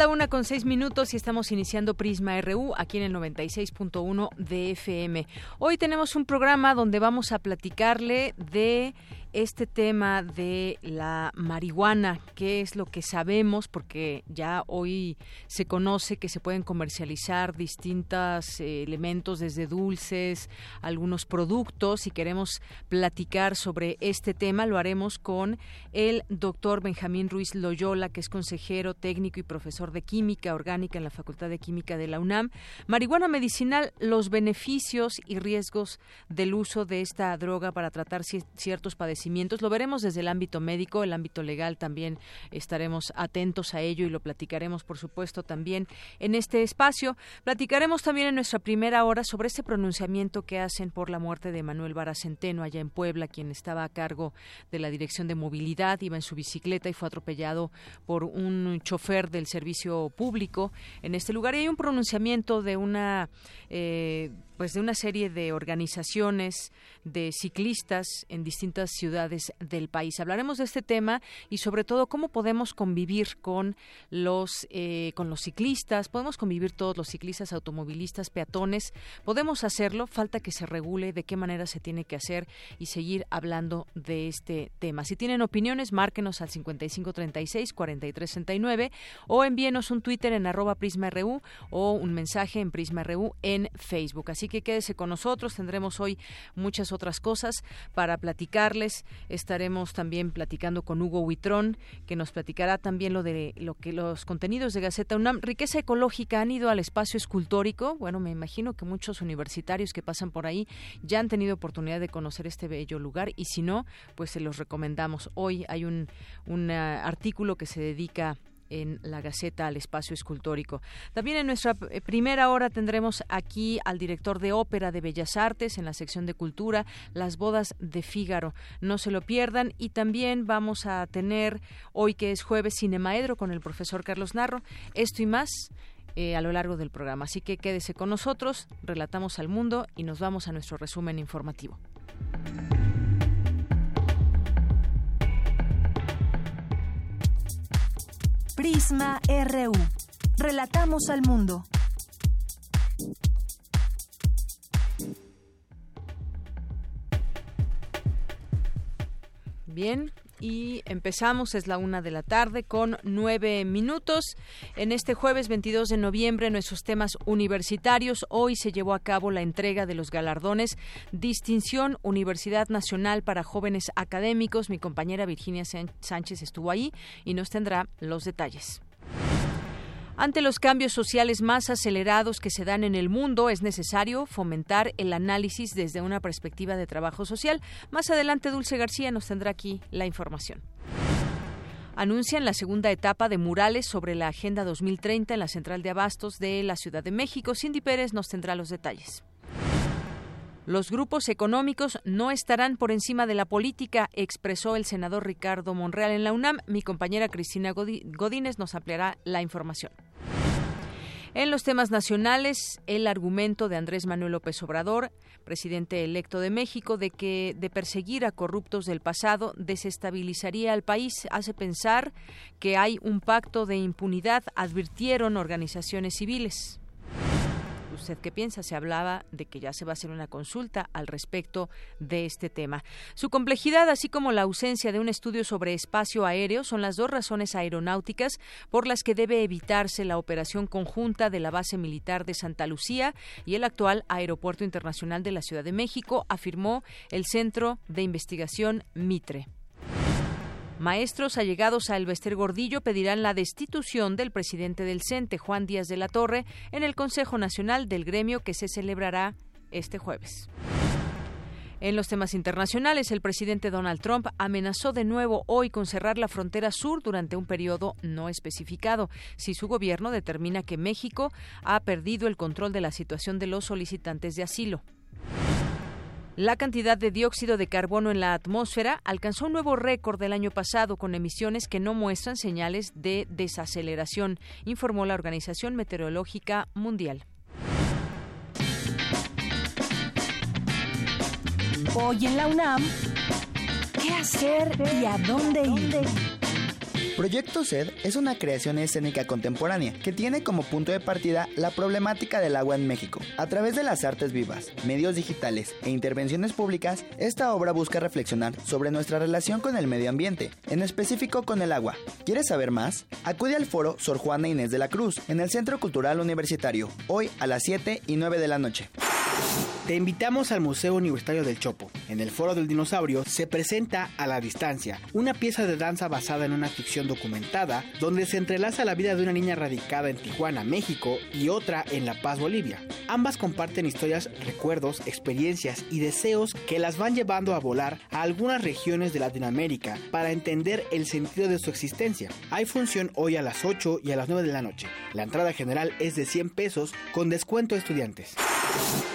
La una con seis minutos y estamos iniciando Prisma RU aquí en el 96.1 de FM. Hoy tenemos un programa donde vamos a platicarle de este tema de la marihuana, qué es lo que sabemos, porque ya hoy se conoce que se pueden comercializar distintos eh, elementos, desde dulces, algunos productos, y queremos platicar sobre este tema, lo haremos con el doctor Benjamín Ruiz Loyola, que es consejero técnico y profesor de química orgánica en la Facultad de Química de la UNAM. Marihuana medicinal, los beneficios y riesgos del uso de esta droga para tratar ciertos padecimientos lo veremos desde el ámbito médico, el ámbito legal también estaremos atentos a ello y lo platicaremos, por supuesto, también en este espacio. Platicaremos también en nuestra primera hora sobre este pronunciamiento que hacen por la muerte de Manuel Baracenteno allá en Puebla, quien estaba a cargo de la Dirección de Movilidad, iba en su bicicleta y fue atropellado por un chofer del servicio público en este lugar. Y hay un pronunciamiento de una eh, pues de una serie de organizaciones de ciclistas en distintas ciudades del país. Hablaremos de este tema y sobre todo cómo podemos convivir con los eh, con los ciclistas, podemos convivir todos los ciclistas, automovilistas, peatones, podemos hacerlo, falta que se regule de qué manera se tiene que hacer y seguir hablando de este tema. Si tienen opiniones, márquenos al 5536 4369 o envíenos un Twitter en arroba prisma.ru o un mensaje en prisma.ru en Facebook. Así que quédese con nosotros. Tendremos hoy muchas otras cosas para platicarles. Estaremos también platicando con Hugo Huitrón, que nos platicará también lo de lo que los contenidos de Gaceta UNAM. Riqueza ecológica han ido al espacio escultórico. Bueno, me imagino que muchos universitarios que pasan por ahí ya han tenido oportunidad de conocer este bello lugar y si no, pues se los recomendamos. Hoy hay un, un uh, artículo que se dedica en la Gaceta al espacio escultórico. También en nuestra eh, primera hora tendremos aquí al director de ópera de Bellas Artes en la sección de cultura, Las bodas de Fígaro. No se lo pierdan y también vamos a tener hoy que es jueves Cinemaedro con el profesor Carlos Narro. Esto y más eh, a lo largo del programa. Así que quédese con nosotros, relatamos al mundo y nos vamos a nuestro resumen informativo. Prisma RU. Relatamos al mundo. Bien, y empezamos, es la una de la tarde con nueve minutos. En este jueves 22 de noviembre, nuestros temas universitarios. Hoy se llevó a cabo la entrega de los galardones Distinción Universidad Nacional para Jóvenes Académicos. Mi compañera Virginia Sánchez estuvo ahí y nos tendrá los detalles. Ante los cambios sociales más acelerados que se dan en el mundo, es necesario fomentar el análisis desde una perspectiva de trabajo social. Más adelante, Dulce García nos tendrá aquí la información anuncian la segunda etapa de murales sobre la Agenda 2030 en la Central de Abastos de la Ciudad de México. Cindy Pérez nos tendrá los detalles. Los grupos económicos no estarán por encima de la política, expresó el senador Ricardo Monreal en la UNAM. Mi compañera Cristina Godínez nos ampliará la información. En los temas nacionales, el argumento de Andrés Manuel López Obrador, presidente electo de México, de que de perseguir a corruptos del pasado desestabilizaría al país, hace pensar que hay un pacto de impunidad, advirtieron organizaciones civiles. ¿Usted qué piensa? Se hablaba de que ya se va a hacer una consulta al respecto de este tema. Su complejidad, así como la ausencia de un estudio sobre espacio aéreo, son las dos razones aeronáuticas por las que debe evitarse la operación conjunta de la base militar de Santa Lucía y el actual Aeropuerto Internacional de la Ciudad de México, afirmó el Centro de Investigación Mitre. Maestros allegados a Elvester Gordillo pedirán la destitución del presidente del CENTE, Juan Díaz de la Torre, en el Consejo Nacional del Gremio que se celebrará este jueves. En los temas internacionales, el presidente Donald Trump amenazó de nuevo hoy con cerrar la frontera sur durante un periodo no especificado si su gobierno determina que México ha perdido el control de la situación de los solicitantes de asilo. La cantidad de dióxido de carbono en la atmósfera alcanzó un nuevo récord del año pasado con emisiones que no muestran señales de desaceleración, informó la Organización Meteorológica Mundial. Hoy en la UNAM, ¿qué hacer y a dónde ir? Proyecto SED es una creación escénica contemporánea que tiene como punto de partida la problemática del agua en México. A través de las artes vivas, medios digitales e intervenciones públicas, esta obra busca reflexionar sobre nuestra relación con el medio ambiente, en específico con el agua. ¿Quieres saber más? Acude al foro Sor Juana Inés de la Cruz en el Centro Cultural Universitario, hoy a las 7 y 9 de la noche. Te invitamos al Museo Universitario del Chopo. En el Foro del Dinosaurio se presenta A la Distancia, una pieza de danza basada en una ficción documentada donde se entrelaza la vida de una niña radicada en Tijuana, México, y otra en La Paz, Bolivia. Ambas comparten historias, recuerdos, experiencias y deseos que las van llevando a volar a algunas regiones de Latinoamérica para entender el sentido de su existencia. Hay función hoy a las 8 y a las 9 de la noche. La entrada general es de 100 pesos con descuento a estudiantes.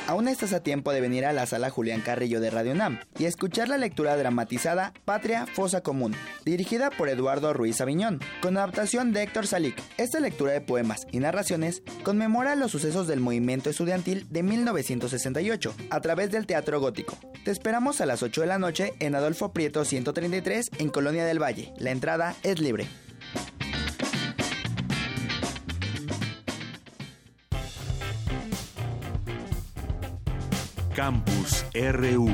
Aún estás a tiempo de venir a la sala Julián Carrillo de Radio NAM y escuchar la lectura dramatizada Patria Fosa Común, dirigida por Eduardo Ruiz Aviñón, con adaptación de Héctor Salic. Esta lectura de poemas y narraciones conmemora los sucesos del movimiento estudiantil de 1968 a través del teatro gótico. Te esperamos a las 8 de la noche en Adolfo Prieto 133 en Colonia del Valle. La entrada es libre. Campus RU.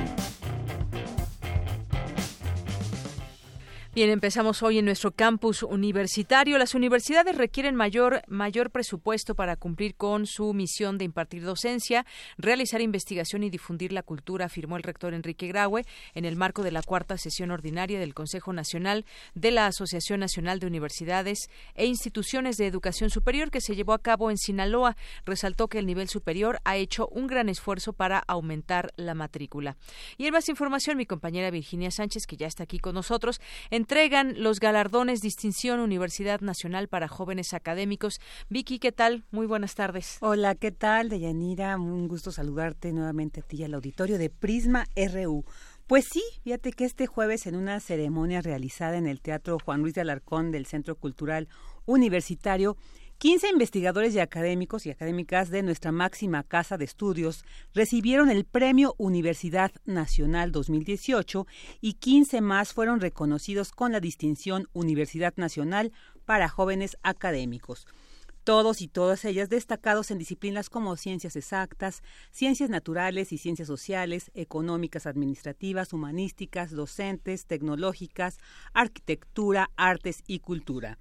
Bien, empezamos hoy en nuestro campus universitario. Las universidades requieren mayor, mayor presupuesto para cumplir con su misión de impartir docencia, realizar investigación y difundir la cultura, afirmó el rector Enrique Graue en el marco de la cuarta sesión ordinaria del Consejo Nacional de la Asociación Nacional de Universidades e Instituciones de Educación Superior que se llevó a cabo en Sinaloa. Resaltó que el nivel superior ha hecho un gran esfuerzo para aumentar la matrícula. Y en más información, mi compañera Virginia Sánchez, que ya está aquí con nosotros, entregan los galardones Distinción Universidad Nacional para Jóvenes Académicos. Vicky, ¿qué tal? Muy buenas tardes. Hola, ¿qué tal, Deyanira? Un gusto saludarte nuevamente a ti y al auditorio de Prisma RU. Pues sí, fíjate que este jueves en una ceremonia realizada en el Teatro Juan Luis de Alarcón del Centro Cultural Universitario, 15 investigadores y académicos y académicas de nuestra máxima casa de estudios recibieron el Premio Universidad Nacional 2018 y 15 más fueron reconocidos con la distinción Universidad Nacional para jóvenes académicos. Todos y todas ellas destacados en disciplinas como ciencias exactas, ciencias naturales y ciencias sociales, económicas, administrativas, humanísticas, docentes, tecnológicas, arquitectura, artes y cultura.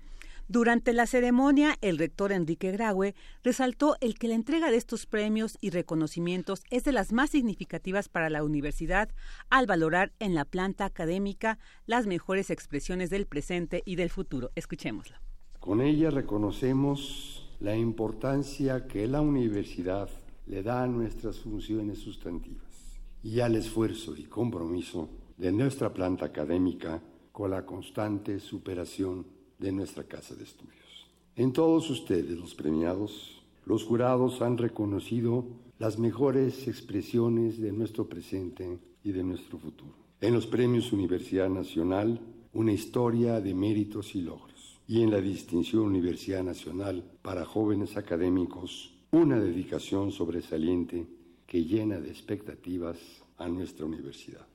Durante la ceremonia, el rector Enrique Graue resaltó el que la entrega de estos premios y reconocimientos es de las más significativas para la universidad al valorar en la planta académica las mejores expresiones del presente y del futuro. Escuchémoslo. Con ella reconocemos la importancia que la universidad le da a nuestras funciones sustantivas y al esfuerzo y compromiso de nuestra planta académica con la constante superación de nuestra casa de estudios. En todos ustedes, los premiados, los jurados han reconocido las mejores expresiones de nuestro presente y de nuestro futuro. En los premios Universidad Nacional, una historia de méritos y logros. Y en la distinción Universidad Nacional para jóvenes académicos, una dedicación sobresaliente que llena de expectativas a nuestra universidad.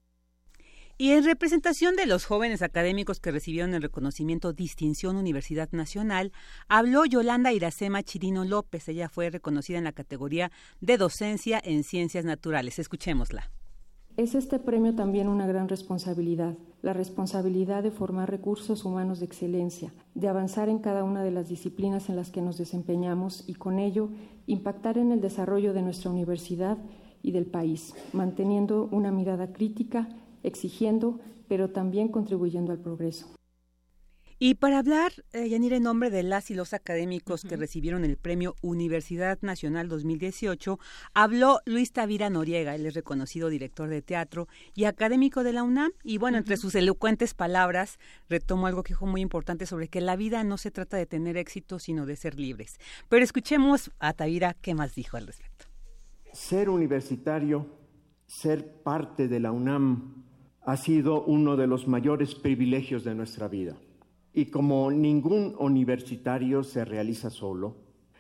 Y en representación de los jóvenes académicos que recibieron el reconocimiento Distinción Universidad Nacional, habló Yolanda Iracema Chirino López. Ella fue reconocida en la categoría de docencia en ciencias naturales. Escuchémosla. Es este premio también una gran responsabilidad, la responsabilidad de formar recursos humanos de excelencia, de avanzar en cada una de las disciplinas en las que nos desempeñamos y con ello impactar en el desarrollo de nuestra universidad y del país, manteniendo una mirada crítica exigiendo, pero también contribuyendo al progreso. Y para hablar, eh, Yanira, en nombre de las y los académicos que recibieron el premio Universidad Nacional 2018, habló Luis Tavira Noriega, él es reconocido director de teatro y académico de la UNAM. Y bueno, entre sus elocuentes palabras, retomo algo que dijo muy importante sobre que la vida no se trata de tener éxito, sino de ser libres. Pero escuchemos a Tavira qué más dijo al respecto. Ser universitario, ser parte de la UNAM, ha sido uno de los mayores privilegios de nuestra vida y como ningún universitario se realiza solo,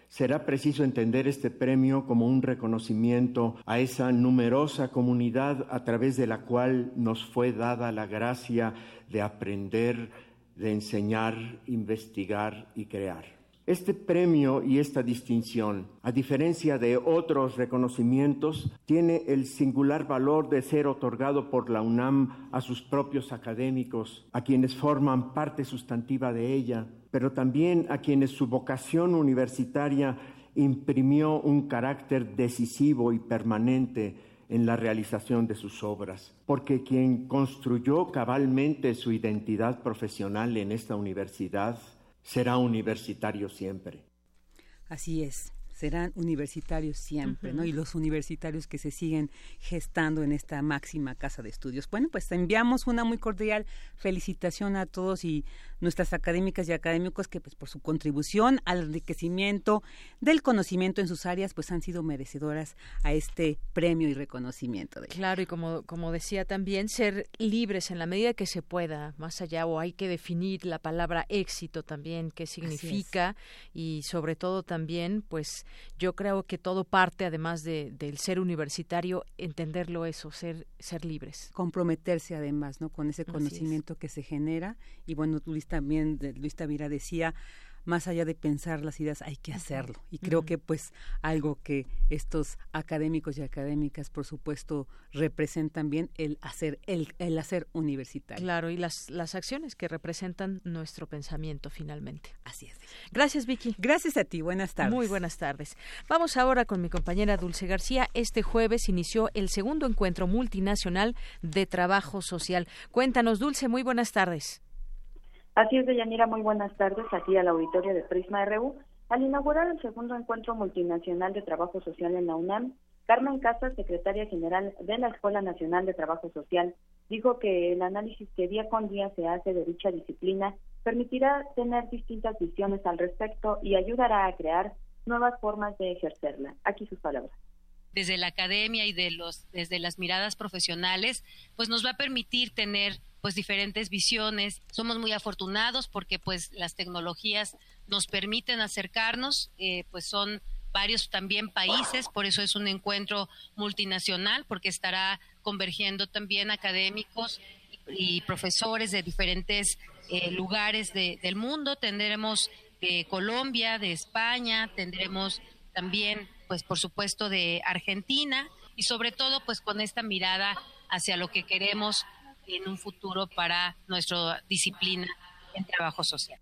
será preciso entender este premio como un reconocimiento a esa numerosa comunidad a través de la cual nos fue dada la gracia de aprender, de enseñar, investigar y crear. Este premio y esta distinción, a diferencia de otros reconocimientos, tiene el singular valor de ser otorgado por la UNAM a sus propios académicos, a quienes forman parte sustantiva de ella, pero también a quienes su vocación universitaria imprimió un carácter decisivo y permanente en la realización de sus obras, porque quien construyó cabalmente su identidad profesional en esta universidad será universitario siempre. Así es serán universitarios siempre, ¿no? Y los universitarios que se siguen gestando en esta máxima casa de estudios. Bueno, pues enviamos una muy cordial felicitación a todos y nuestras académicas y académicos que pues por su contribución al enriquecimiento del conocimiento en sus áreas pues han sido merecedoras a este premio y reconocimiento. De claro, y como, como decía también, ser libres en la medida que se pueda, más allá, o hay que definir la palabra éxito también, qué significa, y sobre todo también pues yo creo que todo parte, además de, del ser universitario, entenderlo eso, ser, ser libres. Comprometerse además, ¿no? Con ese conocimiento que se genera. Y bueno, Luis también, Luis Tavira decía, más allá de pensar las ideas, hay que hacerlo. Y creo que pues algo que estos académicos y académicas, por supuesto, representan bien el hacer, el, el hacer universitario. Claro, y las, las acciones que representan nuestro pensamiento finalmente. Así es. Gracias, Vicky. Gracias a ti. Buenas tardes. Muy buenas tardes. Vamos ahora con mi compañera Dulce García. Este jueves inició el segundo encuentro multinacional de trabajo social. Cuéntanos, Dulce, muy buenas tardes. Así es, Deyanira, muy buenas tardes aquí al auditorio de Prisma RU. Al inaugurar el segundo encuentro multinacional de trabajo social en la UNAM, Carmen Casas, secretaria general de la Escuela Nacional de Trabajo Social, dijo que el análisis que día con día se hace de dicha disciplina permitirá tener distintas visiones al respecto y ayudará a crear nuevas formas de ejercerla. Aquí sus palabras desde la academia y de los desde las miradas profesionales, pues nos va a permitir tener pues diferentes visiones. Somos muy afortunados porque pues las tecnologías nos permiten acercarnos, eh, pues son varios también países, por eso es un encuentro multinacional, porque estará convergiendo también académicos y profesores de diferentes eh, lugares del mundo. Tendremos de Colombia, de España, tendremos también, pues por supuesto, de Argentina y sobre todo, pues con esta mirada hacia lo que queremos en un futuro para nuestra disciplina en trabajo social.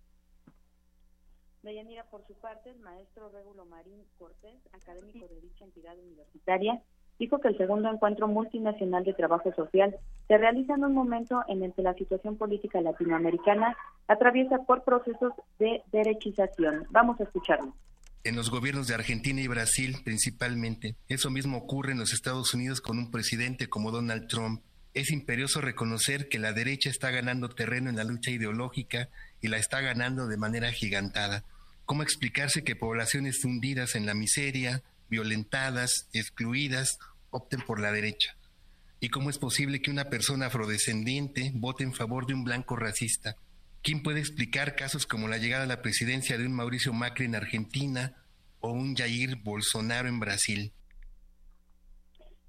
Deyanira, por su parte, el maestro Régulo Marín Cortés, académico de dicha entidad universitaria, dijo que el segundo encuentro multinacional de trabajo social se realiza en un momento en el que la situación política latinoamericana atraviesa por procesos de derechización. Vamos a escucharlo. En los gobiernos de Argentina y Brasil principalmente, eso mismo ocurre en los Estados Unidos con un presidente como Donald Trump es imperioso reconocer que la derecha está ganando terreno en la lucha ideológica y la está ganando de manera gigantada. ¿Cómo explicarse que poblaciones hundidas en la miseria, violentadas, excluidas, opten por la derecha? ¿Y cómo es posible que una persona afrodescendiente vote en favor de un blanco racista? ¿Quién puede explicar casos como la llegada a la presidencia de un Mauricio Macri en Argentina o un Jair Bolsonaro en Brasil?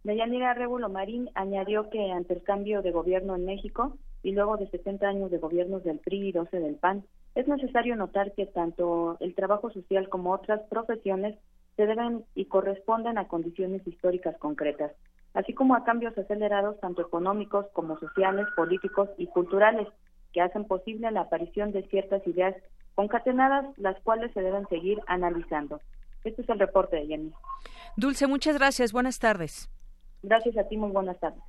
Deyanira Rébulo Marín añadió que ante el cambio de gobierno en México y luego de 70 años de gobiernos del PRI y 12 del PAN, es necesario notar que tanto el trabajo social como otras profesiones se deben y corresponden a condiciones históricas concretas, así como a cambios acelerados tanto económicos como sociales, políticos y culturales, que hacen posible la aparición de ciertas ideas concatenadas, las cuales se deben seguir analizando. Este es el reporte de Jenny. Dulce, muchas gracias. Buenas tardes. Gracias a ti, muy buenas tardes.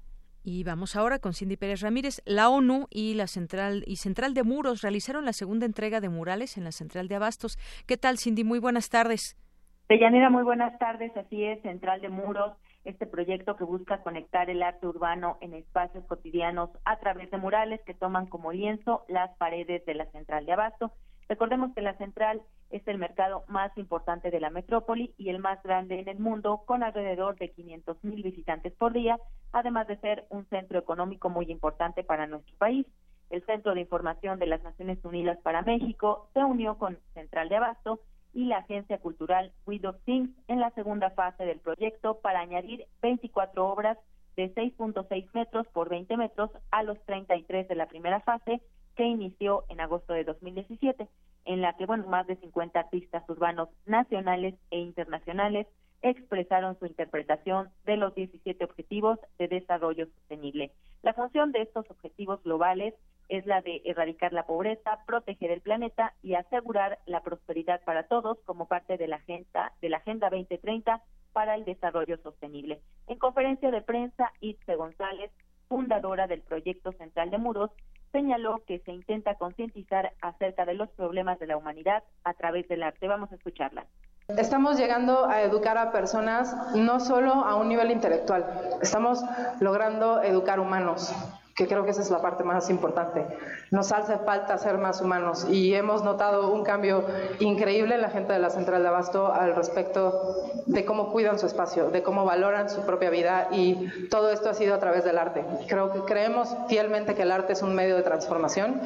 Y vamos ahora con Cindy Pérez Ramírez. La ONU y la Central y Central de Muros realizaron la segunda entrega de murales en la Central de Abastos. ¿Qué tal, Cindy? Muy buenas tardes. Deyanira, muy buenas tardes. Así es, Central de Muros, este proyecto que busca conectar el arte urbano en espacios cotidianos a través de murales que toman como lienzo las paredes de la Central de Abasto. Recordemos que la Central es el mercado más importante de la metrópoli y el más grande en el mundo, con alrededor de 500 mil visitantes por día, además de ser un centro económico muy importante para nuestro país. El Centro de Información de las Naciones Unidas para México se unió con Central de Abasto y la Agencia Cultural Widow Things en la segunda fase del proyecto para añadir 24 obras de 6.6 metros por 20 metros a los 33 de la primera fase que inició en agosto de 2017 en la que bueno, más de 50 artistas urbanos nacionales e internacionales expresaron su interpretación de los 17 objetivos de desarrollo sostenible. La función de estos objetivos globales es la de erradicar la pobreza, proteger el planeta y asegurar la prosperidad para todos como parte de la agenda de la Agenda 2030 para el desarrollo sostenible. En conferencia de prensa, Itze González, fundadora del proyecto Central de Muros, señaló que se intenta concientizar acerca de los problemas de la humanidad a través del arte. Vamos a escucharla. Estamos llegando a educar a personas no solo a un nivel intelectual, estamos logrando educar humanos que creo que esa es la parte más importante. Nos hace falta ser más humanos y hemos notado un cambio increíble en la gente de la Central de Abasto al respecto de cómo cuidan su espacio, de cómo valoran su propia vida y todo esto ha sido a través del arte. Creo que creemos fielmente que el arte es un medio de transformación.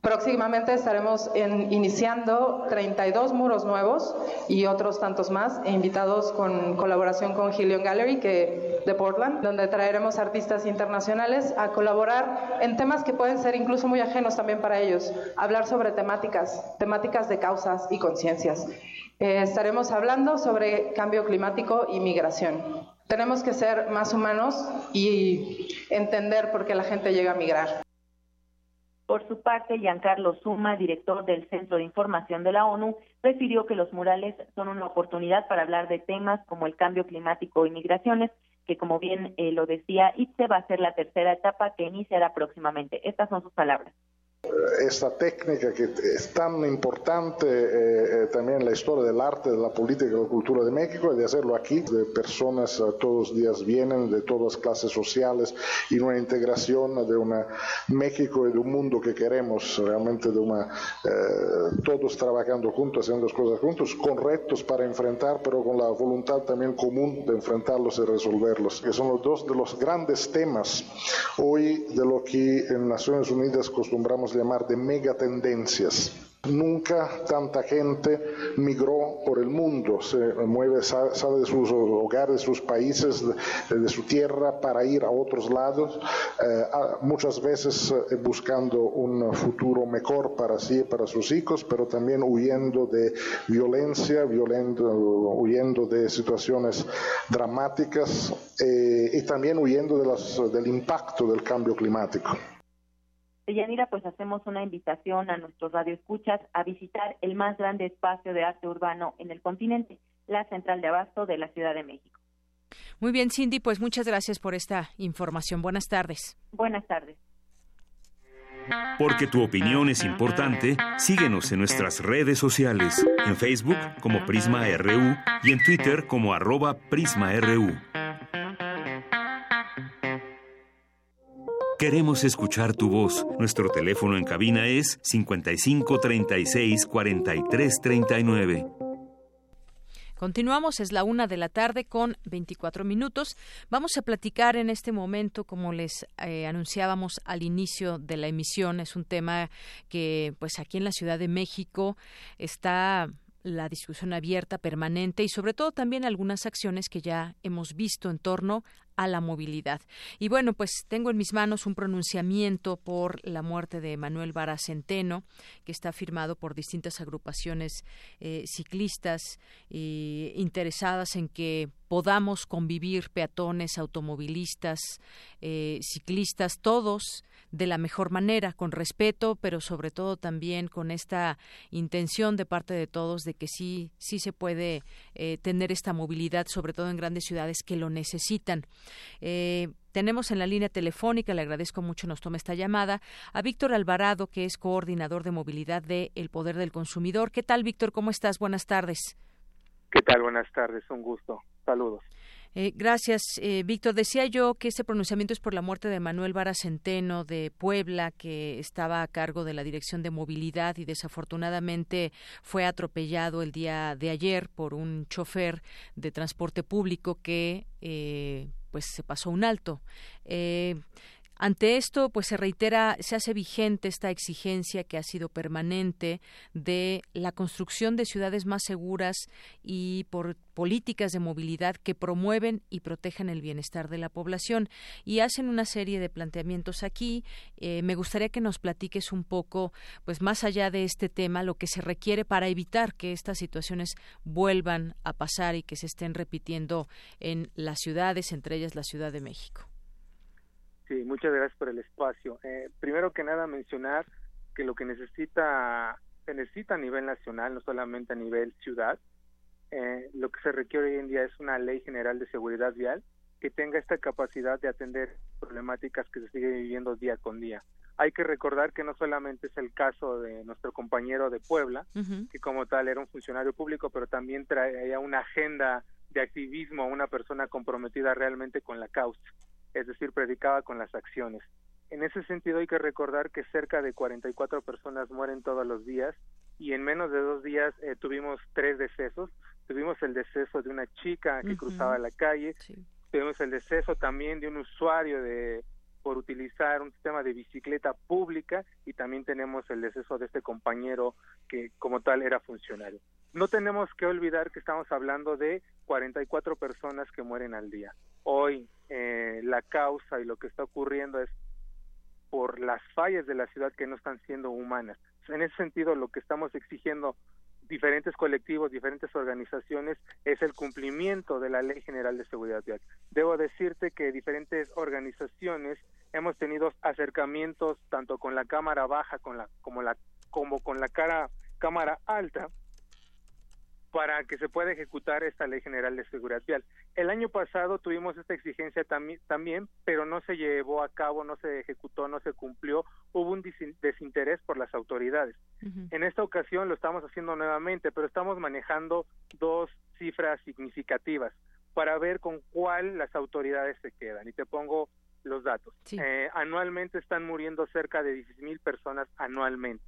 Próximamente estaremos iniciando 32 muros nuevos y otros tantos más, e invitados con colaboración con Helion Gallery que, de Portland, donde traeremos artistas internacionales a colaborar en temas que pueden ser incluso muy ajenos también para ellos, hablar sobre temáticas, temáticas de causas y conciencias. Eh, estaremos hablando sobre cambio climático y migración. Tenemos que ser más humanos y entender por qué la gente llega a migrar. Por su parte, Giancarlo Suma, director del Centro de Información de la ONU, refirió que los murales son una oportunidad para hablar de temas como el cambio climático y migraciones, que como bien eh, lo decía ITSE va a ser la tercera etapa que iniciará próximamente. Estas son sus palabras esta técnica que es tan importante eh, eh, también en la historia del arte, de la política y la cultura de México, y de hacerlo aquí, de personas todos los días vienen, de todas las clases sociales, y una integración de una México y de un mundo que queremos, realmente de una, eh, todos trabajando juntos, haciendo las cosas juntos, con retos para enfrentar, pero con la voluntad también común de enfrentarlos y resolverlos, que son los dos de los grandes temas. Hoy de lo que en Naciones Unidas acostumbramos llamar de megatendencias. Nunca tanta gente migró por el mundo, se mueve, sale de sus hogares, de sus países, de, su tierra para ir a otros lados, eh, muchas veces eh, buscando un futuro mejor para sí y para sus hijos, pero también huyendo de violencia, huyendo de situaciones dramáticas eh, y también huyendo de las, del impacto del cambio climático. Yanira, pues hacemos una invitación a nuestros radioescuchas a visitar el más grande espacio de arte urbano en el continente, la Central de Abasto de la Ciudad de México. Muy bien, Cindy, pues muchas gracias por esta información. Buenas tardes. Buenas tardes. Porque tu opinión es importante, síguenos en nuestras redes sociales, en Facebook como Prisma RU y en Twitter como arroba PrismaRU. Queremos escuchar tu voz. Nuestro teléfono en cabina es 55 36 43 39. Continuamos, es la una de la tarde con 24 minutos. Vamos a platicar en este momento, como les eh, anunciábamos al inicio de la emisión, es un tema que, pues, aquí en la Ciudad de México está la discusión abierta, permanente y sobre todo también algunas acciones que ya hemos visto en torno a la movilidad. Y bueno, pues tengo en mis manos un pronunciamiento por la muerte de Manuel Vara Centeno, que está firmado por distintas agrupaciones eh, ciclistas eh, interesadas en que podamos convivir peatones, automovilistas, eh, ciclistas, todos de la mejor manera, con respeto, pero sobre todo también con esta intención de parte de todos de que sí, sí se puede tener esta movilidad, sobre todo en grandes ciudades que lo necesitan. Eh, tenemos en la línea telefónica, le agradezco mucho nos tome esta llamada, a Víctor Alvarado, que es coordinador de movilidad de El Poder del Consumidor. ¿Qué tal, Víctor? ¿Cómo estás? Buenas tardes. ¿Qué tal? Buenas tardes, un gusto. Saludos. Eh, gracias, eh, Víctor. Decía yo que este pronunciamiento es por la muerte de Manuel Vara Centeno de Puebla, que estaba a cargo de la Dirección de Movilidad y desafortunadamente fue atropellado el día de ayer por un chofer de transporte público que eh, pues se pasó un alto. Ante esto, pues se reitera, se hace vigente esta exigencia que ha sido permanente de la construcción de ciudades más seguras y por políticas de movilidad que promueven y protegen el bienestar de la población. Y hacen una serie de planteamientos aquí. Eh, me gustaría que nos platiques un poco, pues más allá de este tema, lo que se requiere para evitar que estas situaciones vuelvan a pasar y que se estén repitiendo en las ciudades, entre ellas la Ciudad de México. Sí, muchas gracias por el espacio. Eh, primero que nada mencionar que lo que necesita se necesita a nivel nacional, no solamente a nivel ciudad. Eh, lo que se requiere hoy en día es una ley general de seguridad vial que tenga esta capacidad de atender problemáticas que se siguen viviendo día con día. Hay que recordar que no solamente es el caso de nuestro compañero de Puebla, que como tal era un funcionario público, pero también traía una agenda de activismo, una persona comprometida realmente con la causa es decir, predicaba con las acciones. En ese sentido hay que recordar que cerca de 44 personas mueren todos los días y en menos de dos días eh, tuvimos tres decesos. Tuvimos el deceso de una chica que cruzaba la calle, tuvimos el deceso también de un usuario de por utilizar un sistema de bicicleta pública y también tenemos el deceso de este compañero que como tal era funcionario. No tenemos que olvidar que estamos hablando de 44 personas que mueren al día. Hoy eh, la causa y lo que está ocurriendo es por las fallas de la ciudad que no están siendo humanas. En ese sentido, lo que estamos exigiendo diferentes colectivos, diferentes organizaciones, es el cumplimiento de la Ley General de Seguridad Vial. Debo decirte que diferentes organizaciones hemos tenido acercamientos tanto con la Cámara Baja con la, como, la, como con la cara, Cámara Alta para que se pueda ejecutar esta Ley General de Seguridad Vial. El año pasado tuvimos esta exigencia también, pero no se llevó a cabo, no se ejecutó, no se cumplió, hubo un desinterés por las autoridades. En esta ocasión lo estamos haciendo nuevamente, pero estamos manejando dos cifras significativas para ver con cuál las autoridades se quedan. Y te pongo los datos. Eh, anualmente están muriendo cerca de 10 mil personas anualmente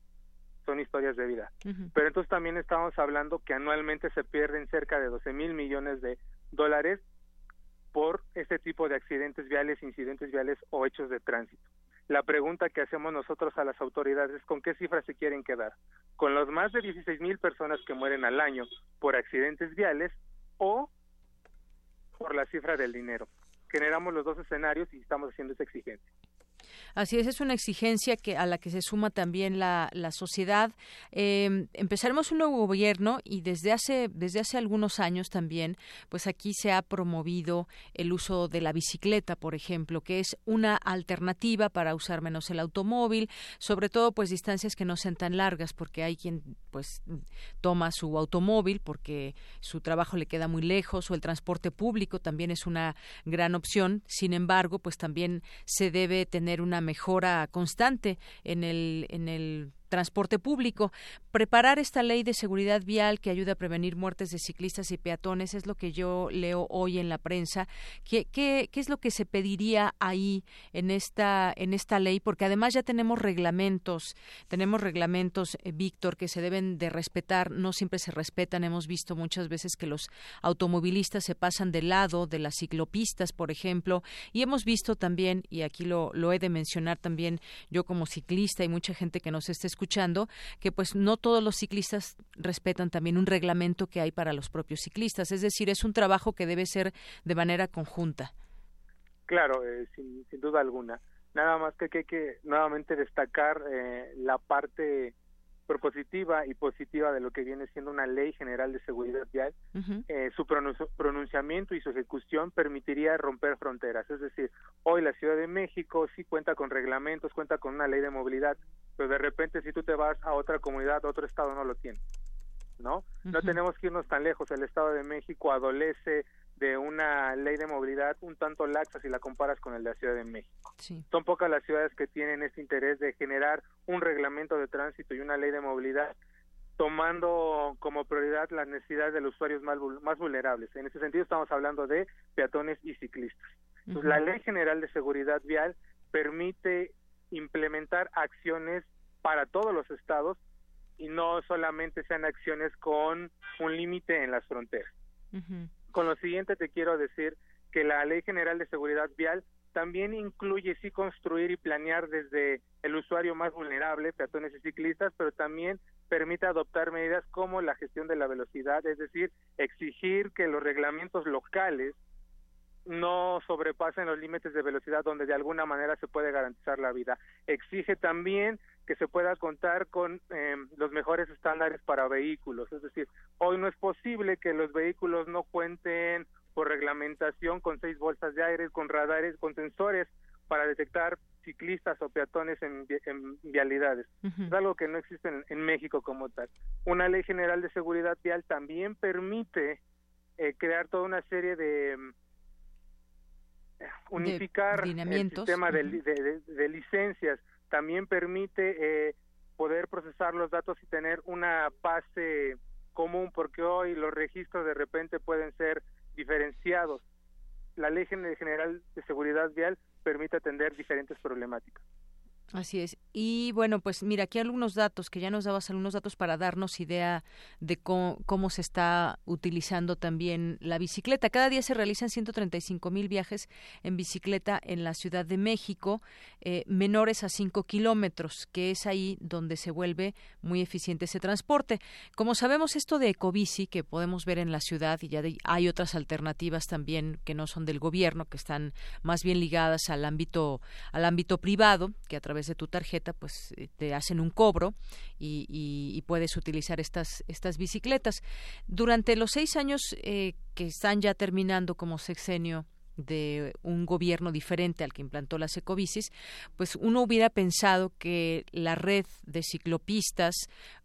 son historias de vida. Pero entonces también estamos hablando que anualmente se pierden cerca de 12 mil millones de dólares por este tipo de accidentes viales, incidentes viales o hechos de tránsito. La pregunta que hacemos nosotros a las autoridades es con qué cifras se quieren quedar, con los más de 16 mil personas que mueren al año por accidentes viales o por la cifra del dinero. Generamos los dos escenarios y estamos haciendo esa exigencia. Así es, es una exigencia que a la que se suma también la, la sociedad. Eh, empezaremos un nuevo gobierno y desde hace desde hace algunos años también, pues aquí se ha promovido el uso de la bicicleta, por ejemplo, que es una alternativa para usar menos el automóvil, sobre todo pues distancias que no sean tan largas, porque hay quien pues toma su automóvil porque su trabajo le queda muy lejos o el transporte público también es una gran opción. Sin embargo, pues también se debe tener una mejora constante en el, en el transporte público. Preparar esta ley de seguridad vial que ayuda a prevenir muertes de ciclistas y peatones es lo que yo leo hoy en la prensa. ¿Qué, es lo que se pediría ahí en esta, en esta ley? Porque además ya tenemos reglamentos, tenemos reglamentos, eh, Víctor, que se deben de respetar, no siempre se respetan. Hemos visto muchas veces que los automovilistas se pasan del lado de las ciclopistas, por ejemplo, y hemos visto también, y aquí lo, lo he de mencionar también yo como ciclista y mucha gente que nos esté escuchando que pues no todos los ciclistas respetan también un reglamento que hay para los propios ciclistas. Es decir, es un trabajo que debe ser de manera conjunta. Claro, eh, sin, duda alguna. Nada más que hay que, nuevamente destacar eh, la parte propositiva y positiva de lo que viene siendo una ley general de seguridad vial, eh, su pronunciamiento y su ejecución permitiría romper fronteras. Es decir, hoy la Ciudad de México sí cuenta con reglamentos, cuenta con una ley de movilidad, pero de repente si tú te vas a otra comunidad, otro estado no lo tiene. ¿No? No tenemos que irnos tan lejos. El Estado de México adolece de una ley de movilidad un tanto laxa si la comparas con el de la Ciudad de México. Son pocas las ciudades que tienen ese interés de generar un reglamento de tránsito y una ley de movilidad tomando como prioridad las necesidades de los usuarios más, más vulnerables. En ese sentido estamos hablando de peatones y ciclistas. la Ley General de Seguridad Vial permite implementar acciones para todos los estados y no solamente sean acciones con un límite en las fronteras. Con lo siguiente te quiero decir que la Ley General de Seguridad Vial también incluye sí construir y planear desde el usuario más vulnerable, peatones y ciclistas, pero también permite adoptar medidas como la gestión de la velocidad, es decir, exigir que los reglamentos locales no sobrepasen los límites de velocidad donde de alguna manera se puede garantizar la vida. Exige también que se pueda contar con eh, los mejores estándares para vehículos, es decir, hoy no es posible que los vehículos no cuenten por reglamentación con seis bolsas de aire, con radares, con sensores para detectar ciclistas o peatones en, vialidades. Es algo que no existe en, México como tal. Una ley general de seguridad vial también permite eh, crear toda una serie de eh, unificar el sistema de, de, licencias. También permite eh, poder procesar los datos y tener una base común, porque hoy los registros de repente pueden ser diferenciados. La Ley General de Seguridad Vial permite atender diferentes problemáticas. Así es. Y bueno, pues mira, aquí algunos datos, que ya nos dabas algunos datos para darnos idea de cómo, se está utilizando también la bicicleta. Cada día se realizan 135 mil viajes en bicicleta en la Ciudad de México, eh, menores a 5 kilómetros, que es ahí donde se vuelve muy eficiente ese transporte. Como sabemos, esto de ecobici que podemos ver en la ciudad, y ya hay otras alternativas también que no son del gobierno, que están más bien ligadas al ámbito, al ámbito privado, que a través de tu tarjeta, pues eh, te hacen un cobro y, puedes utilizar estas, estas bicicletas. Durante los seis años eh, que están ya terminando como sexenio de un gobierno diferente al que implantó las ecobicis, pues uno hubiera pensado que la red de ciclopistas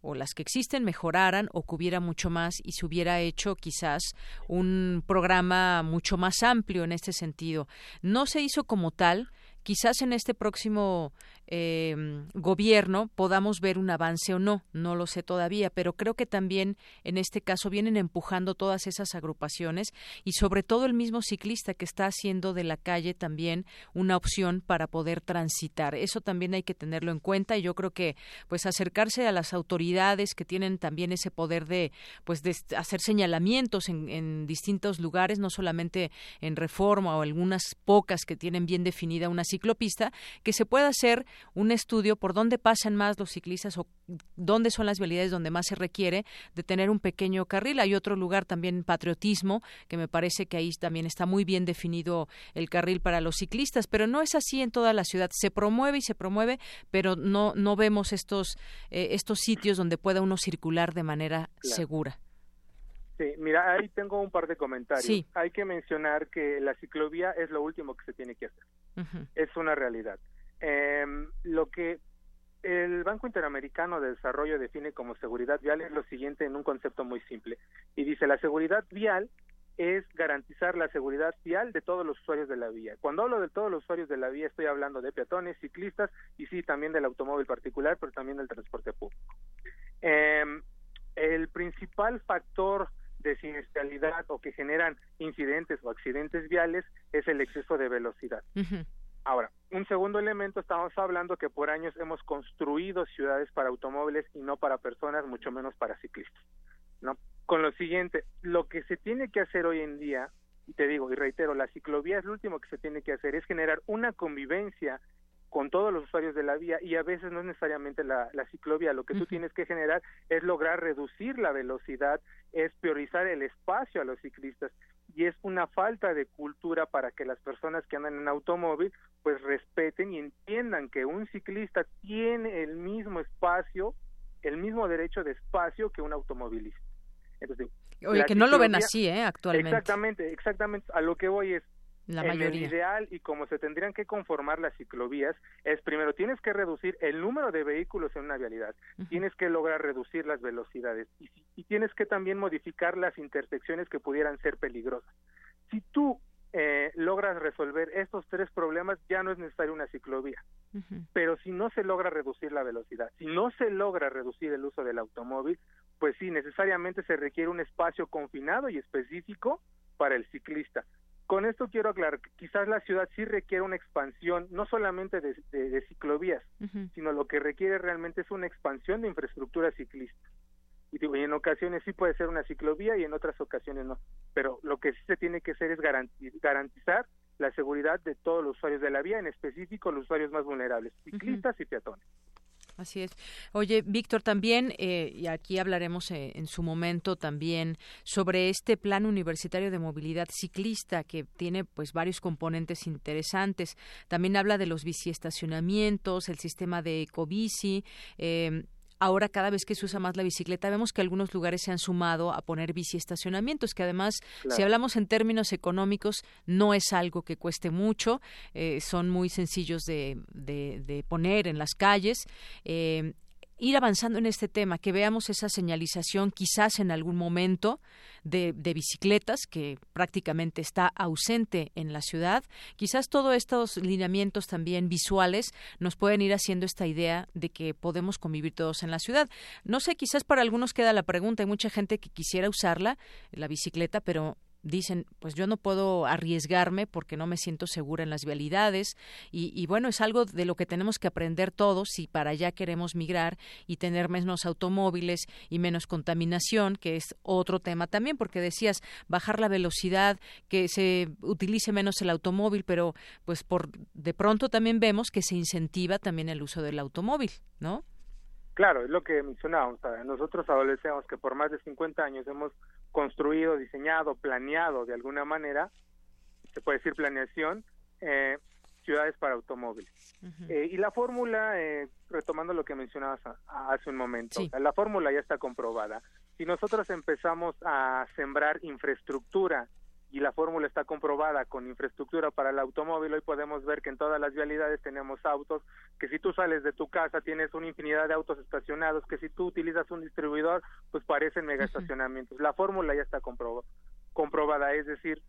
o las que existen mejoraran o que hubiera mucho más y se hubiera hecho quizás un programa mucho más amplio en este sentido. No se hizo como tal, quizás en este próximo eh, gobierno podamos ver un avance o no, no lo sé todavía, pero creo que también en este caso vienen empujando todas esas agrupaciones y sobre todo el mismo ciclista que está haciendo de la calle también una opción para poder transitar. Eso también hay que tenerlo en cuenta y yo creo que pues acercarse a las autoridades que tienen también ese poder de pues de hacer señalamientos en, en distintos lugares, no solamente en reforma o algunas pocas que tienen bien definida una ciclopista, que se pueda hacer un estudio por dónde pasan más los ciclistas o dónde son las vialidades donde más se requiere de tener un pequeño carril. Hay otro lugar también patriotismo, que me parece que ahí también está muy bien definido el carril para los ciclistas, pero no es así en toda la ciudad. Se promueve y se promueve, pero no, no vemos estos, eh, estos sitios donde pueda uno circular de manera segura. Sí, mira, ahí tengo un par de comentarios. Hay que mencionar que la ciclovía es lo último que se tiene que hacer. Es una realidad. Eh, lo que el Banco Interamericano de Desarrollo define como seguridad vial es lo siguiente en un concepto muy simple. Y dice, la seguridad vial es garantizar la seguridad vial de todos los usuarios de la vía. Cuando hablo de todos los usuarios de la vía, estoy hablando de peatones, ciclistas y sí, también del automóvil particular, pero también del transporte público. Eh, el principal factor de siniestralidad o que generan incidentes o accidentes viales es el exceso de velocidad. Ahora, un segundo elemento, estamos hablando que por años hemos construido ciudades para automóviles y no para personas, mucho menos para ciclistas. ¿no? Con lo siguiente, lo que se tiene que hacer hoy en día, y te digo y reitero, la ciclovía es lo último que se tiene que hacer, es generar una convivencia con todos los usuarios de la vía y a veces no es necesariamente la, ciclovía, lo que tú tienes que generar es lograr reducir la velocidad, es priorizar el espacio a los ciclistas y es una falta de cultura para que las personas que andan en automóvil pues respeten y entiendan que un ciclista tiene el mismo espacio, el mismo derecho de espacio que un automovilista. Entonces, Oye, que no lo ven así, ¿eh? Actualmente. Exactamente, exactamente. A lo que voy es, la en el ideal y como se tendrían que conformar las ciclovías es primero tienes que reducir el número de vehículos en una vialidad, tienes que lograr reducir las velocidades y, y, tienes que también modificar las intersecciones que pudieran ser peligrosas. Si tú eh, logras resolver estos tres problemas, ya no es necesaria una ciclovía. Pero si no se logra reducir la velocidad, si no se logra reducir el uso del automóvil, pues sí, necesariamente se requiere un espacio confinado y específico para el ciclista. Con esto quiero aclarar que quizás la ciudad sí requiere una expansión, no solamente de, ciclovías, sino lo que requiere realmente es una expansión de infraestructura ciclista. Y, digo, y en ocasiones sí puede ser una ciclovía y en otras ocasiones no. Pero lo que sí se tiene que hacer es garantizar la seguridad de todos los usuarios de la vía, en específico los usuarios más vulnerables, ciclistas y peatones. Así es. Oye, Víctor, también, eh, y aquí hablaremos eh, en su momento también sobre este plan universitario de movilidad ciclista que tiene pues varios componentes interesantes. También habla de los biciestacionamientos, el sistema de ecobici, eh, ahora cada vez que se usa más la bicicleta, vemos que algunos lugares se han sumado a poner biciestacionamientos, que además, si hablamos en términos económicos, no es algo que cueste mucho, eh, son muy sencillos de, de, poner en las calles. Eh, ir avanzando en este tema, que veamos esa señalización quizás en algún momento de, bicicletas que prácticamente está ausente en la ciudad. Quizás todos estos lineamientos también visuales nos pueden ir haciendo esta idea de que podemos convivir todos en la ciudad. No sé, quizás para algunos queda la pregunta, hay mucha gente que quisiera usarla, la bicicleta, pero dicen, pues yo no puedo arriesgarme porque no me siento segura en las vialidades y, bueno, es algo de lo que tenemos que aprender todos si para allá queremos migrar y tener menos automóviles y menos contaminación, que es otro tema también, porque decías bajar la velocidad, que se utilice menos el automóvil, pero pues por de pronto también vemos que se incentiva también el uso del automóvil, ¿no? Claro, es lo que mencionábamos. Nosotros adolescentes que por más de 50 años hemos construido, diseñado, planeado de alguna manera, se puede decir planeación, eh, ciudades para automóviles. Eh, y la fórmula, eh, retomando lo que mencionabas hace un momento, la fórmula ya está comprobada. Si nosotros empezamos a sembrar infraestructura y la fórmula está comprobada con infraestructura para el automóvil, hoy podemos ver que en todas las vialidades tenemos autos, que si tú sales de tu casa tienes una infinidad de autos estacionados, que si tú utilizas un distribuidor, pues parecen mega estacionamientos. La fórmula ya está comprobada, es decir,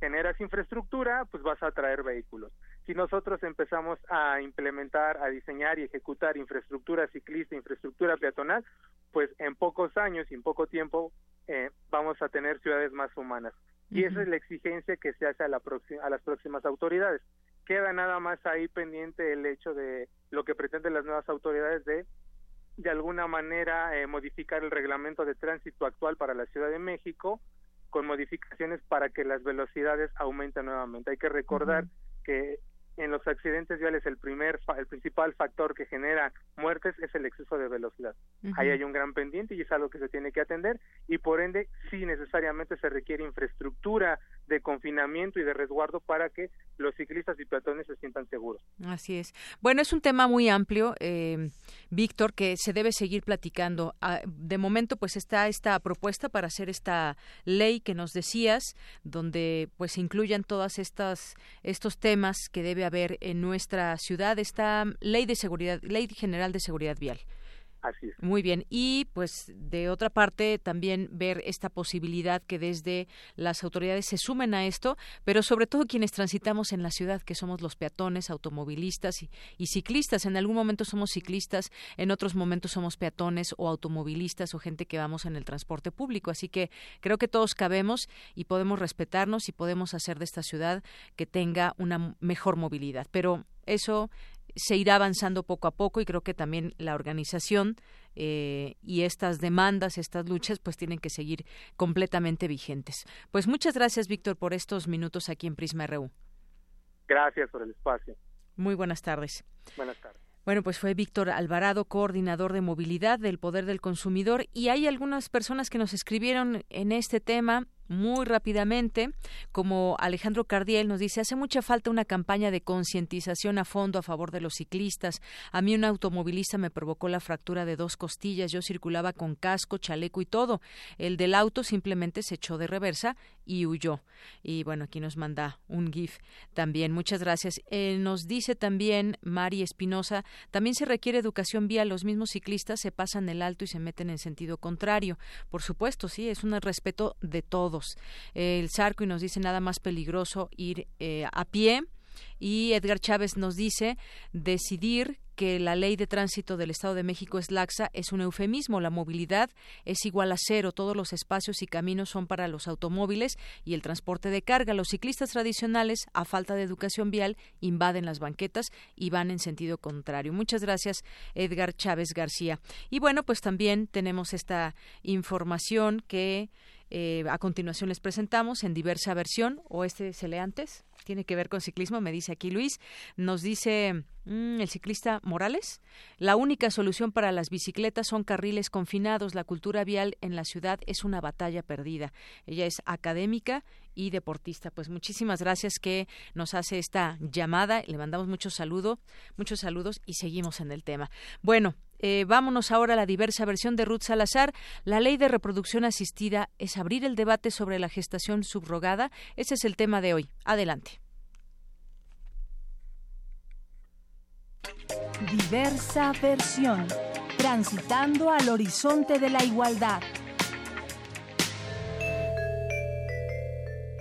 generas infraestructura, pues vas a traer vehículos. Si nosotros empezamos a implementar, a diseñar y ejecutar infraestructura ciclista, infraestructura peatonal, pues en pocos años y en poco tiempo eh, vamos a tener ciudades más humanas. Y esa es la exigencia que se hace a, la a las próximas autoridades. Queda nada más ahí pendiente el hecho de lo que pretenden las nuevas autoridades de de alguna manera eh, modificar el reglamento de tránsito actual para la Ciudad de México con modificaciones para que las velocidades aumenten nuevamente. Hay que recordar que en los accidentes viales el primer el principal factor que genera muertes es el exceso de velocidad. Ahí hay un gran pendiente y es algo que se tiene que atender y por ende sí necesariamente se requiere infraestructura de confinamiento y de resguardo para que los ciclistas y peatones se sientan seguros. Así es. Bueno, es un tema muy amplio, eh, Víctor, que se debe seguir platicando. Ah, de momento, pues está esta propuesta para hacer esta ley que nos decías, donde pues incluyan todas estas estos temas que debe haber en nuestra ciudad. Esta ley de seguridad, ley general de seguridad vial. Muy bien. Y pues de otra parte también ver esta posibilidad que desde las autoridades se sumen a esto, pero sobre todo quienes transitamos en la ciudad, que somos los peatones, automovilistas y, ciclistas. En algún momento somos ciclistas, en otros momentos somos peatones o automovilistas o gente que vamos en el transporte público. Así que creo que todos cabemos y podemos respetarnos y podemos hacer de esta ciudad que tenga una mejor movilidad. Pero eso se irá avanzando poco a poco y creo que también la organización eh, y estas demandas, estas luchas, pues tienen que seguir completamente vigentes. Pues muchas gracias, Víctor, por estos minutos aquí en Prisma RU. Gracias por el espacio. Muy buenas tardes. Buenas tardes. Bueno, pues fue Víctor Alvarado, coordinador de movilidad del Poder del Consumidor, y hay algunas personas que nos escribieron en este tema muy rápidamente, como Alejandro Cardiel nos dice, hace mucha falta una campaña de concientización a fondo a favor de los ciclistas. A mí un automovilista me provocó la fractura de dos costillas, yo circulaba con casco, chaleco y todo. El del auto simplemente se echó de reversa y huyó. Y bueno, aquí nos manda un GIF también. Muchas gracias. Eh, nos dice también Mari Espinosa, también se requiere educación vial. Los mismos ciclistas se pasan el alto y se meten en sentido contrario. Por supuesto, sí, es un respeto de todos. el Sarco y nos dice nada más peligroso ir eh, a pie y Edgar Chávez nos dice decidir que la ley de tránsito del Estado de México es laxa es un eufemismo. La movilidad es igual a cero. Todos los espacios y caminos son para los automóviles y el transporte de carga. Los ciclistas tradicionales, a falta de educación vial, invaden las banquetas y van en sentido contrario. Muchas gracias, Edgar Chávez García. Y bueno, pues también tenemos esta información que eh, a continuación les presentamos en diversa versión, o este se lee antes, tiene que ver con ciclismo, me dice aquí Luis. Nos dice mm, el ciclista Morales, la única solución para las bicicletas son carriles confinados. La cultura vial en la ciudad es una batalla perdida. Ella es académica y deportista. Pues muchísimas gracias que nos hace esta llamada. Le mandamos muchos saludos, muchos saludos y seguimos en el tema. Bueno, eh, vámonos ahora a la diversa versión de Ruth Salazar. La ley de reproducción asistida es abrir el debate sobre la gestación subrogada. Ese es el tema de hoy. Adelante. Diversa versión. Transitando al horizonte de la igualdad.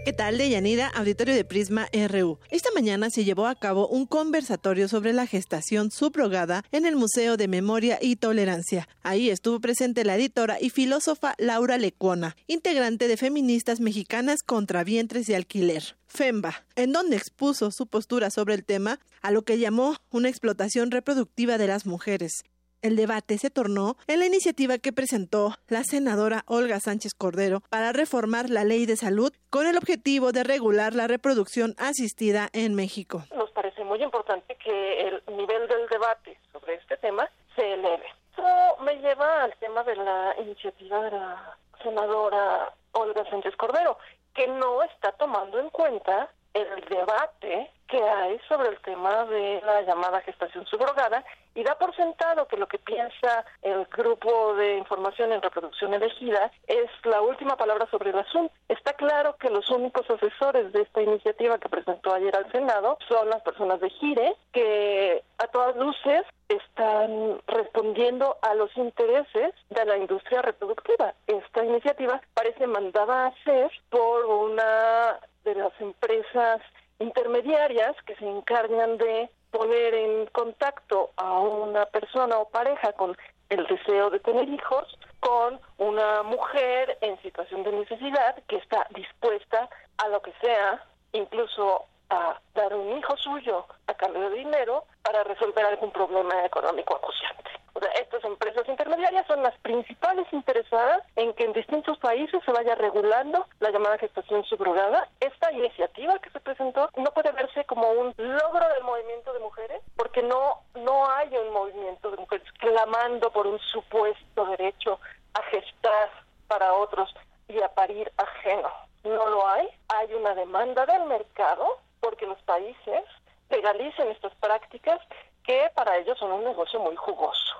¿Qué tal, Deyanira? Auditorio de Prisma RU. Esta mañana se llevó a cabo un conversatorio sobre la gestación subrogada en el Museo de Memoria y Tolerancia. Ahí estuvo presente la editora y filósofa Laura Lecuona, integrante de Feministas Mexicanas contra Vientres de Alquiler. FEMBA, en donde expuso su postura sobre el tema a lo que llamó una explotación reproductiva de las mujeres el debate se tornó en la iniciativa que presentó la senadora Olga Sánchez Cordero para reformar la ley de salud con el objetivo de regular la reproducción asistida en México. Nos parece muy importante que el nivel del debate sobre este tema se eleve. Esto me lleva al tema de la iniciativa de la senadora Olga Sánchez Cordero, que no está tomando en cuenta el debate que hay sobre el tema de la llamada gestación subrogada y da por sentado que lo que piensa el grupo de información en reproducción elegida es la última palabra sobre el asunto. Está claro que los únicos asesores de esta iniciativa que presentó ayer al Senado son las personas de Gire, que a todas luces están respondiendo a los intereses de la industria reproductiva. Esta iniciativa parece mandada a hacer por una de las empresas intermediarias que se encargan de poner en contacto a una persona o pareja con el deseo de tener hijos con una mujer en situación de necesidad que está dispuesta a lo que sea, incluso a dar un hijo suyo a cambio de dinero para resolver algún problema económico acuciante. O sea, estas empresas intermediarias son las principales interesadas en que en distintos países se vaya regulando la llamada gestación subrogada. Esta iniciativa que se presentó no puede verse como un logro del movimiento de mujeres, porque no, no hay un movimiento de mujeres clamando por un supuesto derecho a gestar para otros y a parir ajeno. No lo hay. Hay una demanda del mercado porque los países legalicen estas prácticas que para ellos son un negocio muy jugoso.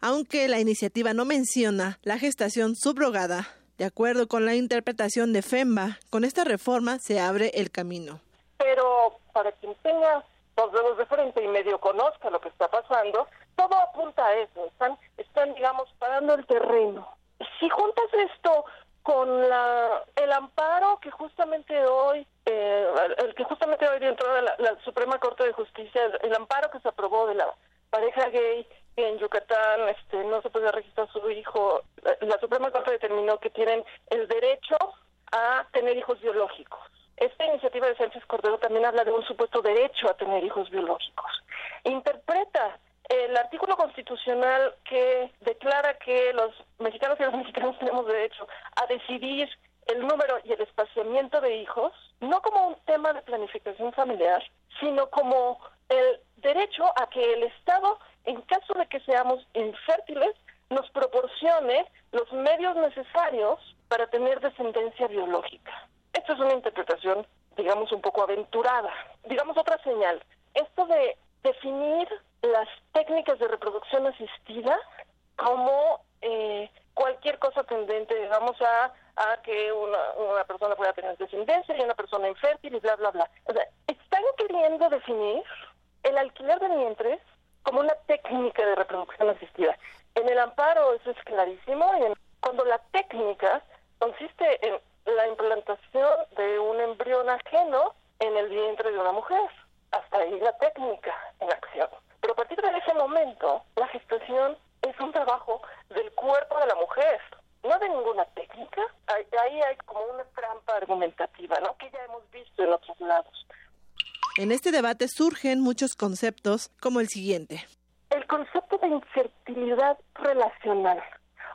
Aunque la iniciativa no menciona la gestación subrogada, de acuerdo con la interpretación de FEMBA, con esta reforma se abre el camino. Pero para quien tenga los dedos de frente y medio conozca lo que está pasando, todo apunta a eso. Están, están digamos, parando el terreno. Si juntas esto con la, el amparo que justamente hoy, eh, el que justamente hoy dentro de la, Suprema Corte de Justicia, el, amparo que se aprobó de la pareja gay que en Yucatán este, no se puede registrar a su hijo, la, Suprema Corte determinó que tienen el derecho a tener hijos biológicos. Esta iniciativa de Sánchez Cordero también habla de un supuesto derecho a tener hijos biológicos. Interpreta el artículo constitucional que declara que los mexicanos y los mexicanos tenemos derecho a decidir el número y el espaciamiento de hijos, no como un tema de planificación familiar, sino como el derecho a que el Estado, en caso de que seamos infértiles, nos proporcione los medios necesarios para tener descendencia biológica. Esto es una interpretación, digamos, un poco aventurada. Digamos otra señal. Esto de definir las técnicas de reproducción asistida como eh, cualquier cosa tendente, vamos a a que una, una persona pueda tener descendencia y una persona infértil y bla, bla, bla. O sea, están queriendo definir el alquiler de vientres como una técnica de reproducción asistida. En el amparo eso es clarísimo, y cuando la técnica consiste en la implantación de un embrión ajeno en el vientre de una mujer. Hasta ahí la técnica en acción. Pero a partir de ese momento, la gestación es un trabajo del cuerpo de la mujer, no de ninguna técnica. Ahí hay como una trampa argumentativa, ¿no? Que ya hemos visto en otros lados. En este debate surgen muchos conceptos como el siguiente. El concepto de infertilidad relacional.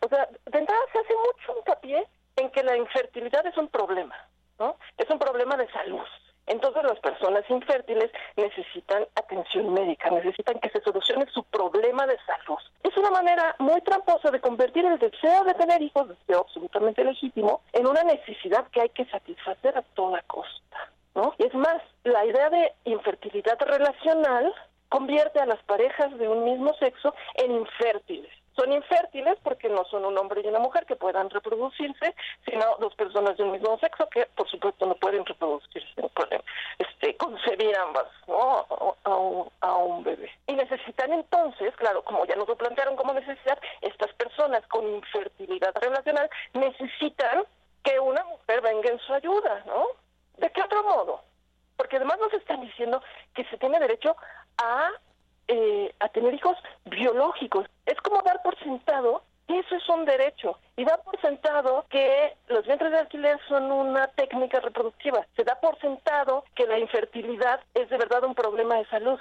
O sea, de entrada se hace mucho hincapié en que la infertilidad es un problema, ¿no? Es un problema de salud. Entonces las personas infértiles necesitan atención médica, necesitan que se solucione su problema de salud. Es una manera muy tramposa de convertir el deseo de tener hijos, deseo absolutamente legítimo, en una necesidad que hay que satisfacer a toda costa. ¿no? Y es más, la idea de infertilidad relacional convierte a las parejas de un mismo sexo en infértiles son infértiles porque no son un hombre y una mujer que puedan reproducirse, sino dos personas de un mismo sexo que, por supuesto, no pueden reproducirse, no pueden este, concebir ambas ¿no? a, un, a un bebé. Y necesitan entonces, claro, como ya nos lo plantearon como necesidad, estas personas con infertilidad relacional necesitan que una mujer venga en su ayuda, ¿no? ¿De qué otro modo? Porque además nos están diciendo que se tiene derecho a eh, a tener hijos biológicos. Es como dar por sentado que eso es un derecho y dar por sentado que los vientres de alquiler son una técnica reproductiva. Se da por sentado que la infertilidad es de verdad un problema de salud.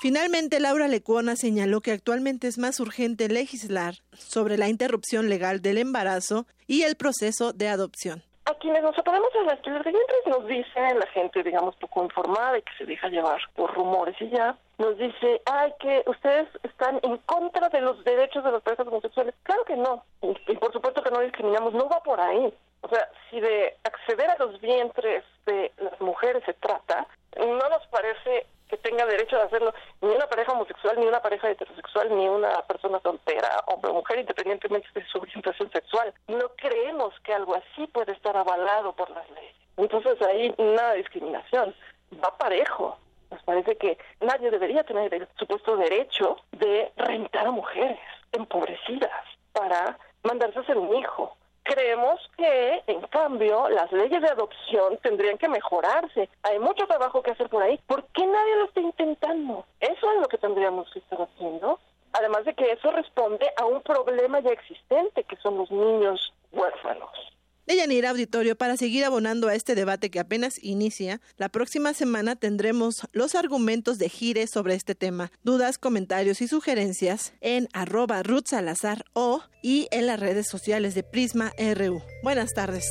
Finalmente, Laura Lecuona señaló que actualmente es más urgente legislar sobre la interrupción legal del embarazo y el proceso de adopción a quienes nos oponemos alquiler de vientres nos dice la gente, digamos, poco informada y que se deja llevar por rumores y ya, nos dice, ay, que ustedes están en contra de los derechos de las personas homosexuales. Claro que no. Y, por supuesto que no discriminamos, no va por ahí. O sea, si de acceder a los vientres de las mujeres se trata, no nos parece que tenga derecho a hacerlo ni una pareja homosexual, ni una pareja heterosexual, ni una persona soltera, hombre o mujer, independientemente de su orientación sexual. No creemos que algo así puede estar avalado por las leyes. Entonces ahí nada de discriminación, va parejo. Nos parece que nadie debería tener el supuesto derecho de rentar a mujeres empobrecidas para mandarse a hacer un hijo Creemos que, en cambio, las leyes de adopción tendrían que mejorarse. Hay mucho trabajo que hacer por ahí. ¿Por qué nadie lo está intentando? Eso es lo que tendríamos que estar haciendo. Además de que eso responde a un problema ya existente, que son los niños huérfanos. Deyanira Auditorio, para seguir abonando a este debate que apenas inicia, la próxima semana tendremos los argumentos de Gire sobre este tema. Dudas, comentarios y sugerencias en arroba Ruth Salazar o y en las redes sociales de Prisma RU. Buenas tardes.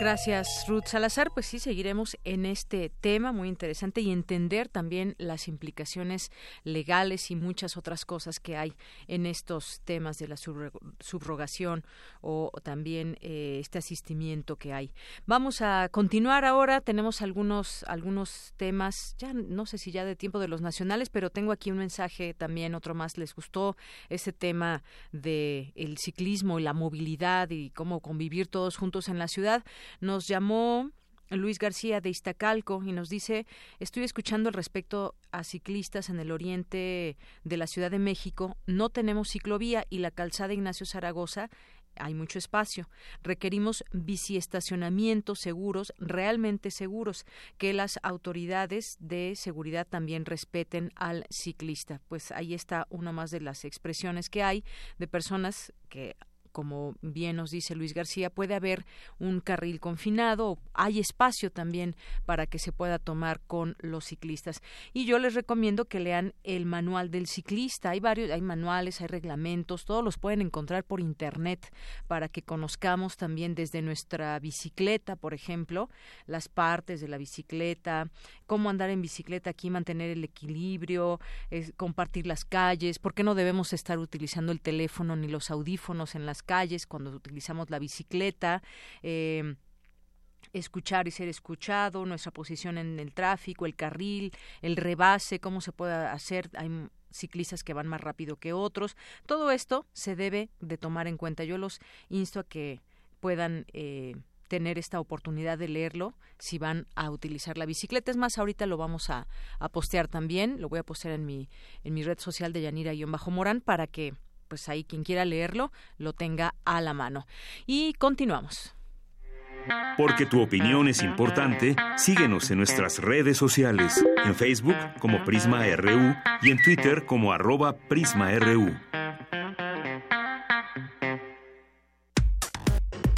Gracias, Ruth Salazar. Pues sí, seguiremos en este tema muy interesante y entender también las implicaciones legales y muchas otras cosas que hay en estos temas de la subrogación o también eh, este asistimiento que hay. Vamos a continuar ahora. Tenemos algunos algunos temas, ya no sé si ya de tiempo de los nacionales, pero tengo aquí un mensaje también, otro más. ¿Les gustó ese tema de el ciclismo y la movilidad y cómo convivir todos juntos en la ciudad? Nos llamó Luis García de Iztacalco y nos dice, estoy escuchando al respecto a ciclistas en el oriente de la Ciudad de México, no tenemos ciclovía y la calzada Ignacio Zaragoza hay mucho espacio. Requerimos biciestacionamientos seguros, realmente seguros, que las autoridades de seguridad también respeten al ciclista. Pues ahí está una más de las expresiones que hay de personas que como bien nos dice Luis García, puede haber un carril confinado, hay espacio también para que se pueda tomar con los ciclistas. Y yo les recomiendo que lean el manual del ciclista. Hay varios, hay manuales, hay reglamentos, todos los pueden encontrar por internet para que conozcamos también desde nuestra bicicleta, por ejemplo, las partes de la bicicleta, cómo andar en bicicleta aquí, mantener el equilibrio, compartir las calles, por qué no debemos estar utilizando el teléfono ni los audífonos en las calles, cuando utilizamos la bicicleta. Eh, escuchar y ser escuchado, nuestra posición en el tráfico, el carril, el rebase, cómo se puede hacer. Hay ciclistas que van más rápido que otros. Todo esto se debe de tomar en cuenta. Yo los insto a que puedan eh, tener esta oportunidad de leerlo si van a utilizar la bicicleta. Es más, ahorita lo vamos a, a postear también, lo voy a postear en mi, en mi red social de Yanira-Morán para que pues ahí quien quiera leerlo lo tenga a la mano. Y continuamos. Porque tu opinión es importante, síguenos en nuestras redes sociales, en Facebook como Prisma RU y en Twitter como arroba PrismaRU.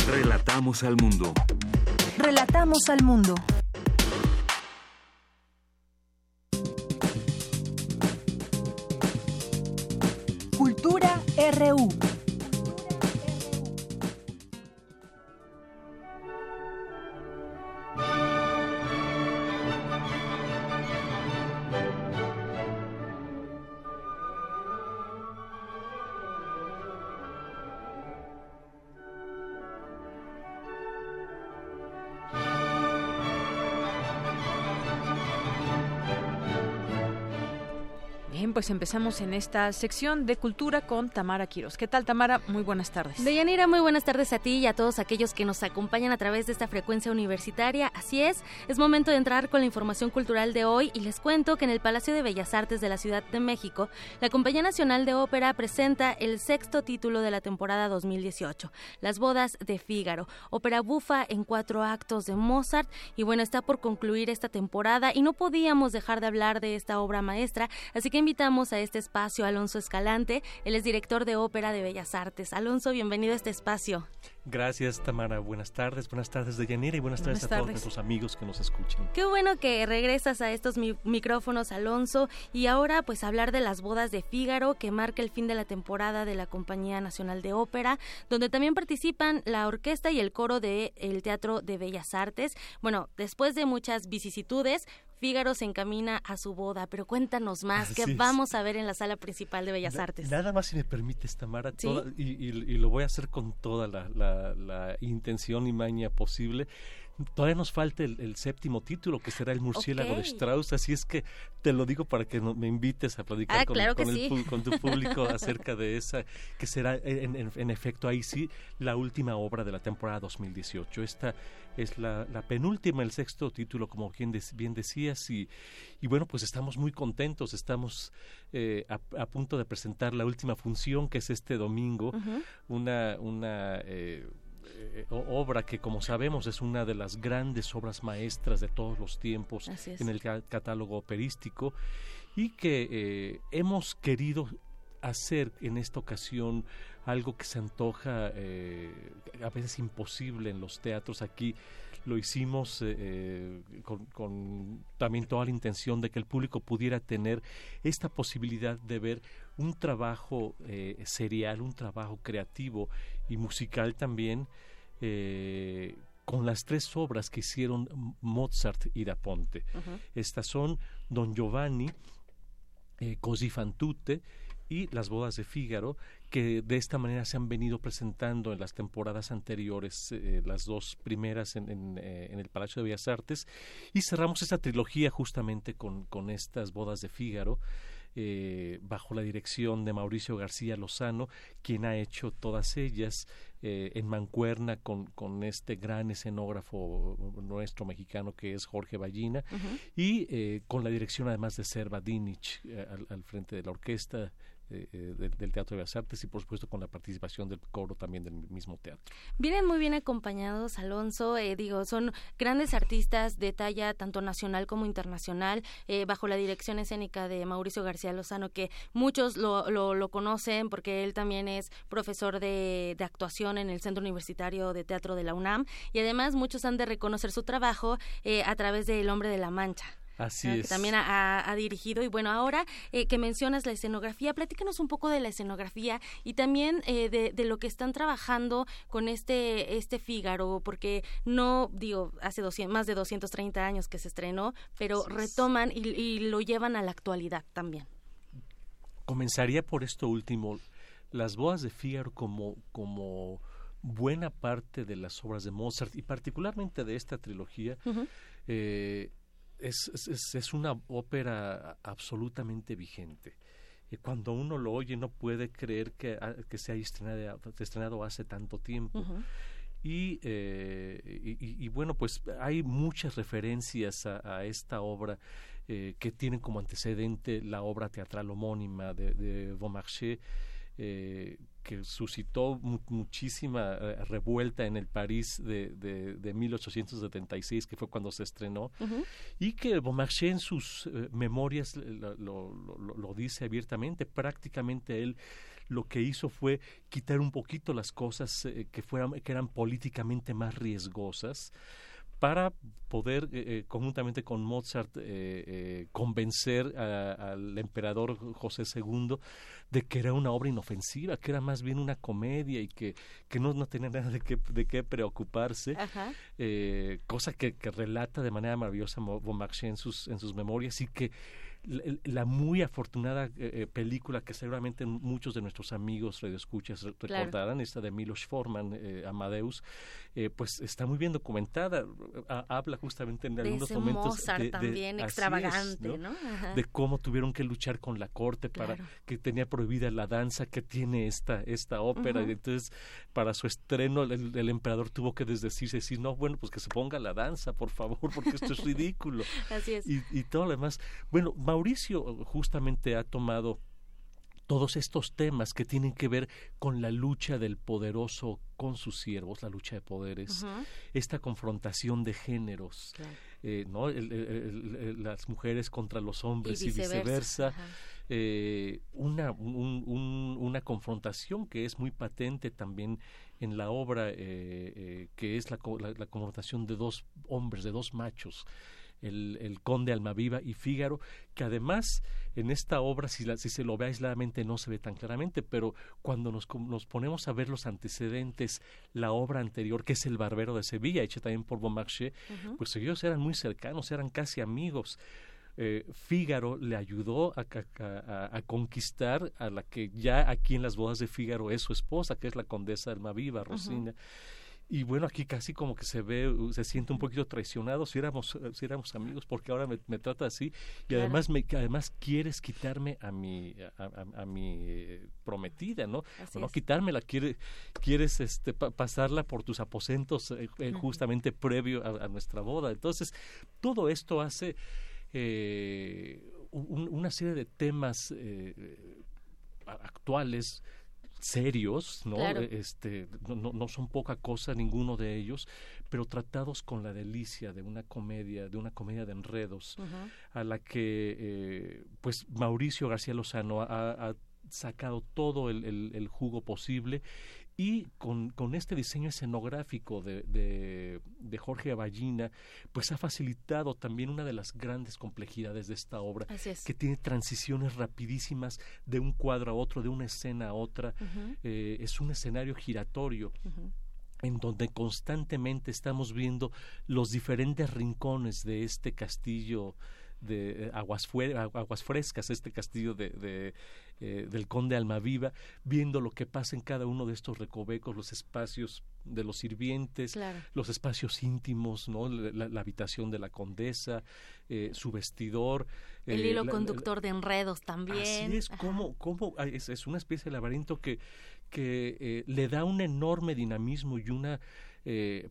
Relatamos al mundo. Relatamos al mundo. Cultura RU. Pues empezamos en esta sección de cultura con Tamara Quiros. ¿Qué tal, Tamara? Muy buenas tardes. Deyanira, muy buenas tardes a ti y a todos aquellos que nos acompañan a través de esta frecuencia universitaria. Así es, es momento de entrar con la información cultural de hoy y les cuento que en el Palacio de Bellas Artes de la Ciudad de México, la Compañía Nacional de Ópera presenta el sexto título de la temporada 2018, Las Bodas de Fígaro, ópera bufa en cuatro actos de Mozart y bueno, está por concluir esta temporada y no podíamos dejar de hablar de esta obra maestra, así que invitamos a este espacio Alonso Escalante. Él es director de Ópera de Bellas Artes. Alonso, bienvenido a este espacio. Gracias, Tamara. Buenas tardes. Buenas tardes, Deyanira, y buenas, tardes, a todos nuestros amigos que nos escuchan. Qué bueno que regresas a estos micrófonos, Alonso. Y ahora, pues, hablar de las bodas de Fígaro, que marca el fin de la temporada de la Compañía Nacional de Ópera, donde también participan la orquesta y el coro del Teatro de Bellas Artes. Bueno, después de muchas vicisitudes, Fígaro se encamina a su boda, pero cuéntanos más, ¿qué vamos a ver en la sala principal de Bellas Artes? Nada más si me permites, Tamara, y, lo voy a hacer con toda la intención y maña posible todavía nos falta el, séptimo título, que será el murciélago de Strauss, así es que te lo digo para que me invites a platicar ah, con, con, tu público acerca de esa, que será en, efecto ahí sí la última obra de la temporada 2018. Esta es la, penúltima, el sexto título, como bien, bien decías, y, y, bueno, pues estamos muy contentos, estamos eh, a, punto de presentar la última función, que es este domingo, una... una eh, eh, obra que como sabemos es una de las grandes obras maestras de todos los tiempos en el catálogo operístico y que eh, hemos querido hacer en esta ocasión algo que se antoja eh, a veces imposible en los teatros aquí lo hicimos con, con, también toda la intención de que el público pudiera tener esta posibilidad de ver un trabajo serial, un trabajo creativo y musical también eh, con las tres obras que hicieron Mozart y Da Ponte. Estas son Don Giovanni, eh, Così fan tutte y Las bodas de Fígaro, que de esta manera se han venido presentando en las temporadas anteriores, eh, las dos primeras en, eh, en, el Palacio de Bellas Artes, y cerramos esta trilogía justamente con, con estas bodas de Fígaro. Eh, bajo la dirección de Mauricio García Lozano, quien ha hecho todas ellas eh, en mancuerna con, con, este gran escenógrafo nuestro mexicano que es Jorge Ballina, y eh, con la dirección además de Serva Dinich al, al, frente de la orquesta eh, eh, del, Teatro de las Artes y por supuesto con la participación del coro también del mismo teatro. Vienen muy bien acompañados, Alonso, eh, digo, son grandes artistas de talla tanto nacional como internacional, bajo la dirección escénica de Mauricio García Lozano, que muchos lo, lo, conocen porque él también es profesor de, de actuación en el Centro Universitario de Teatro de la UNAM y además muchos han de reconocer su trabajo a través de El Hombre de la Mancha. Así es. Que también ha, dirigido. Y bueno, ahora eh, que mencionas la escenografía, platícanos un poco de la escenografía y también eh, de, lo que están trabajando con este, este Fígaro, porque no, digo, hace más de 230 años que se estrenó, pero retoman y, lo llevan a la actualidad también. Comenzaría por esto último. Las bodas de Fígaro como, como buena parte de las obras de Mozart y particularmente de esta trilogía, es, es, es una ópera absolutamente vigente. Y cuando uno lo oye no puede creer que, ah, que se haya estrenado, estrenado hace tanto tiempo. Y, y, bueno, pues hay muchas referencias a, esta obra que tienen como antecedente la obra teatral homónima de, de Beaumarchais, eh, que suscitó muchísima eh, revuelta en el París de, de, 1876, que fue cuando se estrenó, y que Beaumarchais en sus eh, memorias lo, lo, dice abiertamente, prácticamente él lo que hizo fue quitar un poquito las cosas que, fueran, que eran políticamente más riesgosas, para poder, eh, eh, conjuntamente con Mozart, eh, convencer al emperador José II de que era una obra inofensiva, que era más bien una comedia y que, que no, no tenía nada de qué, de qué preocuparse, cosa que, que, relata de manera maravillosa Beaumarchais en sus, en sus memorias y que la, muy afortunada eh, eh, película que seguramente muchos de nuestros amigos radioescuchas recordarán, esta de Milos Forman, eh, Amadeus, pues está muy bien documentada. habla justamente en algunos momentos de, también extravagante, De cómo tuvieron que luchar con la corte para que tenía prohibida la danza que tiene esta esta ópera. Y entonces, para su estreno, el, emperador tuvo que desdecirse, decir, no, bueno, pues que se ponga la danza, por favor, porque esto es ridículo. Así es. Y, y todo lo demás. Bueno, Mauricio justamente ha tomado todos estos temas que tienen que ver con la lucha del poderoso con sus siervos, la lucha de poderes, esta confrontación de géneros, eh, ¿no? las mujeres contra los hombres y viceversa. Eh, una, una confrontación que es muy patente también en la obra, eh, que es la, la confrontación de dos hombres, de dos machos el, el, conde Almaviva y Fígaro, que además en esta obra, si, si se lo ve aisladamente, no se ve tan claramente, pero cuando nos, nos, ponemos a ver los antecedentes, la obra anterior, que es El Barbero de Sevilla, hecha también por Beaumarchais, pues ellos eran muy cercanos, eran casi amigos. Eh, Fígaro le ayudó a, a, conquistar a la que ya aquí en las bodas de Fígaro es su esposa, que es la condesa Almaviva, Rosina. Y bueno, aquí casi como que se ve, uh, se siente un poquito traicionado si éramos, uh, si éramos amigos, porque ahora me, trata así. Y además, me, además quieres quitarme a mi, a, mi eh, prometida, ¿no? no quitármela, quiere, quieres este, pasarla por tus aposentos eh, eh, justamente previo a, nuestra boda. Entonces, todo esto hace una serie de temas actuales serios, ¿no? Este, no, no, son poca cosa ninguno de ellos, pero tratados con la delicia de una comedia, de una comedia de enredos, a la que eh, pues Mauricio García Lozano ha, sacado todo el, el, jugo posible y con, con este diseño escenográfico de, de, Jorge Aballina, pues ha facilitado también una de las grandes complejidades de esta obra, que tiene transiciones rapidísimas de un cuadro a otro, de una escena a otra. Eh, es un escenario giratorio. en donde constantemente estamos viendo los diferentes rincones de este castillo de eh, aguas, aguas frescas, este castillo de, eh, del conde Almaviva, viendo lo que pasa en cada uno de estos recovecos, los espacios de los sirvientes, los espacios íntimos, ¿no? La, habitación de la condesa, eh, su vestidor. El hilo conductor de enredos también. Así es, como, como es, es, una especie de laberinto que, que le da un enorme dinamismo y una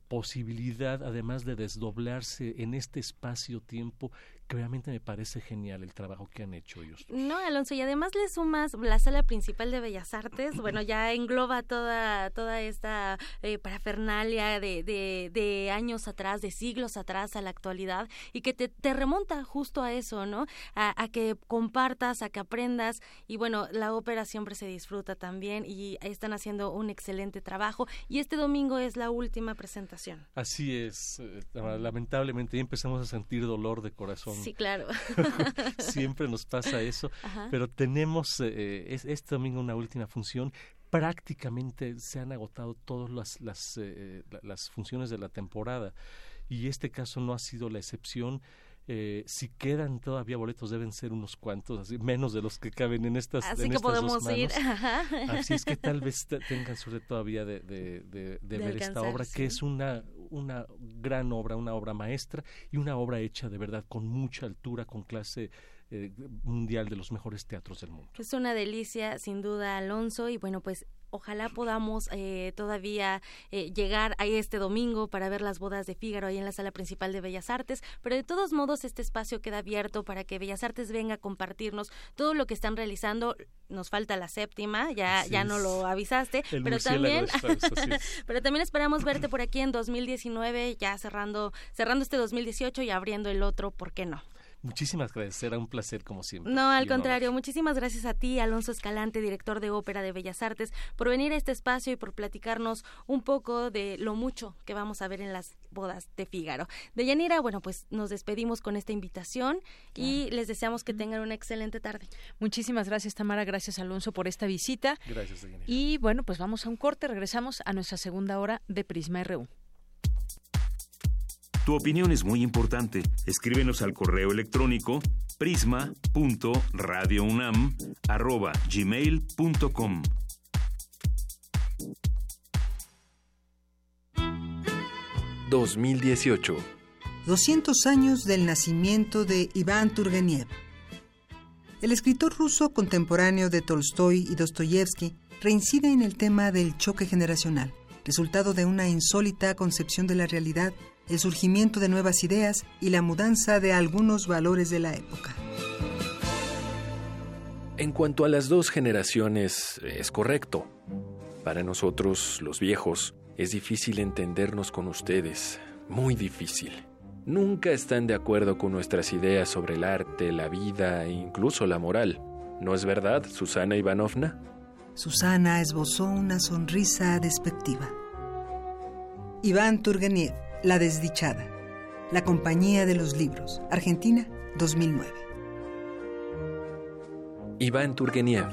posibilidad, además de desdoblarse en este espacio-tiempo que obviamente me parece genial el trabajo que han hecho ellos. No, Alonso, y además le sumas la sala principal de Bellas Artes, bueno, ya engloba toda, toda esta eh, parafernalia de, de, años atrás, de siglos atrás a la actualidad, y que te, te remonta justo a eso, ¿no? A, que compartas, a que aprendas, y bueno, la ópera siempre se disfruta también, y están haciendo un excelente trabajo, y este domingo es la última presentación. Así es, eh, lamentablemente ya empezamos a sentir dolor de corazón Sí, claro. Siempre nos pasa eso, pero tenemos eh, este domingo una última función. Prácticamente se han agotado todas las, las, eh, las funciones de la temporada y este caso no ha sido la excepción. Eh, si quedan todavía boletos deben ser unos cuantos, así menos de los que caben en estas. Así que podemos ir. Así es que tal vez tengan suerte todavía de, de, ver esta obra, que es una, una gran obra, una obra maestra y una obra hecha de verdad con mucha altura, con clase eh, mundial de los mejores teatros del mundo. Es una delicia, sin duda, Alonso, y bueno, pues ojalá podamos eh, todavía eh, llegar a este domingo para ver las bodas de Fígaro ahí en la sala principal de Bellas Artes, pero de todos modos este espacio queda abierto para que Bellas Artes venga a compartirnos todo lo que están realizando. Nos falta la séptima, ya, ya no lo avisaste, pero también, pero también esperamos verte por aquí en 2019, ya cerrando, cerrando este 2018 y abriendo el otro, ¿por qué no? Muchísimas gracias, será un placer como siempre. No, al contrario, muchísimas gracias a ti, Alonso Escalante, director de Ópera de Bellas Artes, por venir a este espacio y por platicarnos un poco de lo mucho que vamos a ver en las bodas de Fígaro. De Yanira, bueno, pues nos despedimos con esta invitación y les deseamos que tengan una excelente tarde. Muchísimas gracias, Tamara, gracias, Alonso, por esta visita. Gracias, Deyanira. Y bueno, pues vamos a un corte, regresamos a nuestra segunda hora de Prisma RU. Tu opinión es muy importante. Escríbenos al correo electrónico prisma.radiounam@gmail.com. ...2018... 200 años del nacimiento de Iván Turgeniev. El escritor ruso contemporáneo de Tolstoy y Dostoyevsky reincide en el tema del choque generacional, resultado de una insólita concepción de la realidad el surgimiento de nuevas ideas y la mudanza de algunos valores de la época. En cuanto a las dos generaciones, es correcto. Para nosotros, los viejos, es difícil entendernos con ustedes, muy difícil. Nunca están de acuerdo con nuestras ideas sobre el arte, la vida e incluso la moral. ¿No es verdad, Susana Ivanovna? Susana esbozó una sonrisa despectiva. Iván Turgeniev la desdichada. La Compañía de los Libros. Argentina, 2009. Iván Turgeniev,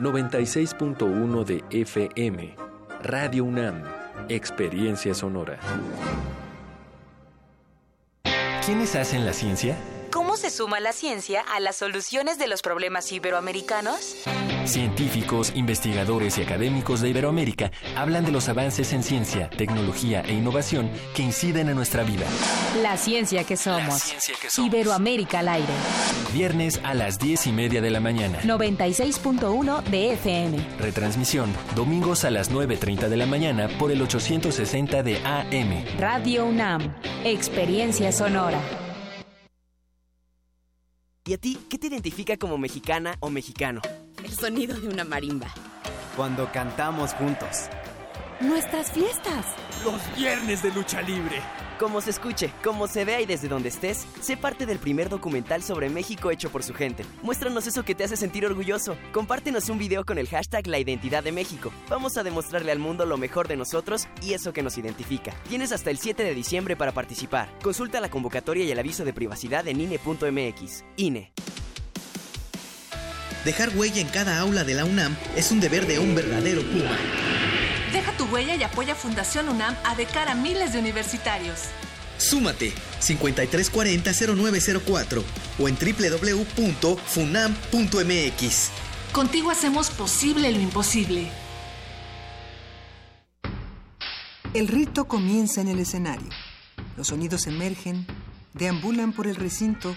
96.1 de FM. Radio UNAM. Experiencia sonora. ¿Quiénes hacen la ciencia? ¿Cómo se suma la ciencia a las soluciones de los problemas iberoamericanos? Científicos, investigadores y académicos de Iberoamérica hablan de los avances en ciencia, tecnología e innovación que inciden en nuestra vida. La ciencia que somos. Iberoamérica al aire. Viernes a las 10 y media de la mañana. 96.1 de FM. Retransmisión, domingos a las 9.30 de la mañana por el 860 de AM. Radio UNAM. Experiencia sonora. ¿Y a ti qué te identifica como mexicana o mexicano? El sonido de una marimba. Cuando cantamos juntos. Nuestras fiestas. Los viernes de lucha libre. Como se escuche, como se vea y desde donde estés, sé parte del primer documental sobre México hecho por su gente. Muéstranos eso que te hace sentir orgulloso. Compártenos un video con el hashtag La Identidad de México. Vamos a demostrarle al mundo lo mejor de nosotros y eso que nos identifica. Tienes hasta el 7 de diciembre para participar. Consulta la convocatoria y el aviso de privacidad en INE.mx. INE. Dejar huella en cada aula de la UNAM es un deber de un verdadero Puma. Deja tu huella y apoya Fundación UNAM a de cara a miles de universitarios. Súmate 5340-0904 o en www.funam.mx. Contigo hacemos posible lo imposible. El rito comienza en el escenario. Los sonidos emergen, deambulan por el recinto,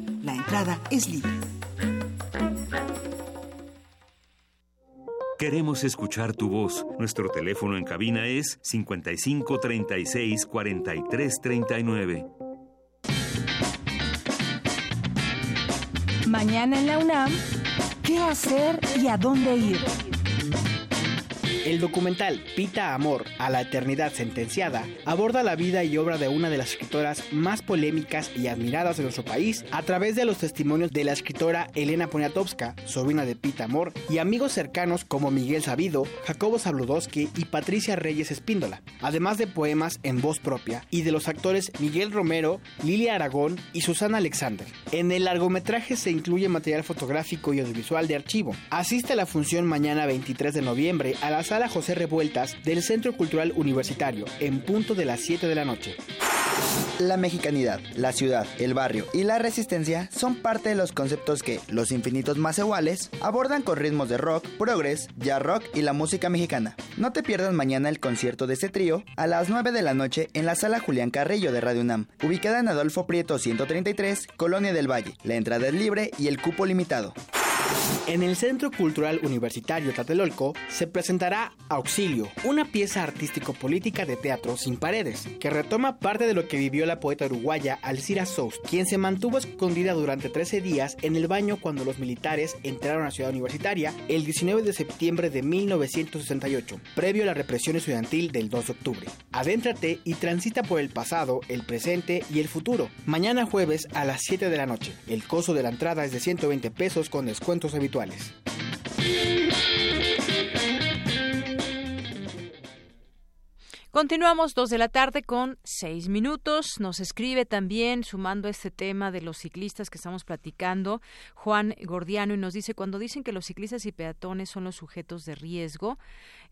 La entrada es libre. Queremos escuchar tu voz. Nuestro teléfono en cabina es 55 36 43 39. Mañana en la UNAM, ¿qué hacer y a dónde ir? El documental Pita Amor a la Eternidad Sentenciada aborda la vida y obra de una de las escritoras más polémicas y admiradas de nuestro país a través de los testimonios de la escritora Elena Poniatowska, sobrina de Pita Amor, y amigos cercanos como Miguel Sabido, Jacobo Zabludowski y Patricia Reyes Espíndola, además de poemas en voz propia y de los actores Miguel Romero, Lilia Aragón y Susana Alexander. En el largometraje se incluye material fotográfico y audiovisual de archivo. Asiste a la función mañana 23 de noviembre a las Sala José Revueltas del Centro Cultural Universitario, en punto de las 7 de la noche. La mexicanidad, la ciudad, el barrio y la resistencia son parte de los conceptos que los infinitos más iguales abordan con ritmos de rock, progress, jazz rock y la música mexicana. No te pierdas mañana el concierto de este trío a las 9 de la noche en la sala Julián Carrillo de Radio UNAM, ubicada en Adolfo Prieto 133, Colonia del Valle. La entrada es libre y el cupo limitado. En el Centro Cultural Universitario Tlatelolco se presentará Auxilio, una pieza artístico-política de teatro sin paredes, que retoma parte de lo que vivió la poeta uruguaya Alcira Sous, quien se mantuvo escondida durante 13 días en el baño cuando los militares entraron a Ciudad Universitaria el 19 de septiembre de 1968, previo a la represión estudiantil del 2 de octubre. Adéntrate y transita por el pasado, el presente y el futuro. Mañana jueves a las 7 de la noche. El costo de la entrada es de 120 pesos con habituales. Continuamos dos de la tarde con seis minutos. Nos escribe también, sumando este tema de los ciclistas que estamos platicando, Juan Gordiano y nos dice, cuando dicen que los ciclistas y peatones son los sujetos de riesgo,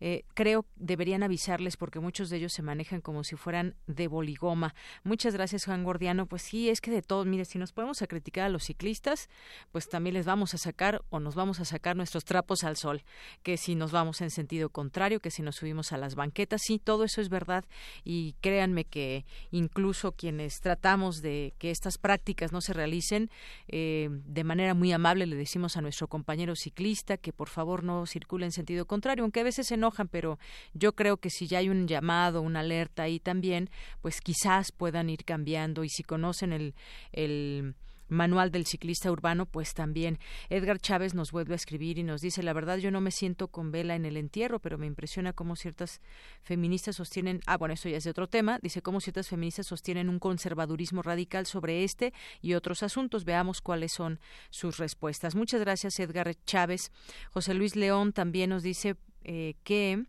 eh, creo deberían avisarles porque muchos de ellos se manejan como si fueran de boligoma. Muchas gracias, Juan Gordiano. Pues sí, es que de todos, mire, si nos podemos a criticar a los ciclistas, pues también les vamos a sacar o nos vamos a sacar nuestros trapos al sol, que si nos vamos en sentido contrario, que si nos subimos a las banquetas, sí, todo eso es verdad y créanme que incluso quienes tratamos de que estas prácticas no se realicen, eh, de manera muy amable le decimos a nuestro compañero ciclista que por favor no circule en sentido contrario, aunque a veces se pero yo creo que si ya hay un llamado, una alerta ahí también, pues quizás puedan ir cambiando y si conocen el, el Manual del Ciclista Urbano, pues también Edgar Chávez nos vuelve a escribir y nos dice, la verdad yo no me siento con vela en el entierro, pero me impresiona cómo ciertas feministas sostienen, ah, bueno, eso ya es de otro tema, dice cómo ciertas feministas sostienen un conservadurismo radical sobre este y otros asuntos. Veamos cuáles son sus respuestas. Muchas gracias, Edgar Chávez. José Luis León también nos dice eh, que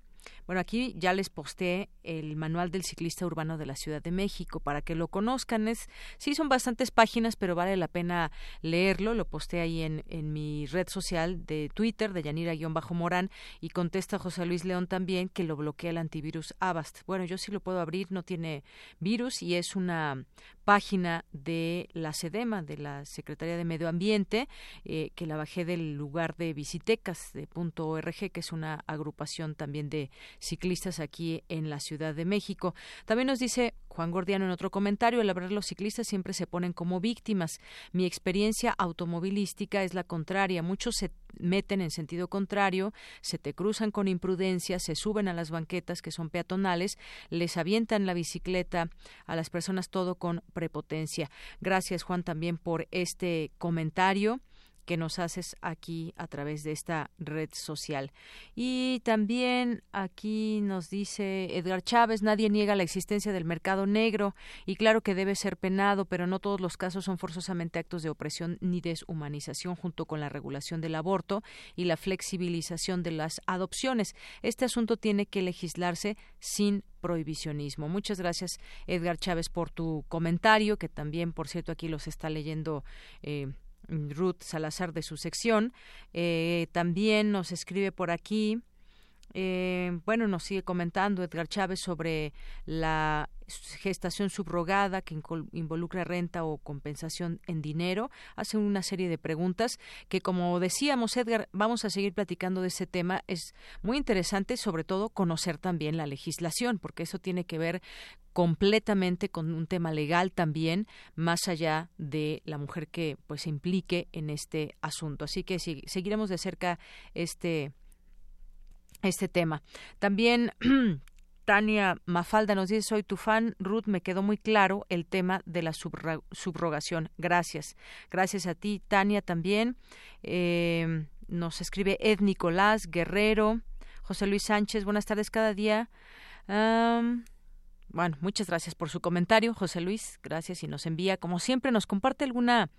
bueno, aquí ya les posté el manual del ciclista urbano de la Ciudad de México para que lo conozcan. Es, sí, son bastantes páginas, pero vale la pena leerlo. Lo posté ahí en, en mi red social de Twitter, de Yanira-Morán, y contesta José Luis León también que lo bloquea el antivirus Avast. Bueno, yo sí lo puedo abrir, no tiene virus y es una página de la SEDEMA, de la Secretaría de Medio Ambiente, eh, que la bajé del lugar de Visitecas, de .org, que es una agrupación también de ciclistas aquí en la Ciudad de México. También nos dice Juan Gordiano en otro comentario, la verdad los ciclistas siempre se ponen como víctimas. Mi experiencia automovilística es la contraria. Muchos se meten en sentido contrario, se te cruzan con imprudencia, se suben a las banquetas que son peatonales, les avientan la bicicleta a las personas todo con prepotencia. Gracias Juan también por este comentario que nos haces aquí a través de esta red social. Y también aquí nos dice Edgar Chávez, nadie niega la existencia del mercado negro y claro que debe ser penado, pero no todos los casos son forzosamente actos de opresión ni deshumanización junto con la regulación del aborto y la flexibilización de las adopciones. Este asunto tiene que legislarse sin prohibicionismo. Muchas gracias, Edgar Chávez, por tu comentario, que también, por cierto, aquí los está leyendo eh, Ruth Salazar de su sección. Eh, también nos escribe por aquí. Eh, bueno, nos sigue comentando Edgar Chávez sobre la gestación subrogada que involucra renta o compensación en dinero. Hace una serie de preguntas que, como decíamos, Edgar, vamos a seguir platicando de ese tema. Es muy interesante, sobre todo, conocer también la legislación, porque eso tiene que ver completamente con un tema legal también, más allá de la mujer que pues se implique en este asunto. Así que seguiremos de cerca este este tema. También Tania Mafalda nos dice, soy tu fan. Ruth, me quedó muy claro el tema de la subrogación. Gracias. Gracias a ti, Tania, también. Eh, nos escribe Ed Nicolás Guerrero. José Luis Sánchez, buenas tardes cada día. Bueno, muchas gracias por su comentario, José Luis. Gracias y nos envía, como siempre, nos comparte alguna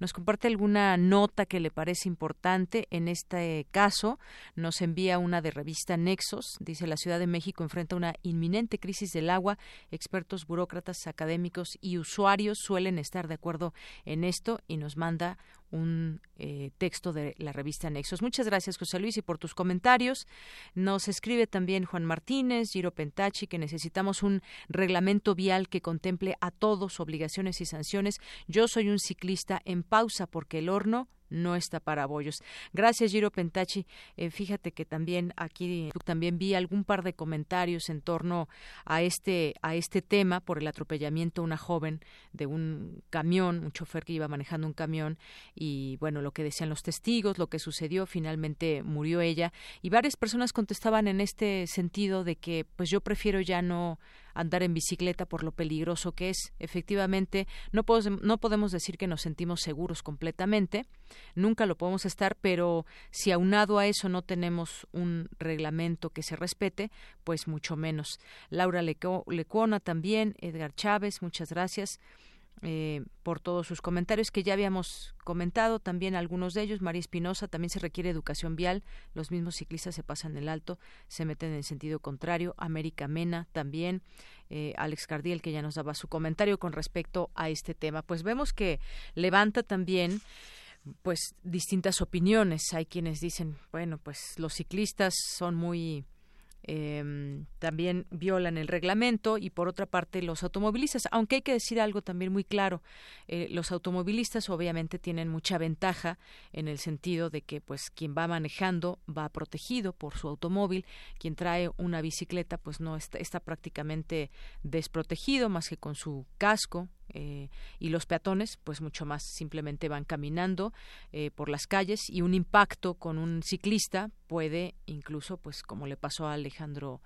nos comparte alguna nota que le parece importante en este caso. Nos envía una de revista Nexos. Dice la Ciudad de México enfrenta una inminente crisis del agua. Expertos, burócratas, académicos y usuarios suelen estar de acuerdo en esto y nos manda un eh, texto de la revista Nexos. Muchas gracias, José Luis, y por tus comentarios. Nos escribe también Juan Martínez, Giro Pentachi, que necesitamos un reglamento vial que contemple a todos obligaciones y sanciones. Yo soy un ciclista en pausa porque el horno no está para bollos. Gracias, Giro Pentachi. Eh, fíjate que también aquí también vi algún par de comentarios en torno a este a este tema por el atropellamiento a una joven de un camión, un chofer que iba manejando un camión y bueno, lo que decían los testigos, lo que sucedió, finalmente murió ella y varias personas contestaban en este sentido de que pues yo prefiero ya no andar en bicicleta por lo peligroso que es. Efectivamente, no, no podemos decir que nos sentimos seguros completamente, nunca lo podemos estar, pero si aunado a eso no tenemos un reglamento que se respete, pues mucho menos. Laura Lecuona también, Edgar Chávez, muchas gracias. Eh, por todos sus comentarios que ya habíamos comentado, también algunos de ellos. María Espinosa, también se requiere educación vial. Los mismos ciclistas se pasan el alto, se meten en sentido contrario. América Mena también. Eh, Alex Cardiel, que ya nos daba su comentario con respecto a este tema. Pues vemos que levanta también pues distintas opiniones. Hay quienes dicen, bueno, pues los ciclistas son muy eh, también violan el reglamento y por otra parte los automovilistas, aunque hay que decir algo también muy claro, eh, los automovilistas obviamente tienen mucha ventaja en el sentido de que pues quien va manejando va protegido por su automóvil, quien trae una bicicleta pues no está, está prácticamente desprotegido más que con su casco, eh, y los peatones pues mucho más simplemente van caminando eh, por las calles y un impacto con un ciclista puede incluso pues como le pasó a Alejandro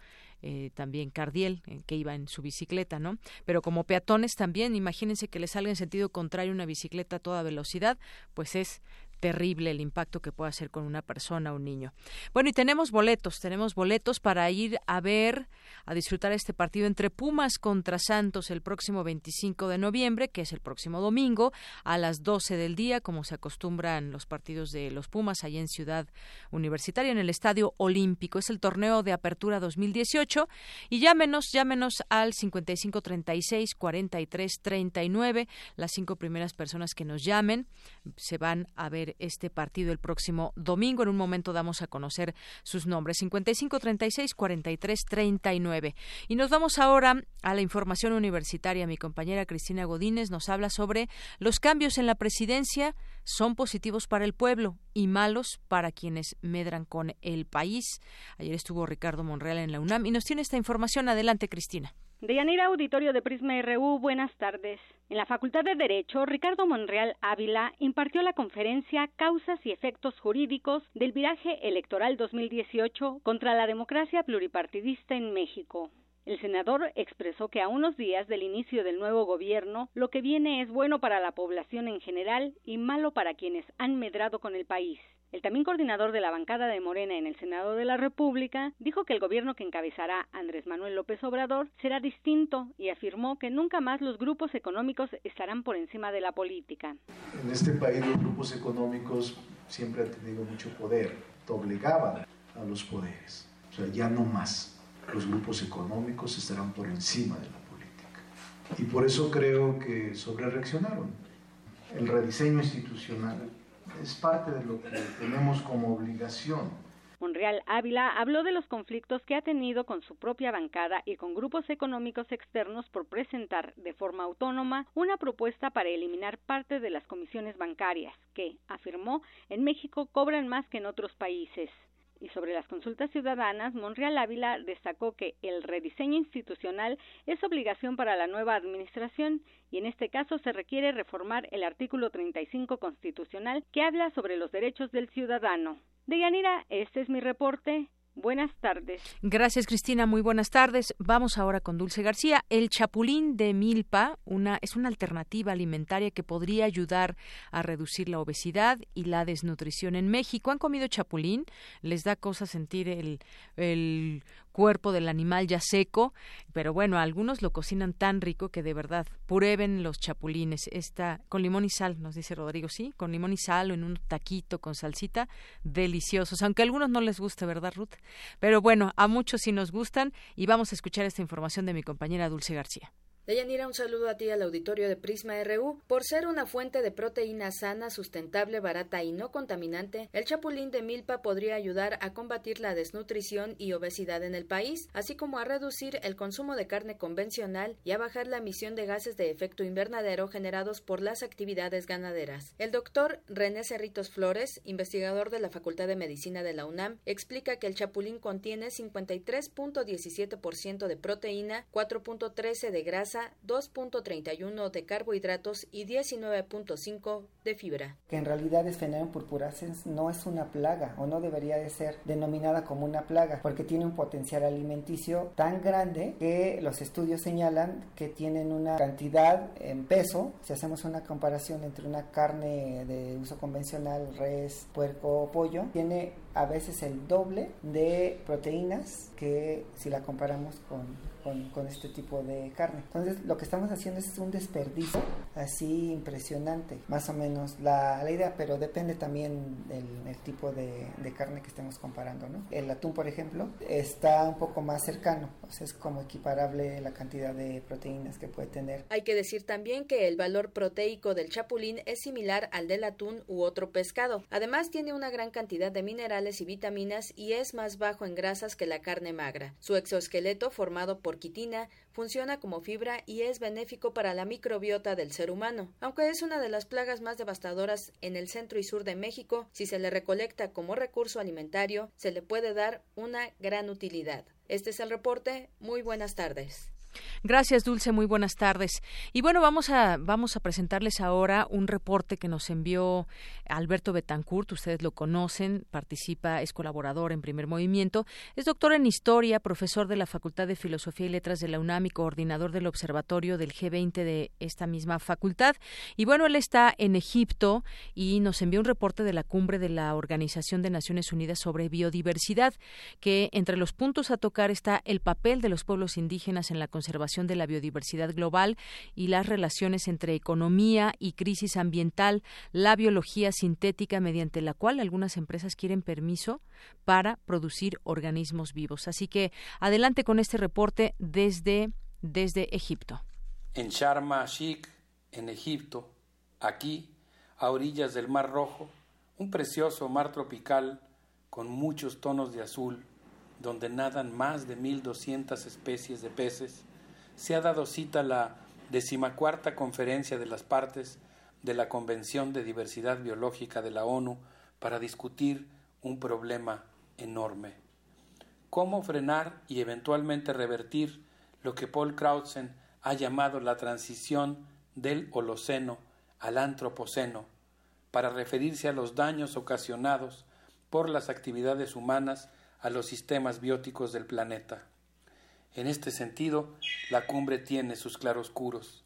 eh, también Cardiel, que iba en su bicicleta, ¿no? Pero como peatones también, imagínense que le salga en sentido contrario una bicicleta a toda velocidad, pues es terrible el impacto que puede hacer con una persona o un niño. Bueno, y tenemos boletos, tenemos boletos para ir a ver, a disfrutar este partido entre Pumas contra Santos el próximo 25 de noviembre, que es el próximo domingo, a las 12 del día, como se acostumbran los partidos de los Pumas allá en Ciudad Universitaria, en el Estadio Olímpico. Es el torneo de apertura 2018 y llámenos, llámenos al 5536 4339. Las cinco primeras personas que nos llamen se van a ver este partido el próximo domingo. En un momento damos a conocer sus nombres. 55 36 43 39. Y nos vamos ahora a la información universitaria. Mi compañera Cristina Godínez nos habla sobre los cambios en la presidencia son positivos para el pueblo y malos para quienes medran con el país. Ayer estuvo Ricardo Monreal en la UNAM y nos tiene esta información. Adelante, Cristina. Deyanira Auditorio de Prisma RU, buenas tardes. En la Facultad de Derecho, Ricardo Monreal Ávila impartió la conferencia Causas y efectos jurídicos del viraje electoral 2018 contra la democracia pluripartidista en México. El senador expresó que a unos días del inicio del nuevo gobierno, lo que viene es bueno para la población en general y malo para quienes han medrado con el país. El también coordinador de la bancada de Morena en el Senado de la República dijo que el gobierno que encabezará Andrés Manuel López Obrador será distinto y afirmó que nunca más los grupos económicos estarán por encima de la política. En este país los grupos económicos siempre han tenido mucho poder, obligaban a los poderes. O sea, ya no más. Los grupos económicos estarán por encima de la política. Y por eso creo que sobre reaccionaron. El rediseño institucional es parte de lo que tenemos como obligación. Monreal Ávila habló de los conflictos que ha tenido con su propia bancada y con grupos económicos externos por presentar de forma autónoma una propuesta para eliminar parte de las comisiones bancarias, que, afirmó, en México cobran más que en otros países. Y sobre las consultas ciudadanas, Monreal Ávila destacó que el rediseño institucional es obligación para la nueva administración y en este caso se requiere reformar el artículo 35 constitucional que habla sobre los derechos del ciudadano. De Yanira, este es mi reporte. Buenas tardes. Gracias, Cristina. Muy buenas tardes. Vamos ahora con Dulce García. El chapulín de milpa una, es una alternativa alimentaria que podría ayudar a reducir la obesidad y la desnutrición en México. ¿Han comido chapulín? ¿Les da cosa sentir el, el cuerpo del animal ya seco, pero bueno, algunos lo cocinan tan rico que de verdad prueben los chapulines. Está con limón y sal, nos dice Rodrigo, sí, con limón y sal o en un taquito con salsita, deliciosos, aunque a algunos no les guste, ¿verdad, Ruth? Pero bueno, a muchos sí nos gustan y vamos a escuchar esta información de mi compañera Dulce García. Deyanira, un saludo a ti al auditorio de Prisma RU. Por ser una fuente de proteína sana, sustentable, barata y no contaminante, el chapulín de milpa podría ayudar a combatir la desnutrición y obesidad en el país, así como a reducir el consumo de carne convencional y a bajar la emisión de gases de efecto invernadero generados por las actividades ganaderas. El doctor René Cerritos Flores, investigador de la Facultad de Medicina de la UNAM, explica que el chapulín contiene 53.17% de proteína, 4.13 de grasa, 2.31 de carbohidratos y 19.5 de fibra. Que en realidad es Phenerium purpurascens no es una plaga o no debería de ser denominada como una plaga porque tiene un potencial alimenticio tan grande que los estudios señalan que tienen una cantidad en peso, si hacemos una comparación entre una carne de uso convencional, res, puerco o pollo, tiene a veces el doble de proteínas que si la comparamos con con, este tipo de carne. Entonces lo que estamos haciendo es un desperdicio así impresionante, más o menos la, la idea, pero depende también del, tipo de, de, carne que estemos comparando. ¿no? El atún, por ejemplo, está un poco más cercano, o sea, es como equiparable la cantidad de proteínas que puede tener. Hay que decir también que el valor proteico del chapulín es similar al del atún u otro pescado. Además tiene una gran cantidad de minerales y vitaminas y es más bajo en grasas que la carne magra. Su exoesqueleto formado por quitina funciona como fibra y es benéfico para la microbiota del ser humano. Aunque es una de las plagas más devastadoras en el centro y sur de México, si se le recolecta como recurso alimentario, se le puede dar una gran utilidad. Este es el reporte. Muy buenas tardes. Gracias, Dulce. Muy buenas tardes. Y bueno, vamos a, vamos a presentarles ahora un reporte que nos envió Alberto Betancourt. Ustedes lo conocen, participa, es colaborador en Primer Movimiento. Es doctor en Historia, profesor de la Facultad de Filosofía y Letras de la UNAM y coordinador del Observatorio del G20 de esta misma facultad. Y bueno, él está en Egipto y nos envió un reporte de la cumbre de la Organización de Naciones Unidas sobre Biodiversidad, que entre los puntos a tocar está el papel de los pueblos indígenas en la conservación de la biodiversidad global y las relaciones entre economía y crisis ambiental, la biología sintética mediante la cual algunas empresas quieren permiso para producir organismos vivos. Así que adelante con este reporte desde, desde Egipto. En Sharm el-Sheikh, en Egipto, aquí, a orillas del Mar Rojo, un precioso mar tropical con muchos tonos de azul, donde nadan más de 1.200 especies de peces, se ha dado cita a la decimacuarta conferencia de las partes de la Convención de Diversidad Biológica de la ONU para discutir un problema enorme. ¿Cómo frenar y eventualmente revertir lo que Paul Crutzen ha llamado la transición del Holoceno al Antropoceno, para referirse a los daños ocasionados por las actividades humanas a los sistemas bióticos del planeta? En este sentido, la cumbre tiene sus claroscuros.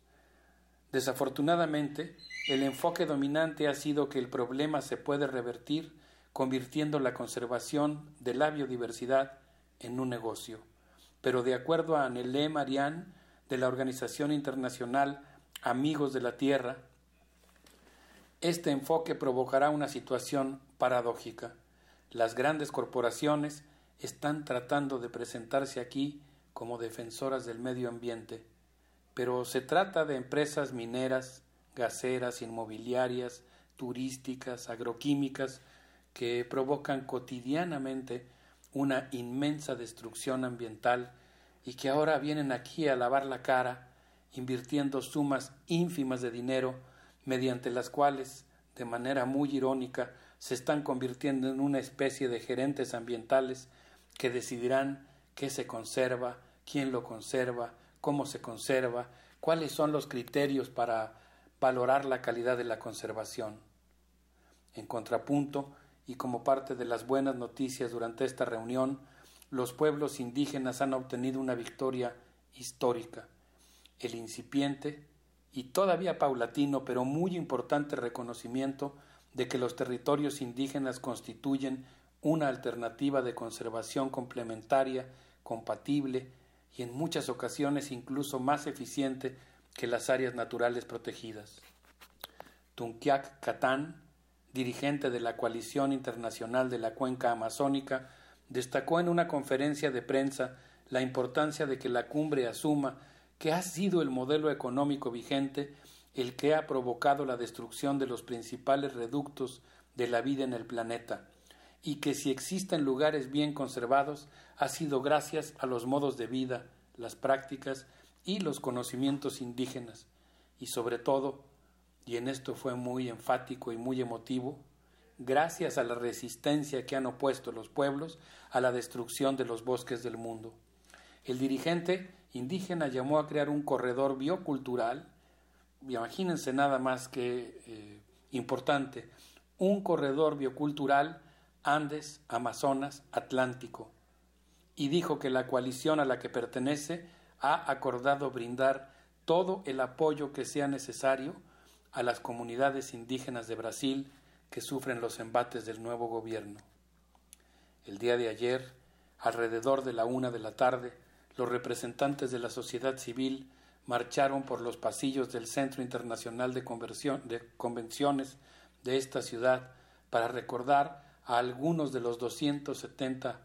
Desafortunadamente, el enfoque dominante ha sido que el problema se puede revertir convirtiendo la conservación de la biodiversidad en un negocio. Pero de acuerdo a Anelé Marian de la Organización Internacional Amigos de la Tierra, este enfoque provocará una situación paradójica. Las grandes corporaciones están tratando de presentarse aquí como defensoras del medio ambiente, pero se trata de empresas mineras, gaseras, inmobiliarias, turísticas, agroquímicas, que provocan cotidianamente una inmensa destrucción ambiental y que ahora vienen aquí a lavar la cara, invirtiendo sumas ínfimas de dinero, mediante las cuales, de manera muy irónica, se están convirtiendo en una especie de gerentes ambientales que decidirán qué se conserva, quién lo conserva, cómo se conserva, cuáles son los criterios para valorar la calidad de la conservación. En contrapunto, y como parte de las buenas noticias durante esta reunión, los pueblos indígenas han obtenido una victoria histórica. El incipiente y todavía paulatino pero muy importante reconocimiento de que los territorios indígenas constituyen una alternativa de conservación complementaria compatible y en muchas ocasiones incluso más eficiente que las áreas naturales protegidas. Tunkiak Katán, dirigente de la Coalición Internacional de la Cuenca Amazónica, destacó en una conferencia de prensa la importancia de que la cumbre asuma que ha sido el modelo económico vigente el que ha provocado la destrucción de los principales reductos de la vida en el planeta, y que si existen lugares bien conservados ha sido gracias a los modos de vida, las prácticas y los conocimientos indígenas, y sobre todo, y en esto fue muy enfático y muy emotivo, gracias a la resistencia que han opuesto los pueblos a la destrucción de los bosques del mundo. El dirigente indígena llamó a crear un corredor biocultural, imagínense nada más que eh, importante, un corredor biocultural Andes, Amazonas, Atlántico, y dijo que la coalición a la que pertenece ha acordado brindar todo el apoyo que sea necesario a las comunidades indígenas de Brasil que sufren los embates del nuevo gobierno. El día de ayer, alrededor de la una de la tarde, los representantes de la sociedad civil marcharon por los pasillos del Centro Internacional de, Convenciones de esta ciudad para recordar a algunos de los 270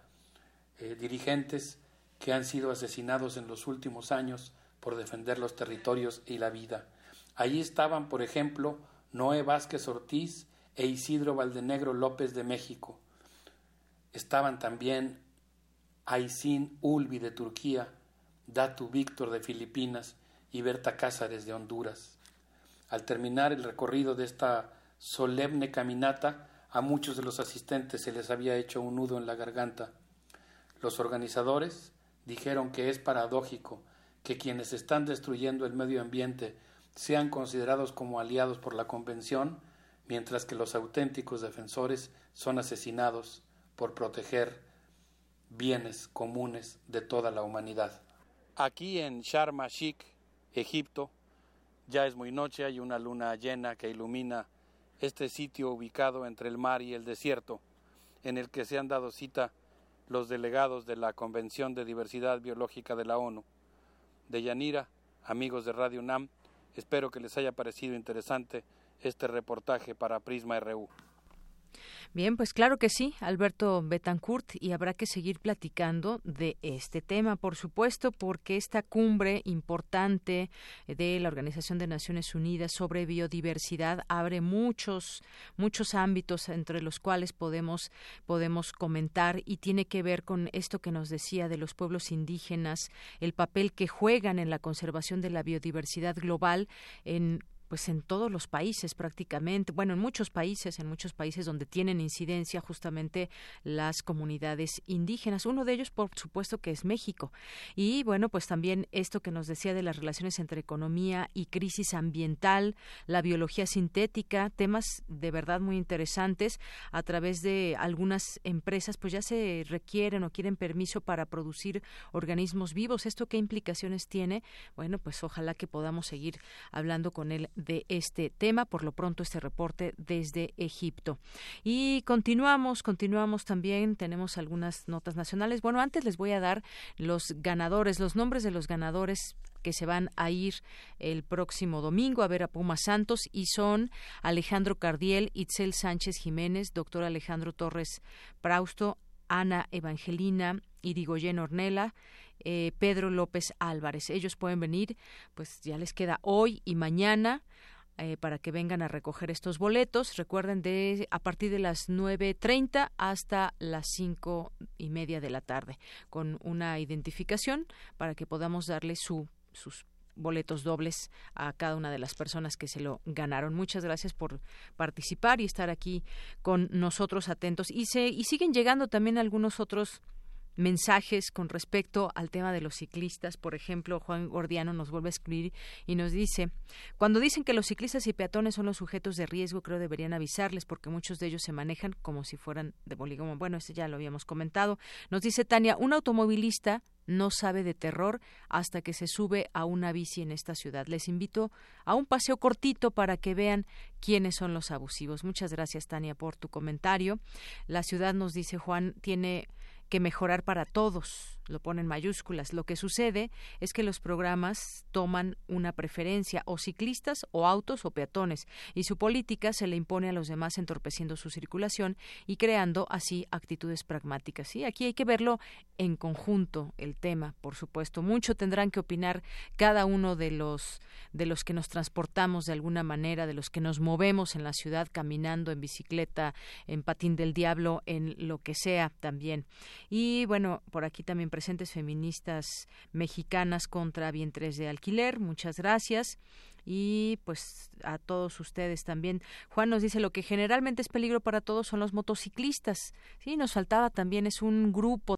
eh, dirigentes que han sido asesinados en los últimos años por defender los territorios y la vida. Allí estaban, por ejemplo, Noé Vázquez Ortiz e Isidro Valdenegro López de México. Estaban también Aisin Ulvi de Turquía, Datu Víctor de Filipinas y Berta Cázares de Honduras. Al terminar el recorrido de esta solemne caminata, a muchos de los asistentes se les había hecho un nudo en la garganta. Los organizadores dijeron que es paradójico que quienes están destruyendo el medio ambiente sean considerados como aliados por la Convención, mientras que los auténticos defensores son asesinados por proteger bienes comunes de toda la humanidad. Aquí en Sharm el-Sheikh, Egipto, ya es muy noche, hay una luna llena que ilumina este sitio ubicado entre el mar y el desierto, en el que se han dado cita los delegados de la Convención de Diversidad Biológica de la ONU. De Yanira, amigos de Radio UNAM, espero que les haya parecido interesante este reportaje para Prisma RU. Bien, pues claro que sí, Alberto Betancourt, y habrá que seguir platicando de este tema, por supuesto, porque esta cumbre importante de la Organización de Naciones Unidas sobre biodiversidad abre muchos, muchos ámbitos entre los cuales podemos, podemos comentar y tiene que ver con esto que nos decía de los pueblos indígenas, el papel que juegan en la conservación de la biodiversidad global en pues en todos los países prácticamente, bueno, en muchos países, en muchos países donde tienen incidencia justamente las comunidades indígenas. Uno de ellos, por supuesto, que es México. Y bueno, pues también esto que nos decía de las relaciones entre economía y crisis ambiental, la biología sintética, temas de verdad muy interesantes. A través de algunas empresas, pues ya se requieren o quieren permiso para producir organismos vivos. ¿Esto qué implicaciones tiene? Bueno, pues ojalá que podamos seguir hablando con él de este tema. Por lo pronto, este reporte desde Egipto. Y continuamos, continuamos también. Tenemos algunas notas nacionales. Bueno, antes les voy a dar los ganadores, los nombres de los ganadores que se van a ir el próximo domingo a ver a Puma Santos y son Alejandro Cardiel, Itzel Sánchez Jiménez, doctor Alejandro Torres Prausto, Ana Evangelina Irigoyen Ornela, eh, Pedro López Álvarez. Ellos pueden venir, pues ya les queda hoy y mañana eh, para que vengan a recoger estos boletos. Recuerden de a partir de las 9.30 hasta las cinco y media de la tarde, con una identificación para que podamos darle su, sus boletos dobles a cada una de las personas que se lo ganaron. Muchas gracias por participar y estar aquí con nosotros atentos. Y, se, y siguen llegando también algunos otros mensajes con respecto al tema de los ciclistas. Por ejemplo, Juan Gordiano nos vuelve a escribir y nos dice, cuando dicen que los ciclistas y peatones son los sujetos de riesgo, creo deberían avisarles porque muchos de ellos se manejan como si fueran de bolígono. Bueno, este ya lo habíamos comentado. Nos dice Tania, un automovilista no sabe de terror hasta que se sube a una bici en esta ciudad. Les invito a un paseo cortito para que vean quiénes son los abusivos. Muchas gracias, Tania, por tu comentario. La ciudad, nos dice Juan, tiene que mejorar para todos lo ponen mayúsculas. Lo que sucede es que los programas toman una preferencia o ciclistas o autos o peatones y su política se le impone a los demás entorpeciendo su circulación y creando así actitudes pragmáticas. ¿sí? Aquí hay que verlo en conjunto el tema, por supuesto. Mucho tendrán que opinar cada uno de los de los que nos transportamos de alguna manera, de los que nos movemos en la ciudad caminando en bicicleta, en patín del diablo, en lo que sea también. Y bueno, por aquí también presentes feministas mexicanas contra vientres de alquiler. Muchas gracias y pues a todos ustedes también. Juan nos dice lo que generalmente es peligro para todos son los motociclistas. Sí, nos faltaba también es un grupo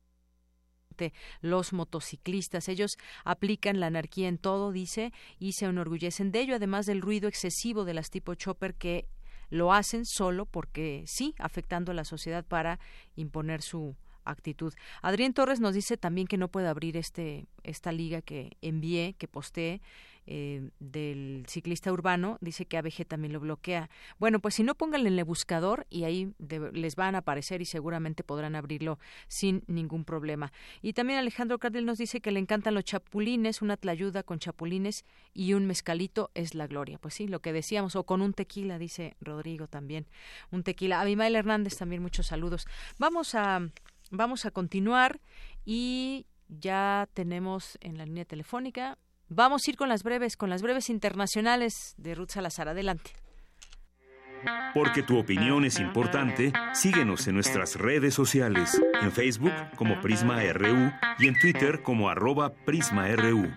los motociclistas. Ellos aplican la anarquía en todo, dice, y se enorgullecen de ello, además del ruido excesivo de las tipo chopper que lo hacen solo porque sí, afectando a la sociedad para imponer su actitud. Adrián Torres nos dice también que no puede abrir este esta liga que envié, que posté eh, del ciclista urbano, dice que ABG también lo bloquea. Bueno, pues si no pónganle en el buscador y ahí les van a aparecer y seguramente podrán abrirlo sin ningún problema. Y también Alejandro Cardel nos dice que le encantan los chapulines, una tlayuda con chapulines y un mezcalito es la gloria. Pues sí, lo que decíamos, o con un tequila, dice Rodrigo también. Un tequila. Abimael Hernández también muchos saludos. Vamos a Vamos a continuar y ya tenemos en la línea telefónica. Vamos a ir con las breves, con las breves internacionales de Ruth Salazar. Adelante. Porque tu opinión es importante, síguenos en nuestras redes sociales, en Facebook como Prisma RU y en Twitter como arroba PrismaRU.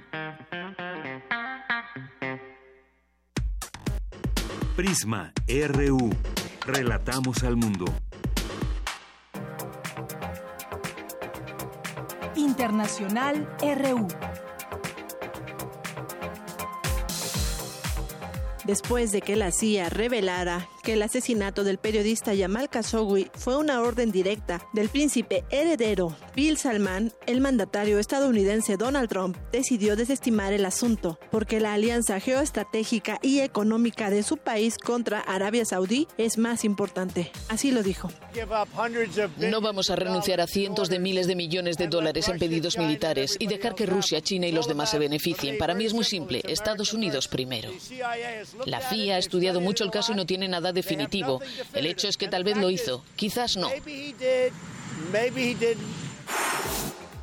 Prisma RU. Relatamos al mundo. Internacional RU. Después de que la CIA revelara el asesinato del periodista Yamal Khashoggi fue una orden directa del príncipe heredero Bill Salman, el mandatario estadounidense Donald Trump decidió desestimar el asunto porque la alianza geoestratégica y económica de su país contra Arabia Saudí es más importante. Así lo dijo. No vamos a renunciar a cientos de miles de millones de dólares en pedidos militares y dejar que Rusia, China y los demás se beneficien. Para mí es muy simple. Estados Unidos primero. La CIA ha estudiado mucho el caso y no tiene nada de definitivo. El hecho es que tal vez lo hizo, quizás no.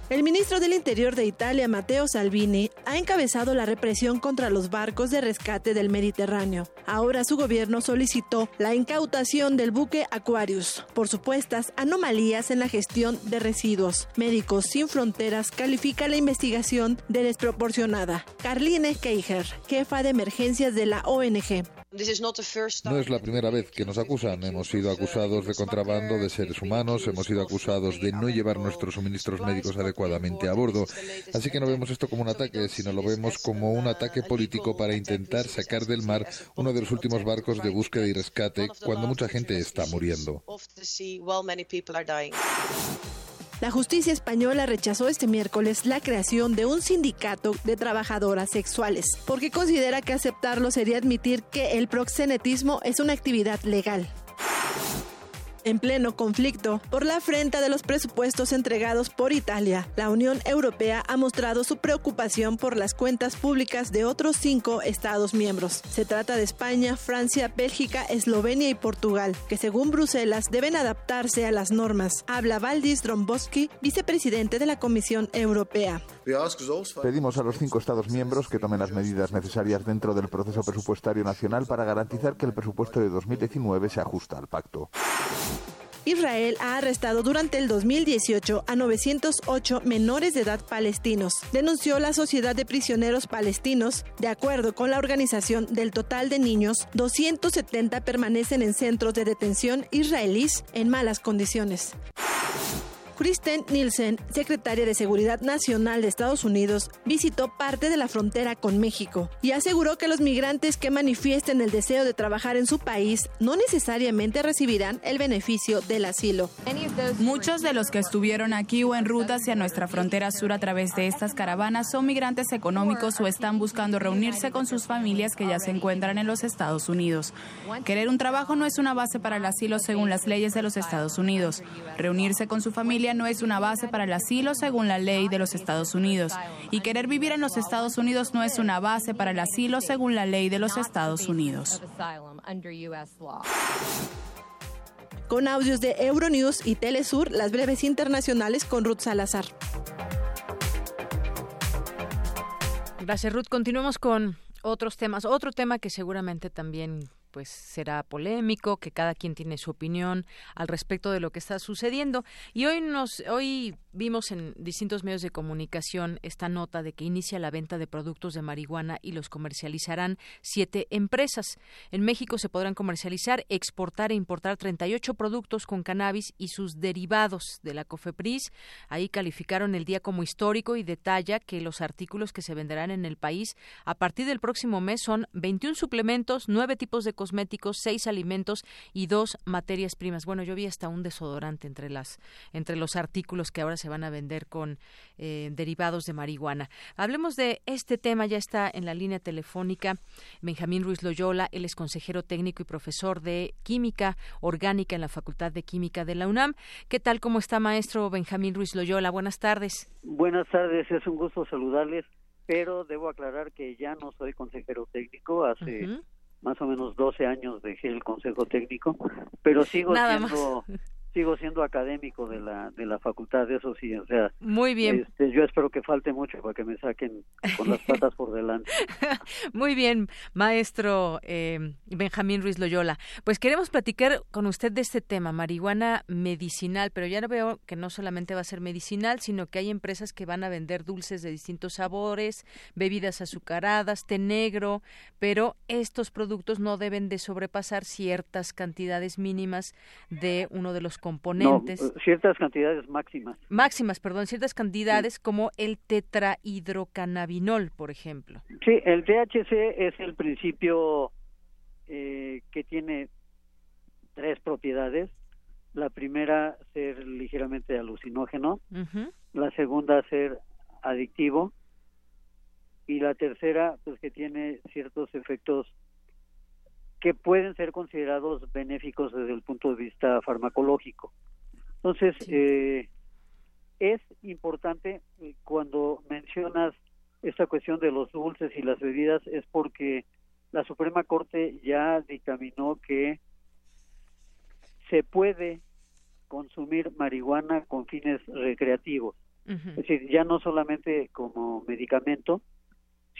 El ministro del Interior de Italia, Matteo Salvini, ha encabezado la represión contra los barcos de rescate del Mediterráneo. Ahora su gobierno solicitó la incautación del buque Aquarius por supuestas anomalías en la gestión de residuos. Médicos Sin Fronteras califica la investigación de desproporcionada. Carline Keiger, jefa de emergencias de la ONG, no es la primera vez que nos acusan. Hemos sido acusados de contrabando de seres humanos, hemos sido acusados de no llevar nuestros suministros médicos adecuadamente a bordo. Así que no vemos esto como un ataque, sino lo vemos como un ataque político para intentar sacar del mar uno de los últimos barcos de búsqueda y rescate cuando mucha gente está muriendo. La justicia española rechazó este miércoles la creación de un sindicato de trabajadoras sexuales, porque considera que aceptarlo sería admitir que el proxenetismo es una actividad legal en pleno conflicto por la afrenta de los presupuestos entregados por Italia. La Unión Europea ha mostrado su preocupación por las cuentas públicas de otros cinco Estados miembros. Se trata de España, Francia, Bélgica, Eslovenia y Portugal, que según Bruselas deben adaptarse a las normas. Habla Valdis Dromboski, vicepresidente de la Comisión Europea. Pedimos a los cinco Estados miembros que tomen las medidas necesarias dentro del proceso presupuestario nacional para garantizar que el presupuesto de 2019 se ajusta al pacto. Israel ha arrestado durante el 2018 a 908 menores de edad palestinos, denunció la Sociedad de Prisioneros Palestinos. De acuerdo con la organización, del total de niños, 270 permanecen en centros de detención israelíes en malas condiciones. Kristen Nielsen, secretaria de Seguridad Nacional de Estados Unidos, visitó parte de la frontera con México y aseguró que los migrantes que manifiesten el deseo de trabajar en su país no necesariamente recibirán el beneficio del asilo. Muchos de los que estuvieron aquí o en ruta hacia nuestra frontera sur a través de estas caravanas son migrantes económicos o están buscando reunirse con sus familias que ya se encuentran en los Estados Unidos. Querer un trabajo no es una base para el asilo según las leyes de los Estados Unidos. Reunirse con su familia familia no es una base para el asilo según la ley de los Estados Unidos. Y querer vivir en los Estados Unidos no es una base para el asilo según la ley de los Estados Unidos. Con audios de Euronews y Telesur, las breves internacionales con Ruth Salazar. Gracias, Ruth. Continuamos con otros temas. Otro tema que seguramente también pues será polémico, que cada quien tiene su opinión al respecto de lo que está sucediendo. Y hoy nos, hoy vimos en distintos medios de comunicación esta nota de que inicia la venta de productos de marihuana y los comercializarán siete empresas. En México se podrán comercializar, exportar e importar 38 productos con cannabis y sus derivados de la COFEPRIS. Ahí calificaron el día como histórico y detalla que los artículos que se venderán en el país a partir del próximo mes son 21 suplementos, nueve tipos de seis alimentos y dos materias primas. Bueno, yo vi hasta un desodorante entre las entre los artículos que ahora se van a vender con eh, derivados de marihuana. Hablemos de este tema. Ya está en la línea telefónica Benjamín Ruiz Loyola. Él es consejero técnico y profesor de química orgánica en la Facultad de Química de la UNAM. ¿Qué tal? ¿Cómo está, maestro Benjamín Ruiz Loyola? Buenas tardes. Buenas tardes. Es un gusto saludarles pero debo aclarar que ya no soy consejero técnico, hace más o menos 12 años dejé el consejo técnico, pero sigo siendo sigo siendo académico de la de la facultad, eso sí, o sea. Muy bien. Este, yo espero que falte mucho para que me saquen con las patas por delante. Muy bien, maestro eh, Benjamín Ruiz Loyola. Pues queremos platicar con usted de este tema, marihuana medicinal, pero ya veo que no solamente va a ser medicinal, sino que hay empresas que van a vender dulces de distintos sabores, bebidas azucaradas, té negro, pero estos productos no deben de sobrepasar ciertas cantidades mínimas de uno de los componentes. No, ciertas cantidades máximas. Máximas, perdón, ciertas cantidades como el tetrahidrocannabinol, por ejemplo. Sí, el THC es el principio eh, que tiene tres propiedades. La primera, ser ligeramente alucinógeno. La segunda, ser adictivo. Y la tercera, pues que tiene ciertos efectos que pueden ser considerados benéficos desde el punto de vista farmacológico. Entonces, eh, es importante eh, cuando mencionas esta cuestión de los dulces y las bebidas, es porque la Suprema Corte ya dictaminó que se puede consumir marihuana con fines recreativos. Es decir, ya no solamente como medicamento,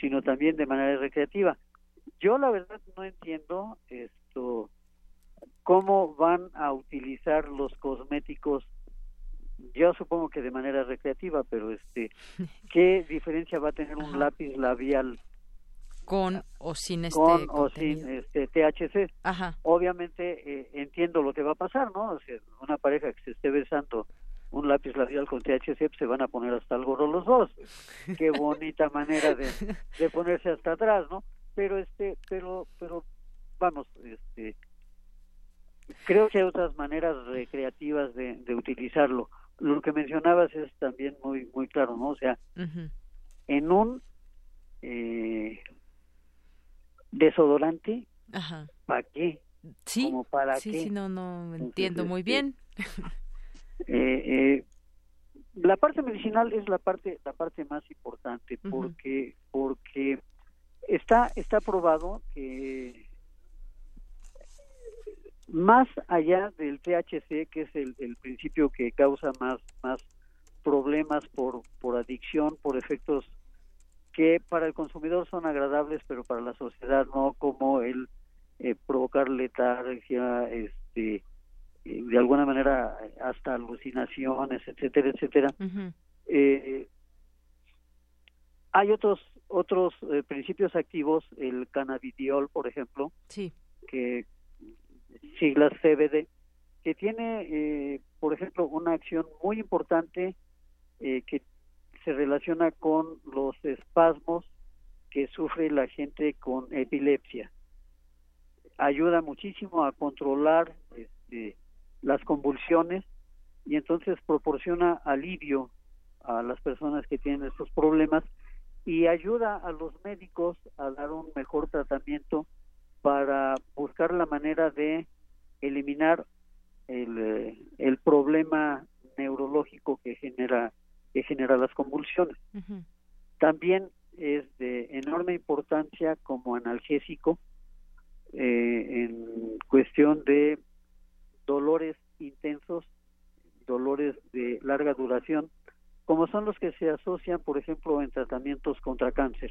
sino también de manera recreativa. Yo la verdad no entiendo esto cómo van a utilizar los cosméticos yo supongo que de manera recreativa, pero este ¿qué diferencia va a tener un lápiz labial con o sin este con o sin este THC? Ajá. Obviamente eh, entiendo lo que va a pasar, ¿no? O sea, una pareja que se esté besando un lápiz labial con THC pues, se van a poner hasta el gorro los dos. Qué bonita manera de, de ponerse hasta atrás, ¿no? Pero este pero pero vamos este creo que hay otras maneras recreativas de, de utilizarlo. Lo que mencionabas es también muy muy claro no o sea en un eh, desodorante para qué sí como para sí qué sí no no entiendo muy este, bien. eh, eh, la parte medicinal es la parte la parte más importante porque porque está está probado que más allá del THC que es el, principio que causa más más problemas por por adicción por efectos que para el consumidor son agradables pero para la sociedad no como el eh, provocar letargia este eh, de alguna manera hasta alucinaciones etcétera etcétera. Eh, hay otros otros eh, principios activos, el cannabidiol, por ejemplo, sí. que siglas CBD, que tiene, eh, por ejemplo, una acción muy importante eh, que se relaciona con los espasmos que sufre la gente con epilepsia. Ayuda muchísimo a controlar este, las convulsiones y entonces proporciona alivio a las personas que tienen estos problemas y ayuda a los médicos a dar un mejor tratamiento para buscar la manera de eliminar el, eh, el problema neurológico que genera que genera las convulsiones. También es de enorme importancia como analgésico eh, en cuestión de dolores intensos, dolores de larga duración, como son los que se asocian, por ejemplo, en tratamientos contra cáncer.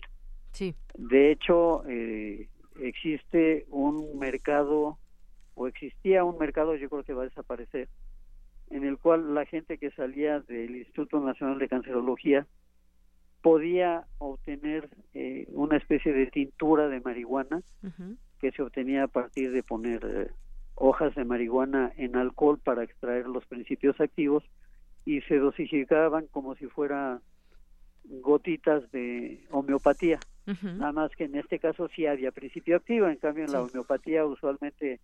Sí. De hecho, eh, existe un mercado, o existía un mercado, yo creo que va a desaparecer, en el cual la gente que salía del Instituto Nacional de Cancerología podía obtener eh, una especie de tintura de marihuana que se obtenía a partir de poner eh, hojas de marihuana en alcohol para extraer los principios activos y se dosificaban como si fuera gotitas de homeopatía. Nada más que en este caso sí había principio activo, en cambio en la homeopatía usualmente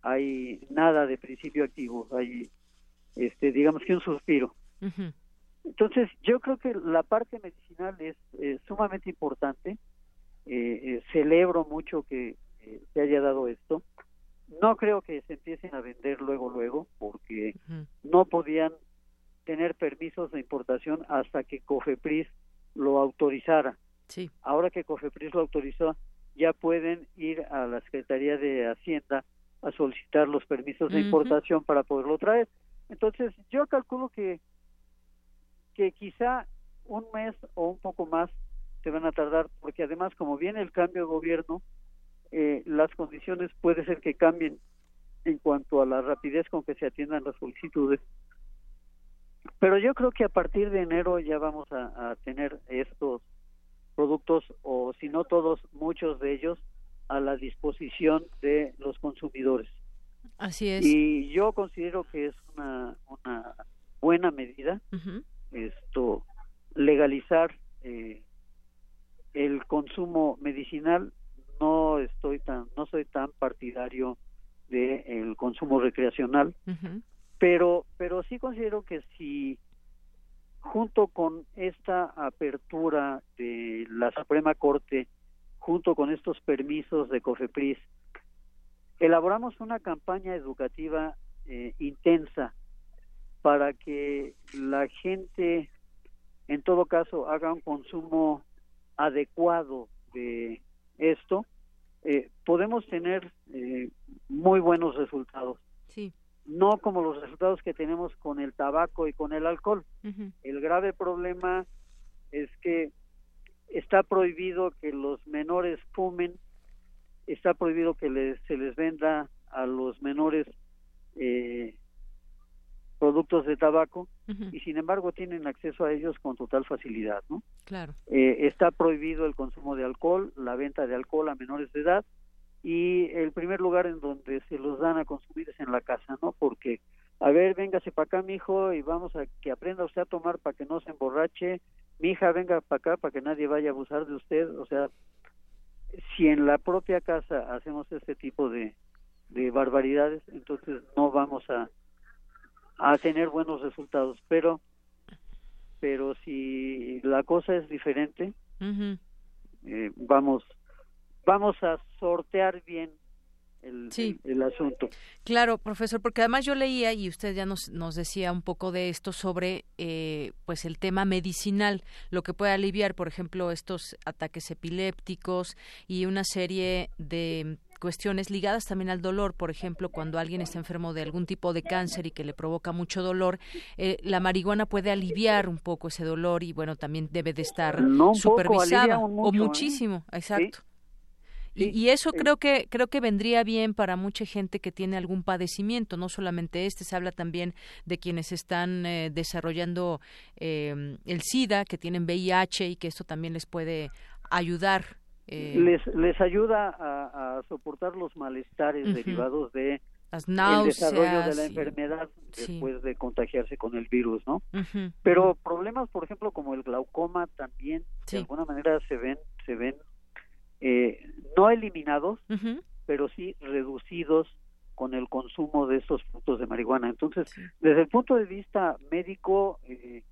hay nada de principio activo, hay este digamos que un suspiro. Entonces, yo creo que la parte medicinal es sumamente importante. Eh, eh, celebro mucho que eh, se haya dado esto. No creo que se empiecen a vender luego, luego, porque no podían tener permisos de importación hasta que COFEPRIS lo autorizara. Sí. Ahora que COFEPRIS lo autorizó, ya pueden ir a la Secretaría de Hacienda a solicitar los permisos de importación para poderlo traer. Entonces, yo calculo que que quizá un mes o un poco más se van a tardar, porque además como viene el cambio de gobierno, eh, las condiciones puede ser que cambien en cuanto a la rapidez con que se atiendan las solicitudes. Pero yo creo que a partir de enero ya vamos a, tener estos productos, o si no todos, muchos de ellos, a la disposición de los consumidores. Así es. Y yo considero que es una, una buena medida esto legalizar eh, el consumo medicinal no estoy tan no soy tan partidario de el consumo recreacional pero pero sí considero que si junto con esta apertura de la Suprema Corte junto con estos permisos de COFEPRIS elaboramos una campaña educativa eh, intensa para que la gente en todo caso haga un consumo adecuado de esto, eh, podemos tener eh, muy buenos resultados. No como los resultados que tenemos con el tabaco y con el alcohol. El grave problema es que está prohibido que los menores fumen, está prohibido que se les venda a los menores eh, productos de tabaco y sin embargo tienen acceso a ellos con total facilidad, ¿no? Claro. Eh, está prohibido el consumo de alcohol, la venta de alcohol a menores de edad y el primer lugar en donde se los dan a consumir es en la casa, ¿no? Porque a ver, véngase para acá, mi hijo, y vamos a que aprenda usted a tomar para que no se emborrache. Mi hija, venga para acá para que nadie vaya a abusar de usted. O sea, si en la propia casa hacemos este tipo de, de barbaridades, entonces no vamos a, a tener buenos resultados, pero pero si la cosa es diferente, eh, vamos vamos a sortear bien el, el, asunto. Claro, profesor, porque además yo leía y usted ya nos, nos decía un poco de esto sobre eh, pues el tema medicinal, lo que puede aliviar, por ejemplo, estos ataques epilépticos y una serie de cuestiones ligadas también al dolor, por ejemplo, cuando alguien está enfermo de algún tipo de cáncer y que le provoca mucho dolor, eh, la marihuana puede aliviar un poco ese dolor y bueno, también debe de estar supervisada o ¿eh? muchísimo, Y, eso eh. creo que creo que vendría bien para mucha gente que tiene algún padecimiento, no solamente este, se habla también de quienes están desarrollando el SIDA, que tienen VIH y que esto también les puede ayudar eh, les, les ayuda a, soportar los malestares derivados de el desarrollo de la enfermedad después de contagiarse con el virus, ¿no? Pero problemas, por ejemplo, como el glaucoma también de alguna manera se ven se ven eh, no eliminados, pero sí reducidos con el consumo de estos frutos de marihuana. Entonces, desde el punto de vista médico, eh,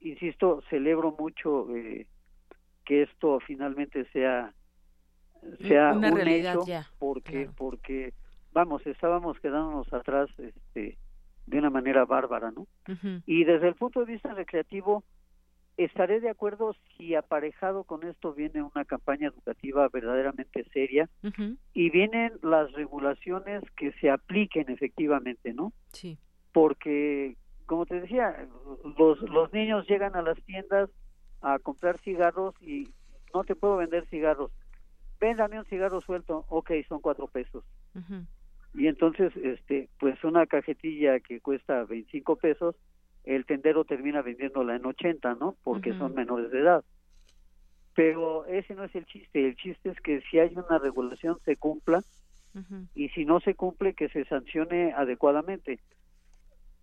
insisto, celebro mucho eh, que esto finalmente sea sea Una un realidad hecho ya, porque porque vamos estábamos quedándonos atrás este de una manera bárbara, ¿no? Y desde el punto de vista recreativo, estaré de acuerdo si aparejado con esto viene una campaña educativa verdaderamente seria y vienen las regulaciones que se apliquen efectivamente, ¿no? Sí. Porque, como te decía, los, los niños llegan a las tiendas a comprar cigarros y no te puedo vender cigarros. Véndame un cigarro suelto, ok, son cuatro pesos. Y entonces, este, pues una cajetilla que cuesta 25 pesos, el tendero termina vendiéndola en 80, ¿no? Porque son menores de edad. Pero ese no es el chiste. El chiste es que si hay una regulación se cumpla y si no se cumple que se sancione adecuadamente.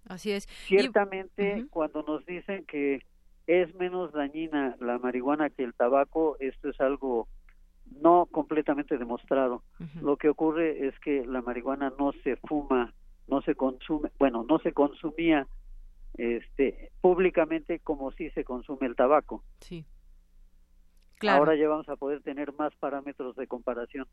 Así es. Ciertamente, cuando nos dicen que es menos dañina la marihuana que el tabaco, esto es algo no completamente demostrado. Lo que ocurre es que la marihuana no se fuma, no se consume, bueno, no se consumía este públicamente como si se consume el tabaco. Sí. Ahora ya vamos a poder tener más parámetros de comparación.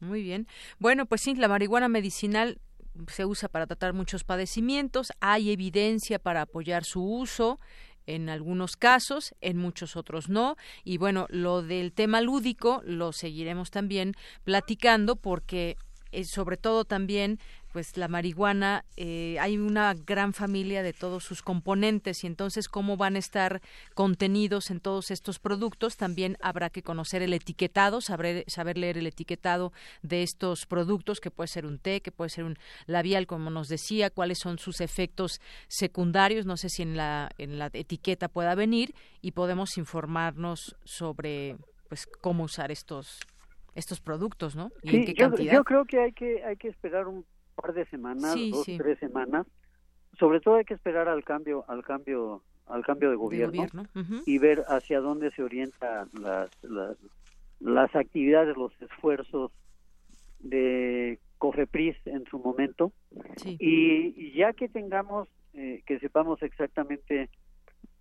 Muy bien. Bueno, pues sí, la marihuana medicinal se usa para tratar muchos padecimientos, hay evidencia para apoyar su uso en algunos casos, en muchos otros no. Y bueno, lo del tema lúdico lo seguiremos también platicando porque eh, sobre todo también pues la marihuana eh, hay una gran familia de todos sus componentes y entonces cómo van a estar contenidos en todos estos productos también habrá que conocer el etiquetado saber, saber leer el etiquetado de estos productos que puede ser un té que puede ser un labial como nos decía cuáles son sus efectos secundarios no sé si en la en la etiqueta pueda venir y podemos informarnos sobre pues cómo usar estos estos productos, ¿no? ¿Y en qué yo, cantidad? yo creo que hay que hay que esperar un par de semanas, dos, tres semanas. Sobre todo hay que esperar al cambio, al cambio, al cambio de gobierno, y ver hacia dónde se orientan las, las, las actividades, los esfuerzos de COFEPRIS en su momento. Y, ya que tengamos, eh, que sepamos exactamente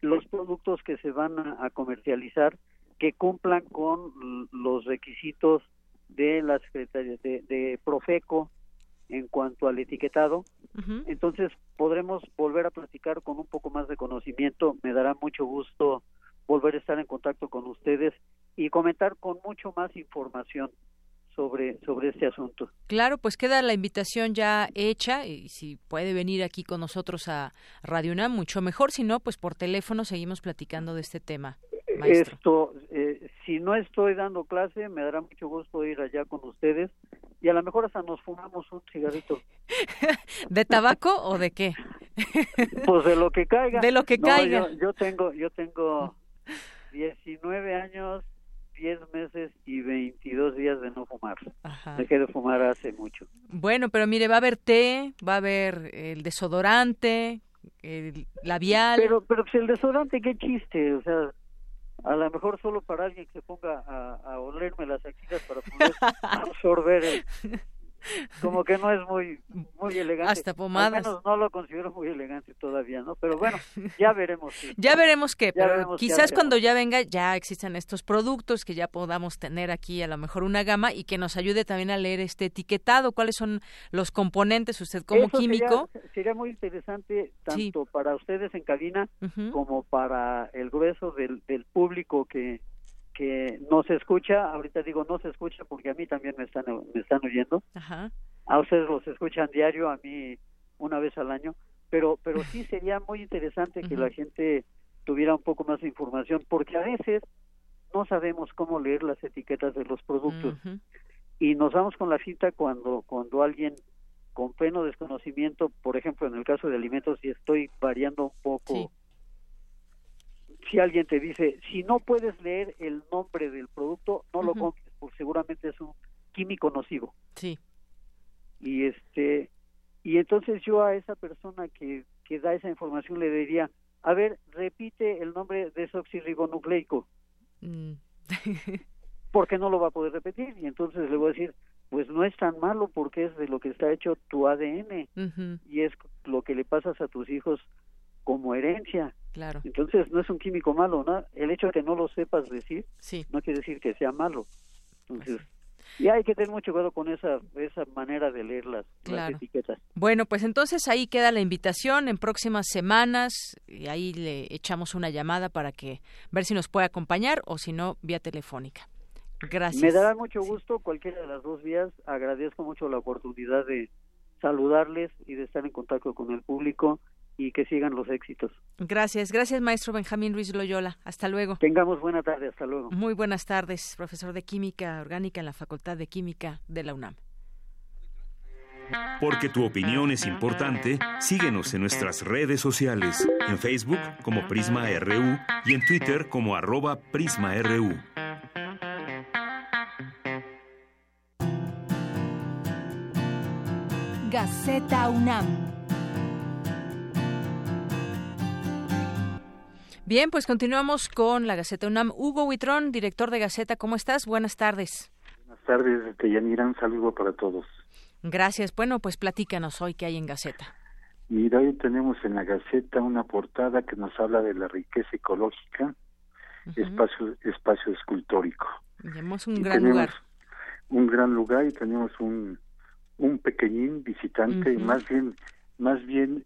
los productos que se van a comercializar, que cumplan con los requisitos de la Secretaría de, Profeco en cuanto al etiquetado. Entonces podremos volver a platicar con un poco más de conocimiento. Me dará mucho gusto volver a estar en contacto con ustedes y comentar con mucho más información sobre, sobre este asunto. Claro, pues queda la invitación ya hecha y si puede venir aquí con nosotros a Radio UNAM, mucho mejor. Si no, pues por teléfono seguimos platicando de este tema. Esto, eh, si no estoy dando clase, me dará mucho gusto ir allá con ustedes y a lo mejor hasta nos fumamos un cigarrito. ¿De tabaco o de qué? pues de lo que caiga. De lo que caiga. Yo, yo, tengo, yo tengo 19 años 10 meses y 22 días de no fumar. Dejé de fumar hace mucho. Bueno, pero mire, va a haber té, va a haber el desodorante, el labial. Pero, pero pues el desodorante, qué chiste, o sea, a lo mejor solo para alguien que se ponga a, a olerme las axilas para poder absorber el, como que no es muy muy elegante. Hasta pomadas. Al menos no lo considero muy elegante todavía, ¿no? Pero bueno, ya veremos. ya veremos qué, pero quizás cuando ya venga ya existan estos productos que ya podamos tener aquí a lo mejor una gama y que nos ayude también a leer este etiquetado, cuáles son los componentes usted como químico. Sería, muy interesante tanto para ustedes en cabina como para el grueso del, del público que que no se escucha, ahorita digo no se escucha porque a mí también me están, me están oyendo, a ustedes los escuchan diario, a mí una vez al año, pero, pero sí sería muy interesante que la gente tuviera un poco más de información, porque a veces no sabemos cómo leer las etiquetas de los productos. Y nos vamos con la cita cuando, cuando alguien con pleno desconocimiento, por ejemplo en el caso de alimentos, y estoy variando un poco si alguien te dice, si no puedes leer el nombre del producto, no lo compres, porque seguramente es un químico nocivo. Sí. Y este y entonces yo a esa persona que, que da esa información le diría, a ver, repite el nombre de desoxirribonucleico. Mm. porque no lo va a poder repetir y entonces le voy a decir, pues no es tan malo porque es de lo que está hecho tu ADN y es lo que le pasas a tus hijos como herencia. Claro. Entonces no es un químico malo, ¿no? El hecho de que no lo sepas decir sí. no quiere decir que sea malo. Entonces, Y hay que tener mucho cuidado con esa, esa manera de leer las, etiquetas. Bueno, pues entonces ahí queda la invitación en próximas semanas y ahí le echamos una llamada para que ver si nos puede acompañar o si no, vía telefónica. Gracias. Me dará mucho gusto cualquiera de las dos vías. Agradezco mucho la oportunidad de saludarles y de estar en contacto con el público y que sigan los éxitos. Gracias, gracias maestro Benjamín Ruiz Loyola. Hasta luego. Tengamos buena tarde, hasta luego. Muy buenas tardes, profesor de Química Orgánica en la Facultad de Química de la UNAM. Porque tu opinión es importante, síguenos en nuestras redes sociales, en Facebook como Prisma RU y en Twitter como arroba PrismaRU. Gaceta UNAM. Bien, pues continuamos con la Gaceta UNAM. Hugo Huitrón, director de Gaceta, ¿cómo estás? Buenas tardes. Buenas tardes, Yanira. Un saludo para todos. Gracias. Bueno, pues platícanos hoy qué hay en Gaceta. Mira, hoy tenemos en la Gaceta una portada que nos habla de la riqueza ecológica, espacio, espacio escultórico. Tenemos un gran lugar. Un gran lugar y tenemos un, un pequeñín visitante, más bien, más bien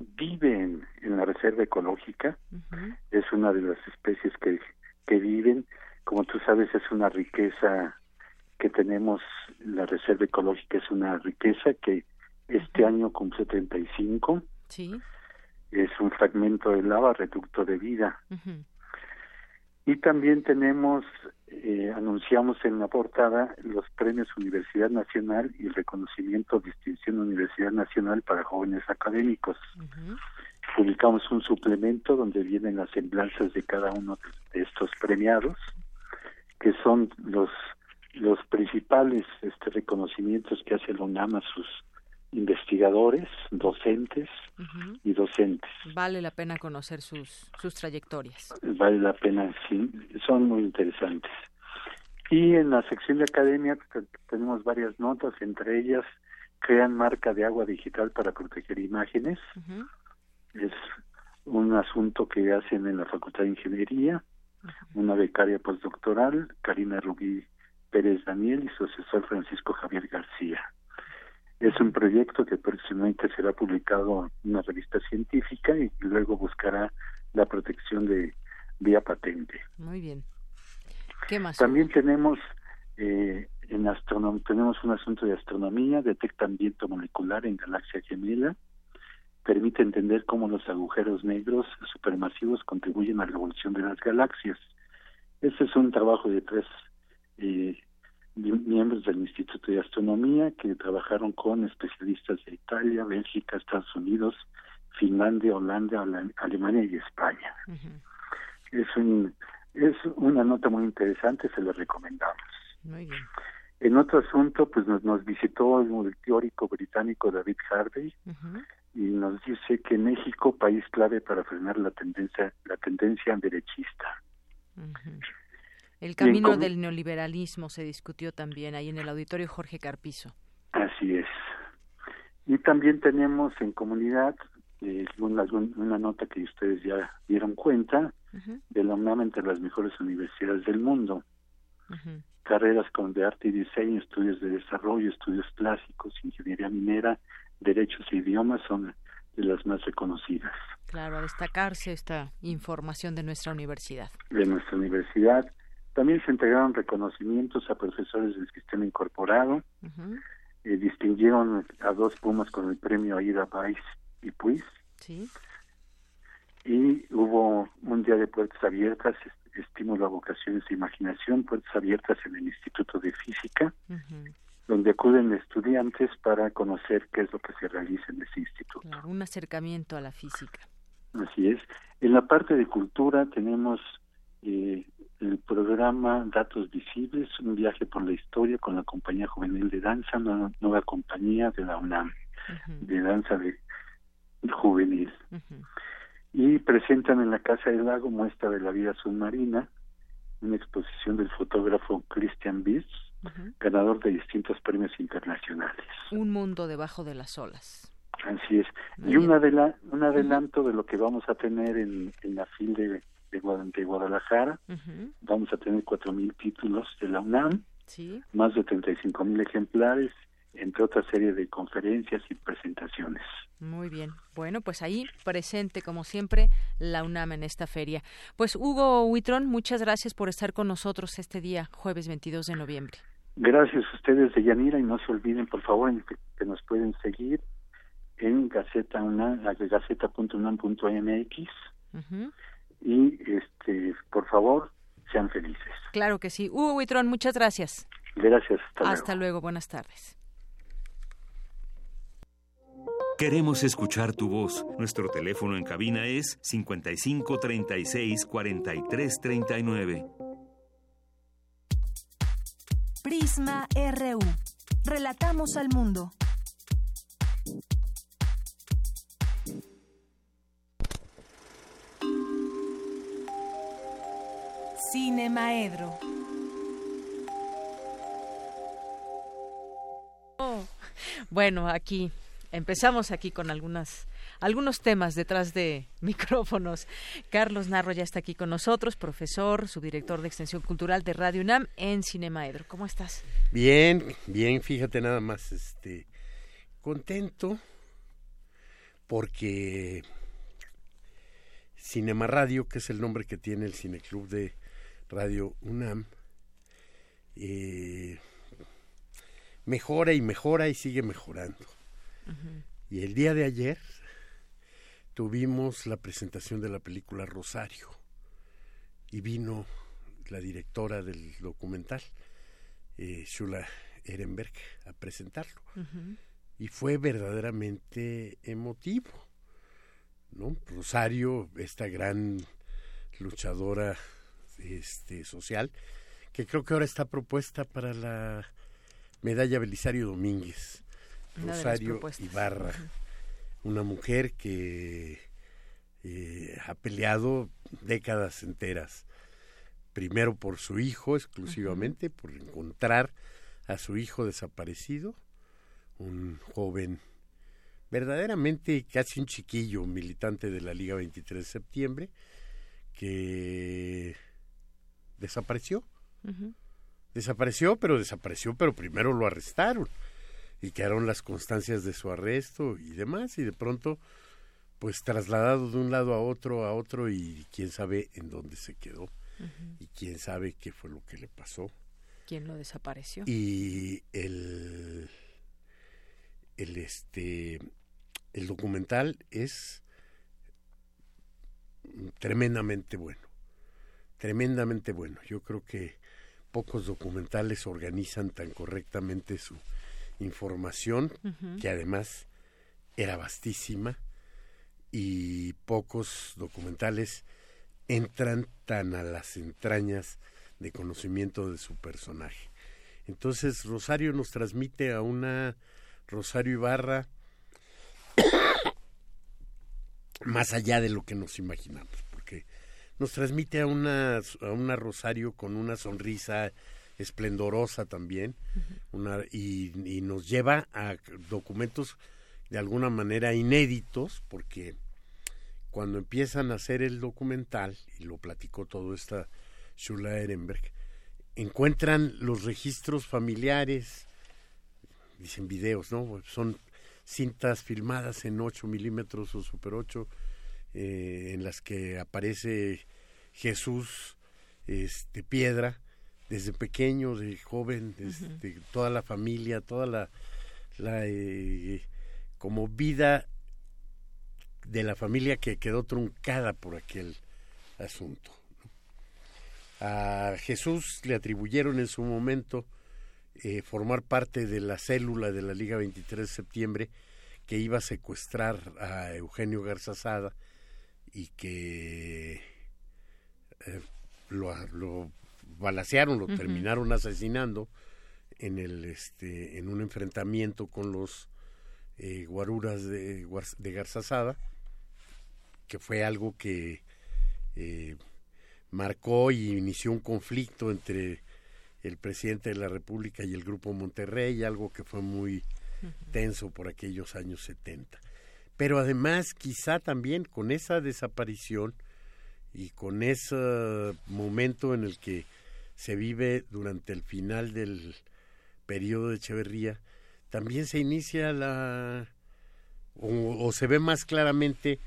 viven en la reserva ecológica, es una de las especies que, que viven, como tú sabes es una riqueza que tenemos, la reserva ecológica es una riqueza que este año cumple 75, sí. es un fragmento de lava reducto de vida. Y también tenemos, eh, anunciamos en la portada los premios Universidad Nacional y reconocimiento Distinción Universidad Nacional para jóvenes académicos. Publicamos un suplemento donde vienen las semblanzas de cada uno de estos premiados, que son los los principales este reconocimientos que hace la UNAM a sus investigadores, docentes y docentes. Vale la pena conocer sus, sus trayectorias. Vale la pena, sí, son muy interesantes. Y en la sección de academia tenemos varias notas, entre ellas crean marca de agua digital para proteger imágenes. Es un asunto que hacen en la Facultad de Ingeniería, una becaria postdoctoral, Karina Rubí Pérez Daniel y su asesor Francisco Javier García. Es un proyecto que próximamente será publicado en una revista científica y luego buscará la protección de vía patente. Muy bien. ¿Qué más? También tenemos eh, en tenemos un asunto de astronomía, detecta ambiente molecular en galaxia gemela, permite entender cómo los agujeros negros supermasivos contribuyen a la evolución de las galaxias. Este es un trabajo de tres eh, miembros del Instituto de Astronomía que trabajaron con especialistas de Italia, Bélgica, Estados Unidos, Finlandia, Holanda, Alemania y España. Es un es una nota muy interesante, se la recomendamos. En otro asunto, pues nos, visitó el teórico británico David Harvey y nos dice que México, país clave para frenar la tendencia la tendencia derechista. El camino del neoliberalismo se discutió también ahí en el auditorio Jorge Carpizo. Así es. Y también tenemos en comunidad eh, una, una, nota que ustedes ya dieron cuenta de la UNAM entre las mejores universidades del mundo. Carreras con de arte y diseño, estudios de desarrollo, estudios clásicos, ingeniería minera, derechos e idiomas son de las más reconocidas. Claro, a destacarse esta información de nuestra universidad. De nuestra universidad. También se entregaron reconocimientos a profesores del sistema incorporado. Eh, distinguieron a dos Pumas con el premio Aida Pais y Puis. Y hubo un día de puertas abiertas, estímulo a vocaciones e imaginación, puertas abiertas en el Instituto de Física, donde acuden estudiantes para conocer qué es lo que se realiza en ese instituto. un acercamiento a la física. Así es. En la parte de cultura tenemos eh, el programa Datos Visibles, un viaje por la historia con la compañía juvenil de danza, una nueva compañía de la UNAM, de danza de, juvenil. Y presentan en la Casa del Lago muestra de la vida submarina, una exposición del fotógrafo Christian Biss, ganador de distintos premios internacionales. Un mundo debajo de las olas. Así es. y un, un adelanto de lo que vamos a tener en, en la FIL de de, Guadalajara. Vamos a tener cuatro mil títulos de la UNAM. más de 35 mil ejemplares, entre otra serie de conferencias y presentaciones. Muy bien. Bueno, pues ahí presente, como siempre, la UNAM en esta feria. Pues Hugo Huitrón, muchas gracias por estar con nosotros este día, jueves 22 de noviembre. Gracias a ustedes de Yanira y no se olviden, por favor, que, nos pueden seguir en Gaceta gaceta.unam.mx y este, por favor, sean felices. Claro que sí. Hugo Huitrón, muchas gracias. Gracias. Hasta, hasta luego. Buenas tardes. Queremos escuchar tu voz. Nuestro teléfono en cabina es 55 36 43 39. Prisma RU. Relatamos al mundo. Cine Maedro. Oh, bueno, aquí empezamos aquí con algunas algunos temas detrás de micrófonos. Carlos Narro ya está aquí con nosotros, profesor, subdirector de Extensión Cultural de Radio UNAM en Cinemaedro. ¿Cómo estás? Bien, bien, fíjate nada más, este, contento porque Cinema Radio, que es el nombre que tiene el Cineclub de Radio UNAM, eh, mejora y mejora y sigue mejorando. Y el día de ayer tuvimos la presentación de la película Rosario y vino la directora del documental, eh, Shula Ehrenberg, a presentarlo. Y fue verdaderamente emotivo. ¿no? Rosario, esta gran luchadora este, social, que creo que ahora está propuesta para la medalla Belisario Domínguez. Rosario Ibarra, una mujer que eh, ha peleado décadas enteras, primero por su hijo exclusivamente, por encontrar a su hijo desaparecido, un joven verdaderamente casi un chiquillo militante de la Liga 23 de septiembre que desapareció. Desapareció, pero desapareció, pero primero lo arrestaron y quedaron las constancias de su arresto y demás y de pronto pues trasladado de un lado a otro a otro y quién sabe en dónde se quedó y quién sabe qué fue lo que le pasó. Quién lo desapareció y el el este el documental es tremendamente bueno tremendamente bueno. Yo creo que pocos documentales organizan tan correctamente su información, que además era vastísima, y pocos documentales entran tan a las entrañas de conocimiento de su personaje. Entonces Rosario nos transmite a una Rosario Ibarra más allá de lo que nos imaginamos, nos transmite a una, a una Rosario con una sonrisa esplendorosa también una, y, nos lleva a documentos de alguna manera inéditos porque cuando empiezan a hacer el documental y lo platicó todo esta Shula Ehrenberg encuentran los registros familiares dicen videos no son cintas filmadas en 8 milímetros o super 8 eh, en las que aparece Jesús este piedra desde pequeño, de joven, desde toda la familia, toda la, la eh, como vida de la familia que quedó truncada por aquel asunto. A Jesús le atribuyeron en su momento eh, formar parte de la célula de la Liga 23 de septiembre que iba a secuestrar a Eugenio Garzazada y que eh, lo, lo balacearon, lo terminaron asesinando en el este en un enfrentamiento con los eh, guaruras de, de Garzazada, que fue algo que eh, marcó y inició un conflicto entre el presidente de la República y el Grupo Monterrey, algo que fue muy tenso por aquellos años 70. Pero además, quizá también con esa desaparición y con ese momento en el que se vive durante el final del periodo de Echeverría, también se inicia la o, se ve más claramente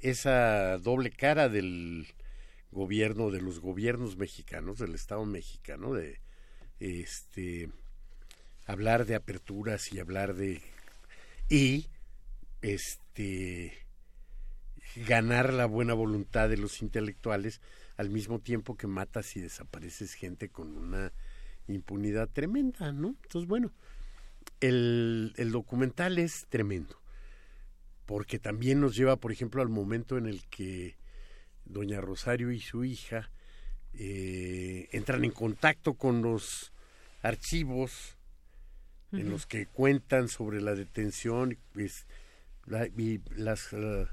esa doble cara del gobierno de los gobiernos mexicanos del Estado mexicano de este hablar de aperturas y hablar de y este ganar la buena voluntad de los intelectuales al mismo tiempo que matas y desapareces gente con una impunidad tremenda, ¿no? Entonces, bueno, el, el documental es tremendo, porque también nos lleva, por ejemplo, al momento en el que doña Rosario y su hija eh, entran en contacto con los archivos en los que cuentan sobre la detención pues, y las uh,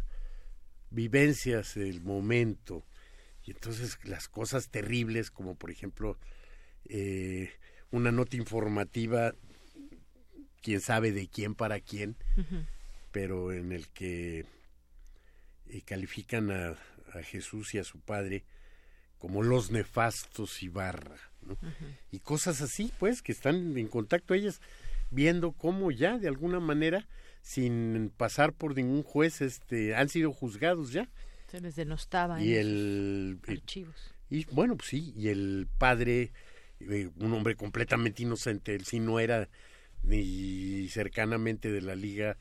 vivencias del momento. Y entonces las cosas terribles como por ejemplo eh, una nota informativa quién sabe de quién para quién pero en el que eh, califican a, a Jesús y a su padre como los nefastos y barra y cosas así pues que están en contacto ellas viendo cómo ya de alguna manera sin pasar por ningún juez este han sido juzgados ya. Se les denostaba y el archivos. y bueno pues sí y el padre eh, un hombre completamente inocente él sí no era ni cercanamente de la liga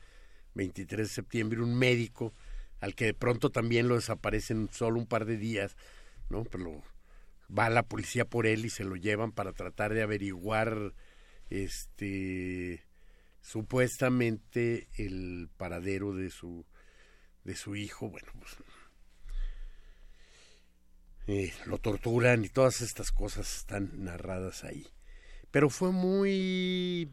23 de septiembre un médico al que de pronto también lo desaparecen solo un par de días no pero va la policía por él y se lo llevan para tratar de averiguar este supuestamente el paradero de su de su hijo bueno pues eh, lo torturan y todas estas cosas están narradas ahí. Pero fue muy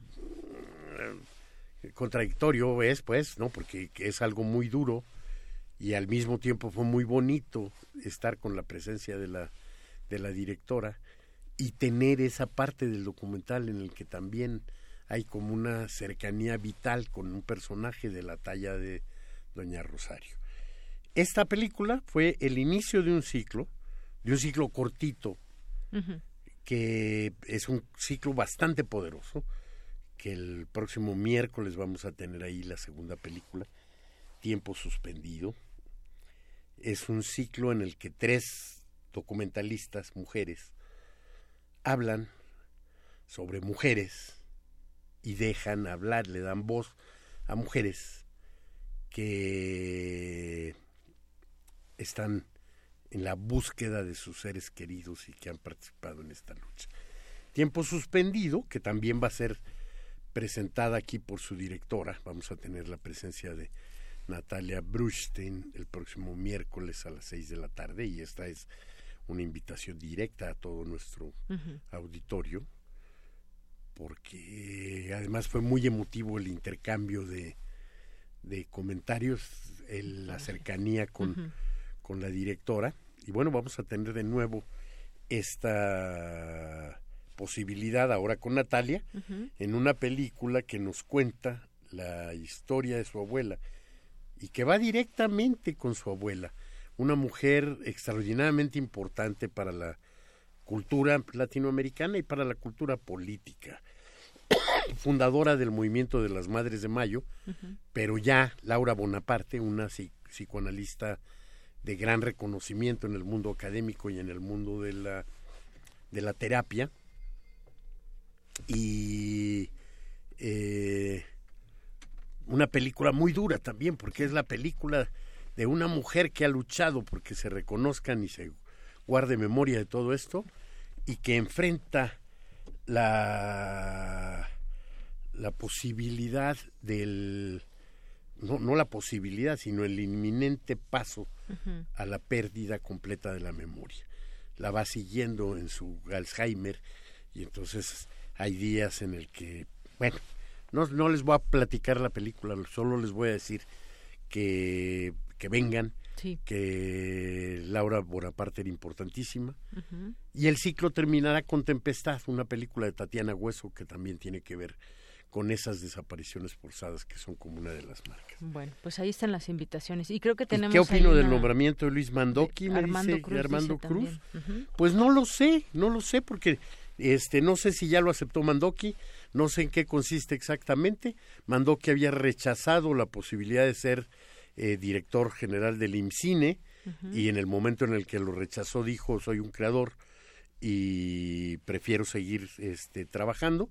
eh, contradictorio es pues no porque es algo muy duro y al mismo tiempo fue muy bonito estar con la presencia de la de la directora y tener esa parte del documental en el que también hay como una cercanía vital con un personaje de la talla de Doña Rosario. Esta película fue el inicio de un ciclo, de un ciclo cortito, que es un ciclo bastante poderoso, que el próximo miércoles vamos a tener ahí la segunda película, Tiempo Suspendido. Es un ciclo en el que tres documentalistas, mujeres, hablan sobre mujeres y dejan hablar, le dan voz a mujeres que están en la búsqueda de sus seres queridos y que han participado en esta lucha. Tiempo suspendido, que también va a ser presentada aquí por su directora. Vamos a tener la presencia de Natalia Brustein el próximo miércoles a las seis de la tarde y esta es una invitación directa a todo nuestro auditorio, porque además fue muy emotivo el intercambio de, de comentarios, la cercanía con, con la directora. Y bueno, vamos a tener de nuevo esta posibilidad ahora con Natalia en una película que nos cuenta la historia de su abuela y que va directamente con su abuela una mujer extraordinariamente importante para la cultura latinoamericana y para la cultura política. Fundadora del movimiento de las Madres de Mayo, pero ya Laura Bonaparte, una psicoanalista de gran reconocimiento en el mundo académico y en el mundo de la, de la terapia. Y eh, una película muy dura también, porque es la película de una mujer que ha luchado porque se reconozcan y se guarde memoria de todo esto y que enfrenta la, la posibilidad del no, no la posibilidad, sino el inminente paso a la pérdida completa de la memoria. La va siguiendo en su Alzheimer y entonces hay días en el que, bueno, no, no les voy a platicar la película, solo les voy a decir que que vengan, que Laura Bonaparte era importantísima. Y el ciclo terminará con Tempestad, una película de Tatiana Hueso que también tiene que ver con esas desapariciones forzadas que son como una de las marcas. Bueno, pues ahí están las invitaciones. Y creo que tenemos. ¿Qué opino del nombramiento de Luis Mandoki? Me Armando dice Cruz. Armando Cruz. Pues no lo sé, no lo sé, porque este, no sé si ya lo aceptó Mandoki, no sé en qué consiste exactamente. Mandoki había rechazado la posibilidad de ser eh, director general del IMCINE y en el momento en el que lo rechazó dijo soy un creador y prefiero seguir este, trabajando.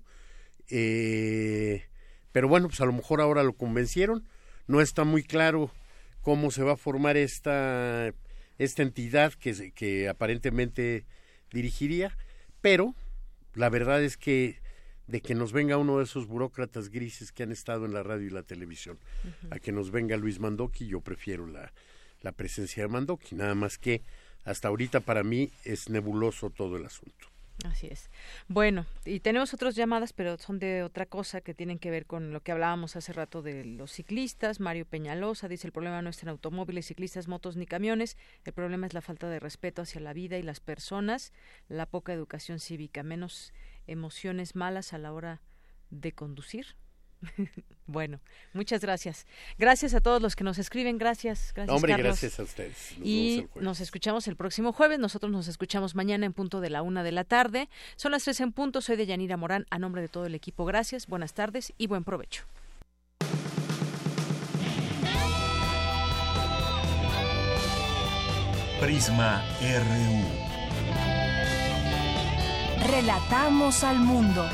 Eh, pero bueno, pues a lo mejor ahora lo convencieron. No está muy claro cómo se va a formar esta, esta entidad que, que aparentemente dirigiría, pero la verdad es que de que nos venga uno de esos burócratas grises que han estado en la radio y la televisión, a que nos venga Luis Mandoki, yo prefiero la, la presencia de Mandoki, nada más que hasta ahorita para mí es nebuloso todo el asunto. Así es. Bueno, y tenemos otras llamadas, pero son de otra cosa que tienen que ver con lo que hablábamos hace rato de los ciclistas. Mario Peñalosa dice el problema no está en automóviles, ciclistas, motos ni camiones. El problema es la falta de respeto hacia la vida y las personas, la poca educación cívica, menos emociones malas a la hora de conducir. bueno, muchas gracias. Gracias a todos los que nos escriben. Gracias, gracias. Hombre, gracias a ustedes. y nos escuchamos el próximo jueves. Nosotros nos escuchamos mañana en punto de la una de la tarde. Son las tres en punto. Soy de Yanira Morán. A nombre de todo el equipo, gracias. Buenas tardes y buen provecho. Prisma RU. Relatamos al mundo.